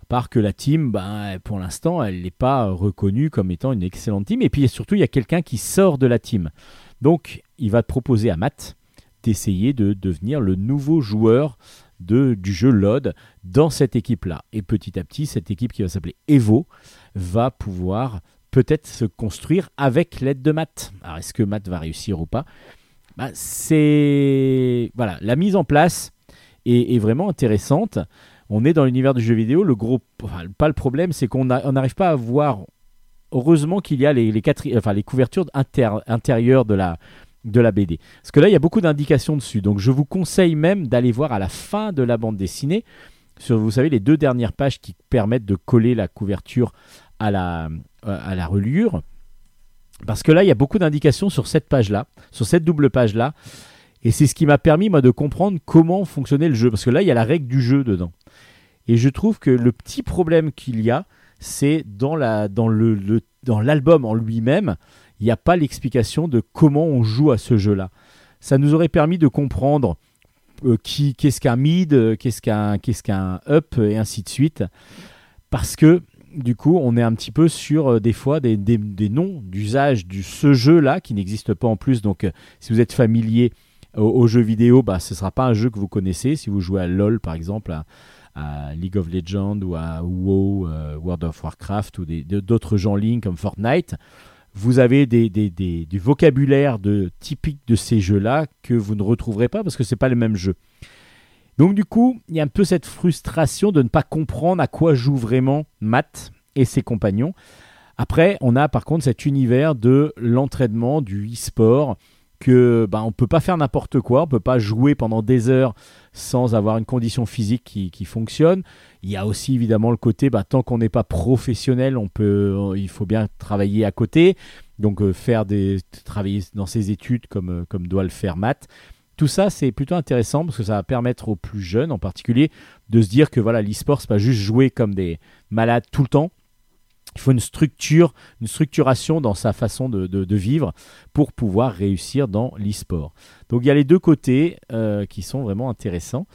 À part que la team, ben, pour l'instant, elle n'est pas reconnue comme étant une excellente team. Et puis surtout, il y a quelqu'un qui sort de la team. Donc, il va proposer à Matt d'essayer de devenir le nouveau joueur de, du jeu LOD dans cette équipe-là. Et petit à petit, cette équipe qui va s'appeler Evo va pouvoir peut-être se construire avec l'aide de Matt. Alors, est-ce que Matt va réussir ou pas? Bah, C'est. Voilà, la mise en place est, vraiment intéressante. On est dans l'univers du jeu vidéo. Le gros. enfin, pas le problème, c'est qu'on n'arrive pas à voir. Heureusement qu'il y a les, couvertures intérieures de la, de la BD. Parce que là, il y a beaucoup d'indications dessus. Donc, je vous conseille même d'aller voir à la fin de la bande dessinée, sur, vous savez, les deux dernières pages qui permettent de coller la couverture à la, euh, à la reliure. Parce que là, il y a beaucoup d'indications sur cette page-là, sur cette double page-là. Et c'est ce qui m'a permis, moi, de comprendre comment fonctionnait le jeu. Parce que là, il y a la règle du jeu dedans. Et je trouve que le petit problème qu'il y a, c'est dans la dans le, dans l'album en lui-même, il n'y a pas l'explication de comment on joue à ce jeu-là. Ça nous aurait permis de comprendre euh, qui qu'est-ce qu'un mid, euh, qu'est-ce qu'un qu'est-ce qu'un up et ainsi de suite, parce que du coup, on est un petit peu sur euh, des fois des, des- des noms d'usage de ce jeu-là qui n'existe pas en plus. Donc, si vous êtes familier au, au jeu vidéo, bah, ce ne sera pas un jeu que vous connaissez. Si vous jouez à LoL, par exemple, à, League of Legends ou à WoW, World of Warcraft ou des- de- d'autres jeux en ligne comme Fortnite, vous avez des, du vocabulaire de, typique de ces jeux-là que vous ne retrouverez pas parce que ce n'est pas le même jeu. Donc du coup, il y a un peu cette frustration de ne pas comprendre à quoi joue vraiment Matt et ses compagnons. Après, on a par contre cet univers de l'entraînement, du e-sport, que bah, on peut pas faire n'importe quoi, on peut pas jouer pendant des heures sans avoir une condition physique qui, qui fonctionne. Il y a aussi évidemment le côté, bah, tant qu'on n'est pas professionnel, on peut, euh, il faut bien travailler à côté, donc euh, faire des, travailler dans ses études comme, euh, comme doit le faire Matt. Tout ça, c'est plutôt intéressant parce que ça va permettre aux plus jeunes, en particulier, de se dire que voilà, l'e-sport, c'est pas juste jouer comme des malades tout le temps. Il faut une structure, une structuration dans sa façon de, vivre pour pouvoir réussir dans l'e-sport. Donc il y a les deux côtés euh, qui sont vraiment intéressants.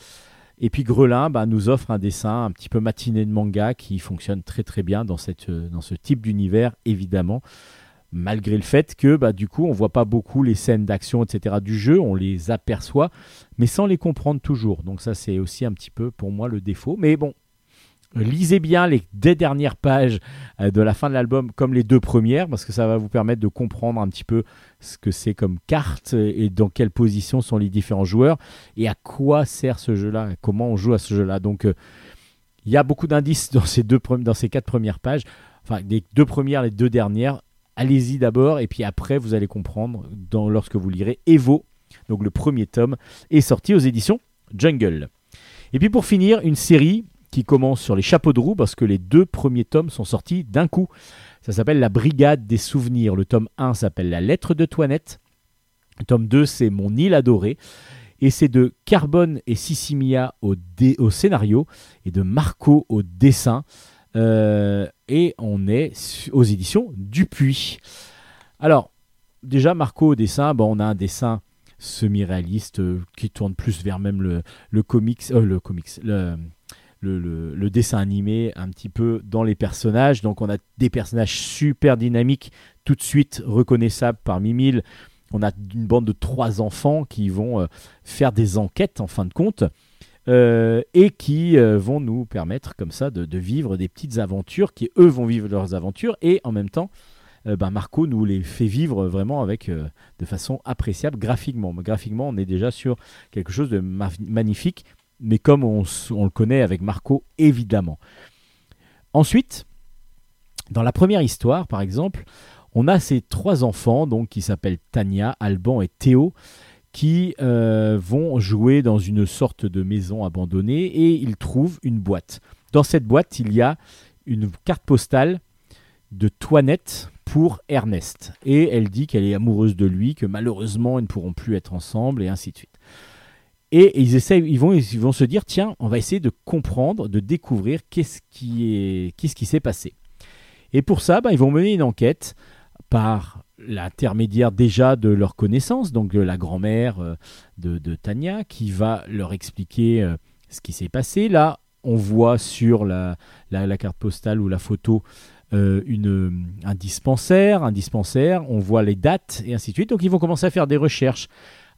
Et puis Grelin bah, nous offre un dessin un petit peu matiné de manga qui fonctionne très très bien dans, cette, euh, ce type d'univers, évidemment. Malgré le fait que bah, du coup on voit pas beaucoup les scènes d'action, etc. du jeu, on les aperçoit, mais sans les comprendre toujours. Donc ça c'est aussi un petit peu pour moi le défaut. Mais bon, lisez bien les deux dernières pages euh, de la fin de l'album comme les deux premières, parce que ça va vous permettre de comprendre un petit peu ce que c'est comme carte et dans quelle position sont les différents joueurs et à quoi sert ce jeu-là, comment on joue à ce jeu-là. Donc euh, il y a beaucoup d'indices dans ces, deux, dans ces quatre premières pages, enfin les deux premières, les deux dernières. Allez-y d'abord et puis après vous allez comprendre lorsque vous lirez Evo, donc le premier tome, est sorti aux éditions Jungle. Et puis pour finir, une série qui commence sur les chapeaux de roue parce que les deux premiers tomes sont sortis d'un coup. Ça s'appelle La Brigade des Souvenirs. Le tome 1 s'appelle La Lettre de Toinette. Le tome 2, c'est Mon île adorée. Et c'est de Carbone et Sissimia au, dé- au scénario et de Marco au dessin. Euh, et on est aux éditions Dupuis. Alors, déjà, Marco au dessin, bon, on a un dessin semi-réaliste euh, qui tourne plus vers même le, le comics, euh, le comics, le, le, dessin animé un petit peu dans les personnages. Donc on a des personnages super dynamiques, tout de suite reconnaissables parmi mille. On a une bande de trois enfants qui vont euh, faire des enquêtes en fin de compte. euh, et qui euh, vont nous permettre comme ça de, vivre des petites aventures qui eux vont vivre leurs aventures et en même temps ben, Marco nous les fait vivre vraiment avec de façon appréciable graphiquement. Graphiquement, on est déjà sur quelque chose de ma- magnifique, mais comme on, le connaît avec Marco, évidemment. Ensuite, dans la première histoire, par exemple, on a ces trois enfants donc qui s'appellent Tania, Alban et Théo qui euh, vont jouer dans une sorte de maison abandonnée et ils trouvent une boîte. Dans cette boîte, il y a une carte postale de Toinette pour Ernest. Et elle dit qu'elle est amoureuse de lui, que malheureusement ils ne pourront plus être ensemble et ainsi de suite. Et ils, essayent, ils, vont, ils vont se dire tiens, on va essayer de comprendre, de découvrir qu'est-ce qui est- qu'est-ce qui s'est passé. Et pour ça, bah, ils vont mener une enquête par l'intermédiaire déjà de leur connaissance, donc de la grand-mère euh, de, Tania, qui va leur expliquer euh, ce qui s'est passé. Là, on voit sur la carte postale ou la photo euh, une, un dispensaire, un dispensaire, on voit les dates et ainsi de suite. Donc ils vont commencer à faire des recherches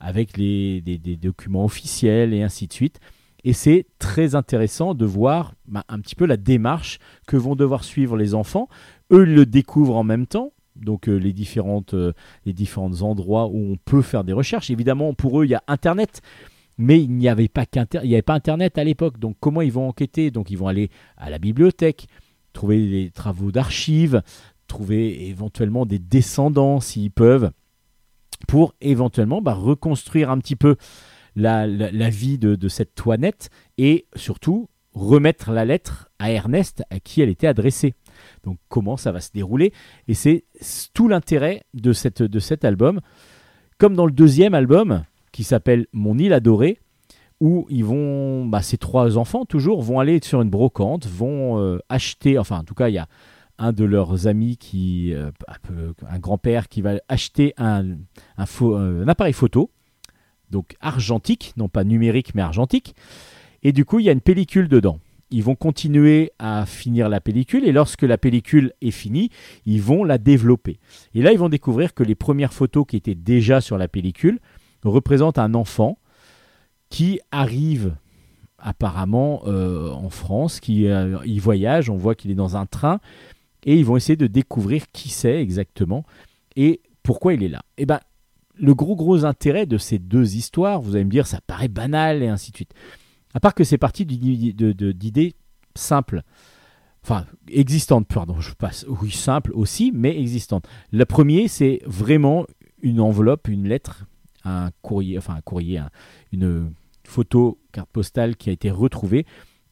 avec les, des, documents officiels et ainsi de suite. Et c'est très intéressant de voir bah, un petit peu la démarche que vont devoir suivre les enfants. Eux ils le découvrent en même temps, donc euh, les, différentes, euh, les différents endroits où on peut faire des recherches. Évidemment, pour eux, il y a Internet, mais il n'y avait pas, avait pas Internet à l'époque. Donc comment ils vont enquêter? Donc ils vont aller à la bibliothèque, trouver des travaux d'archives, trouver éventuellement des descendants s'ils peuvent, pour éventuellement bah, reconstruire un petit peu la, vie de, cette toinette et surtout remettre la lettre à Ernest à qui elle était adressée. Donc comment ça va se dérouler? Et c'est tout l'intérêt de cet album. Comme dans le deuxième album, qui s'appelle Mon île adorée, où ils vont, bah, ces trois enfants toujours, vont aller sur une brocante, vont euh, acheter, enfin en tout cas il y a un de leurs amis qui, euh, un, grand-père qui va acheter euh, un appareil photo, donc argentique, non pas numérique mais argentique, et du coup il y a une pellicule dedans. Ils vont continuer à finir la pellicule et lorsque la pellicule est finie, ils vont la développer. Et là, ils vont découvrir que les premières photos qui étaient déjà sur la pellicule représentent un enfant qui arrive apparemment euh, en France, qui voyage, on voit qu'il est dans un train, et ils vont essayer de découvrir qui c'est exactement et pourquoi il est là. Et ben, le gros gros intérêt de ces deux histoires, vous allez me dire, ça paraît banal et ainsi de suite. À part que c'est parti d'idées simples, enfin existantes, pardon, je passe, oui simple aussi, mais existantes. Le premier, c'est vraiment une enveloppe, une lettre un courrier, enfin un courrier, un- une photo carte postale qui a été retrouvée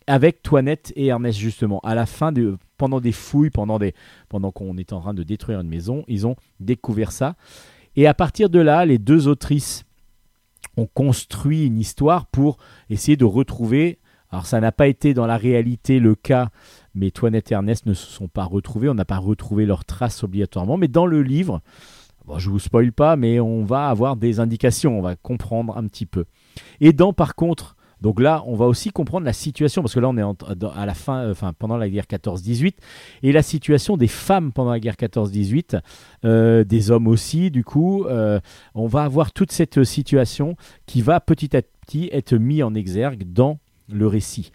avec Toinette et Ernest justement. À la fin de, pendant des fouilles, pendant des, pendant qu'on est en train de détruire une maison, ils ont découvert ça. Et à partir de là, les deux autrices ont construit une histoire pour essayer de retrouver. Alors ça n'a pas été dans la réalité le cas, mais Toinette et Ernest ne se sont pas retrouvés. On n'a pas retrouvé leurs traces obligatoirement, mais dans le livre, bon, je vous spoil pas, mais on va avoir des indications, on va comprendre un petit peu. Et dans par contre, donc là, on va aussi comprendre la situation, parce que là, on est à la fin, euh, enfin pendant la guerre 14-18, et la situation des femmes pendant la guerre 14-18, euh, des hommes aussi, du coup, euh, on va avoir toute cette situation qui va petit à petit être mis en exergue dans le récit.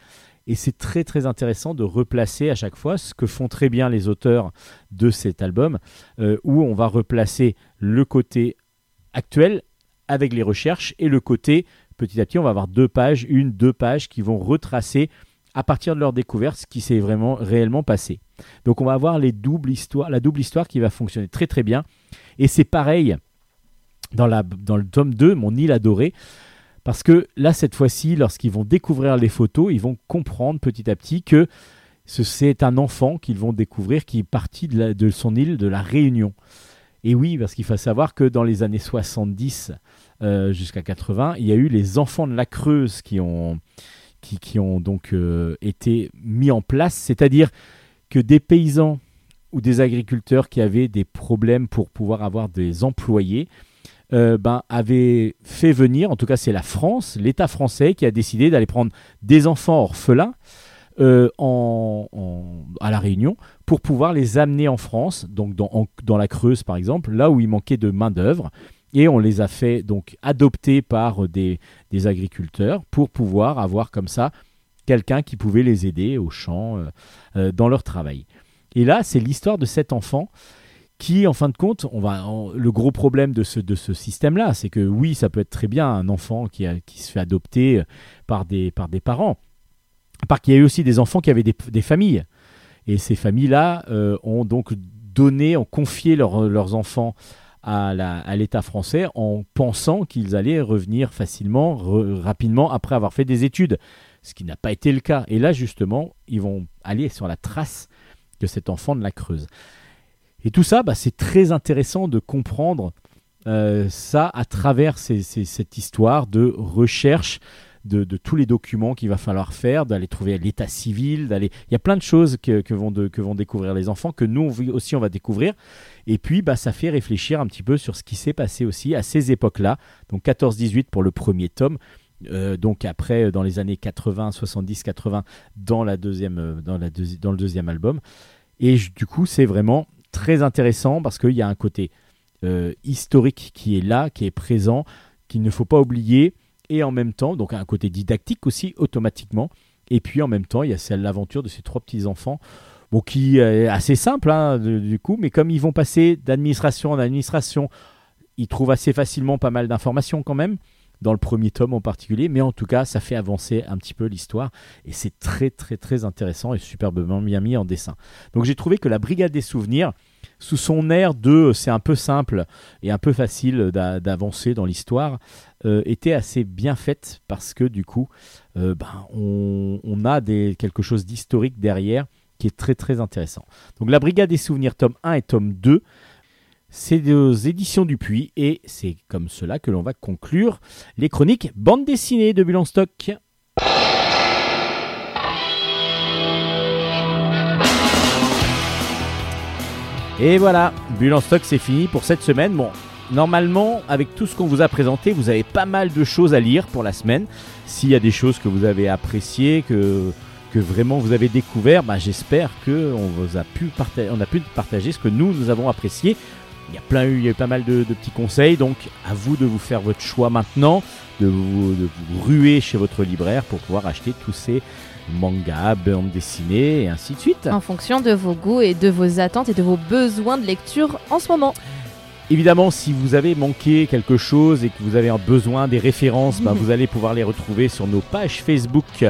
Et c'est très très intéressant de replacer à chaque fois ce que font très bien les auteurs de cet album, où on va replacer le côté actuel avec les recherches et le côté petit à petit on va avoir deux pages, une, deux pages qui vont retracer à partir de leur découverte ce qui s'est vraiment réellement passé. Donc on va avoir les doubles histoires, la double histoire qui va fonctionner très très bien. Et c'est pareil dans, le tome 2, Mon île adorée, parce que là, cette fois-ci, lorsqu'ils vont découvrir les photos, ils vont comprendre petit à petit que ce- c'est un enfant qu'ils vont découvrir qui est parti de, de son île de la Réunion. Et oui, parce qu'il faut savoir que dans les années 70 euh, jusqu'à 80, il y a eu les enfants de la Creuse qui ont, qui, ont donc euh, été mis en place, c'est-à-dire que des paysans ou des agriculteurs qui avaient des problèmes pour pouvoir avoir des employés euh, ben, avaient fait venir, en tout cas c'est la France, l'État français qui a décidé d'aller prendre des enfants orphelins à la Réunion pour pouvoir les amener en France, donc dans, dans la Creuse par exemple, là où il manquait de main-d'œuvre. Et on les a fait donc adopter par des, des agriculteurs pour pouvoir avoir comme ça quelqu'un qui pouvait les aider au champ euh, euh, dans leur travail. Et là, c'est l'histoire de cet enfant qui, en fin de compte, on va, le gros problème de ce, de ce système-là, c'est que oui, ça peut être très bien un enfant qui, qui se fait adopter euh, par des, par des parents. Par qu'il y a eu aussi des enfants qui avaient des, des familles. Et ces familles-là ont donc donné, ont confié leurs enfants à l'État français en pensant qu'ils allaient revenir facilement, rapidement, après avoir fait des études. Ce qui n'a pas été le cas. Et là, justement, ils vont aller sur la trace de cet enfant de la Creuse. Et tout ça, bah, c'est très intéressant de comprendre euh, ça à travers cette histoire de recherche de, tous les documents qu'il va falloir faire, d'aller trouver l'état civil, d'aller. Il y a plein de choses que, vont, découvrir les enfants, que nous aussi on va découvrir. Et puis, bah, ça fait réfléchir un petit peu sur ce qui s'est passé aussi à ces époques-là. Donc 14-18 pour le premier tome. Euh, donc après, euh, dans les années 80, 70, 80, dans, la deuxième, euh, dans, la dans le deuxième album. Et du coup, c'est vraiment très intéressant parce qu'il y a un côté historique qui est là, qui est présent, qu'il ne faut pas oublier. Et en même temps, donc un côté didactique aussi, automatiquement. Et puis en même temps, il y a l'aventure de ces trois petits-enfants. Qui est assez simple hein, du coup, mais comme ils vont passer d'administration en administration, ils trouvent assez facilement pas mal d'informations quand même, dans le premier tome en particulier, mais en tout cas, ça fait avancer un petit peu l'histoire, et c'est très très très intéressant et superbement bien mis en dessin. Donc j'ai trouvé que la Brigade des Souvenirs, sous son air de c'est un peu simple et un peu facile d'a- d'avancer dans l'histoire, euh, était assez bien faite parce que du coup, euh, ben, on, on a des, quelque chose d'historique derrière qui est très très intéressant. Donc la Brigade des Souvenirs, tome 1 et tome 2, c'est aux éditions Dupuis et c'est comme cela que l'on va conclure les chroniques bande dessinée de Bulle en stock. Et voilà, Bulle en stock c'est fini pour cette semaine. Bon, normalement, avec tout ce qu'on vous a présenté, vous avez pas mal de choses à lire pour la semaine. S'il y a des choses que vous avez appréciées, que, que vraiment vous avez découvert, bah, j'espère que on vous a pu partager, on a pu partager ce que nous nous avons apprécié. Il y a plein, il y a eu pas mal de, de petits conseils, donc à vous de vous faire votre choix maintenant, de vous, de vous ruer chez votre libraire pour pouvoir acheter tous ces mangas, bandes dessinées et ainsi de suite. En fonction de vos goûts et de vos attentes et de vos besoins de lecture en ce moment. Évidemment, si vous avez manqué quelque chose et que vous avez un besoin des références, bah, vous allez pouvoir les retrouver sur nos pages Facebook.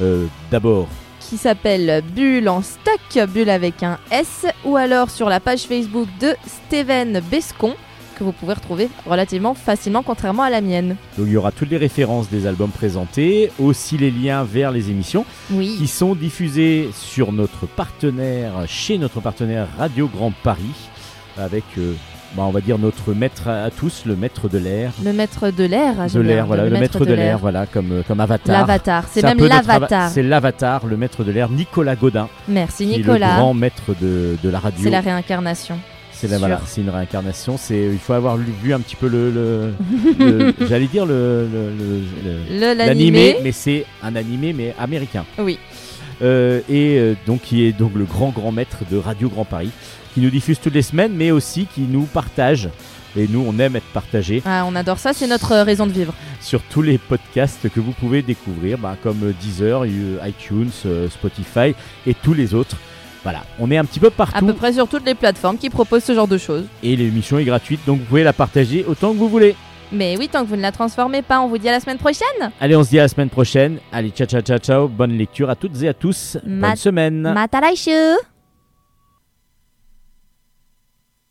Euh, D'abord, Qui s'appelle Bulle en stock, Bulle avec un S, ou alors sur la page Facebook de Steven Bescon, que vous pouvez retrouver relativement facilement, contrairement à la mienne. Donc il y aura toutes les références des albums présentés, aussi les liens vers les émissions Oui. qui sont diffusées sur notre partenaire, chez notre partenaire Radio Grand Paris, avec, euh, bah, on va dire, notre maître à, à tous, le maître de l'air. Le maître de l'air. De l'air, voilà, le, maître, de l'air, voilà, comme, euh, comme Avatar. L'avatar. C'est même l'avatar. C'est l'avatar, le maître de l'air, Nicolas Godin, Merci qui est le Nicolas. grand maître de, de la radio. C'est la réincarnation. C'est la- sûr. voilà, c'est une réincarnation. C'est, il faut avoir lu- vu un petit peu le, le- le- j'allais dire le, l'animé. mais c'est un animé mais américain. Oui. Euh, et euh, donc qui est donc le grand grand maître de Radio Grand Paris, qui nous diffuse toutes les semaines, mais aussi qui nous partage. Et nous, on aime être partagé Ah, on adore ça, c'est notre euh, raison de vivre. sur tous les podcasts que vous pouvez découvrir, bah, comme euh, Deezer, euh, iTunes, Spotify et tous les autres. Voilà, on est un petit peu À partout peu près sur toutes les plateformes qui proposent ce genre de choses. et l'émission est gratuite, donc vous pouvez la partager autant que vous voulez. Mais oui, tant que vous ne la transformez pas, on vous dit à la semaine prochaine. Allez, on se dit à la semaine prochaine. Allez, ciao, ciao, ciao, ciao. Bonne lecture à toutes et à tous. Ma- Bonne semaine. Matalaishu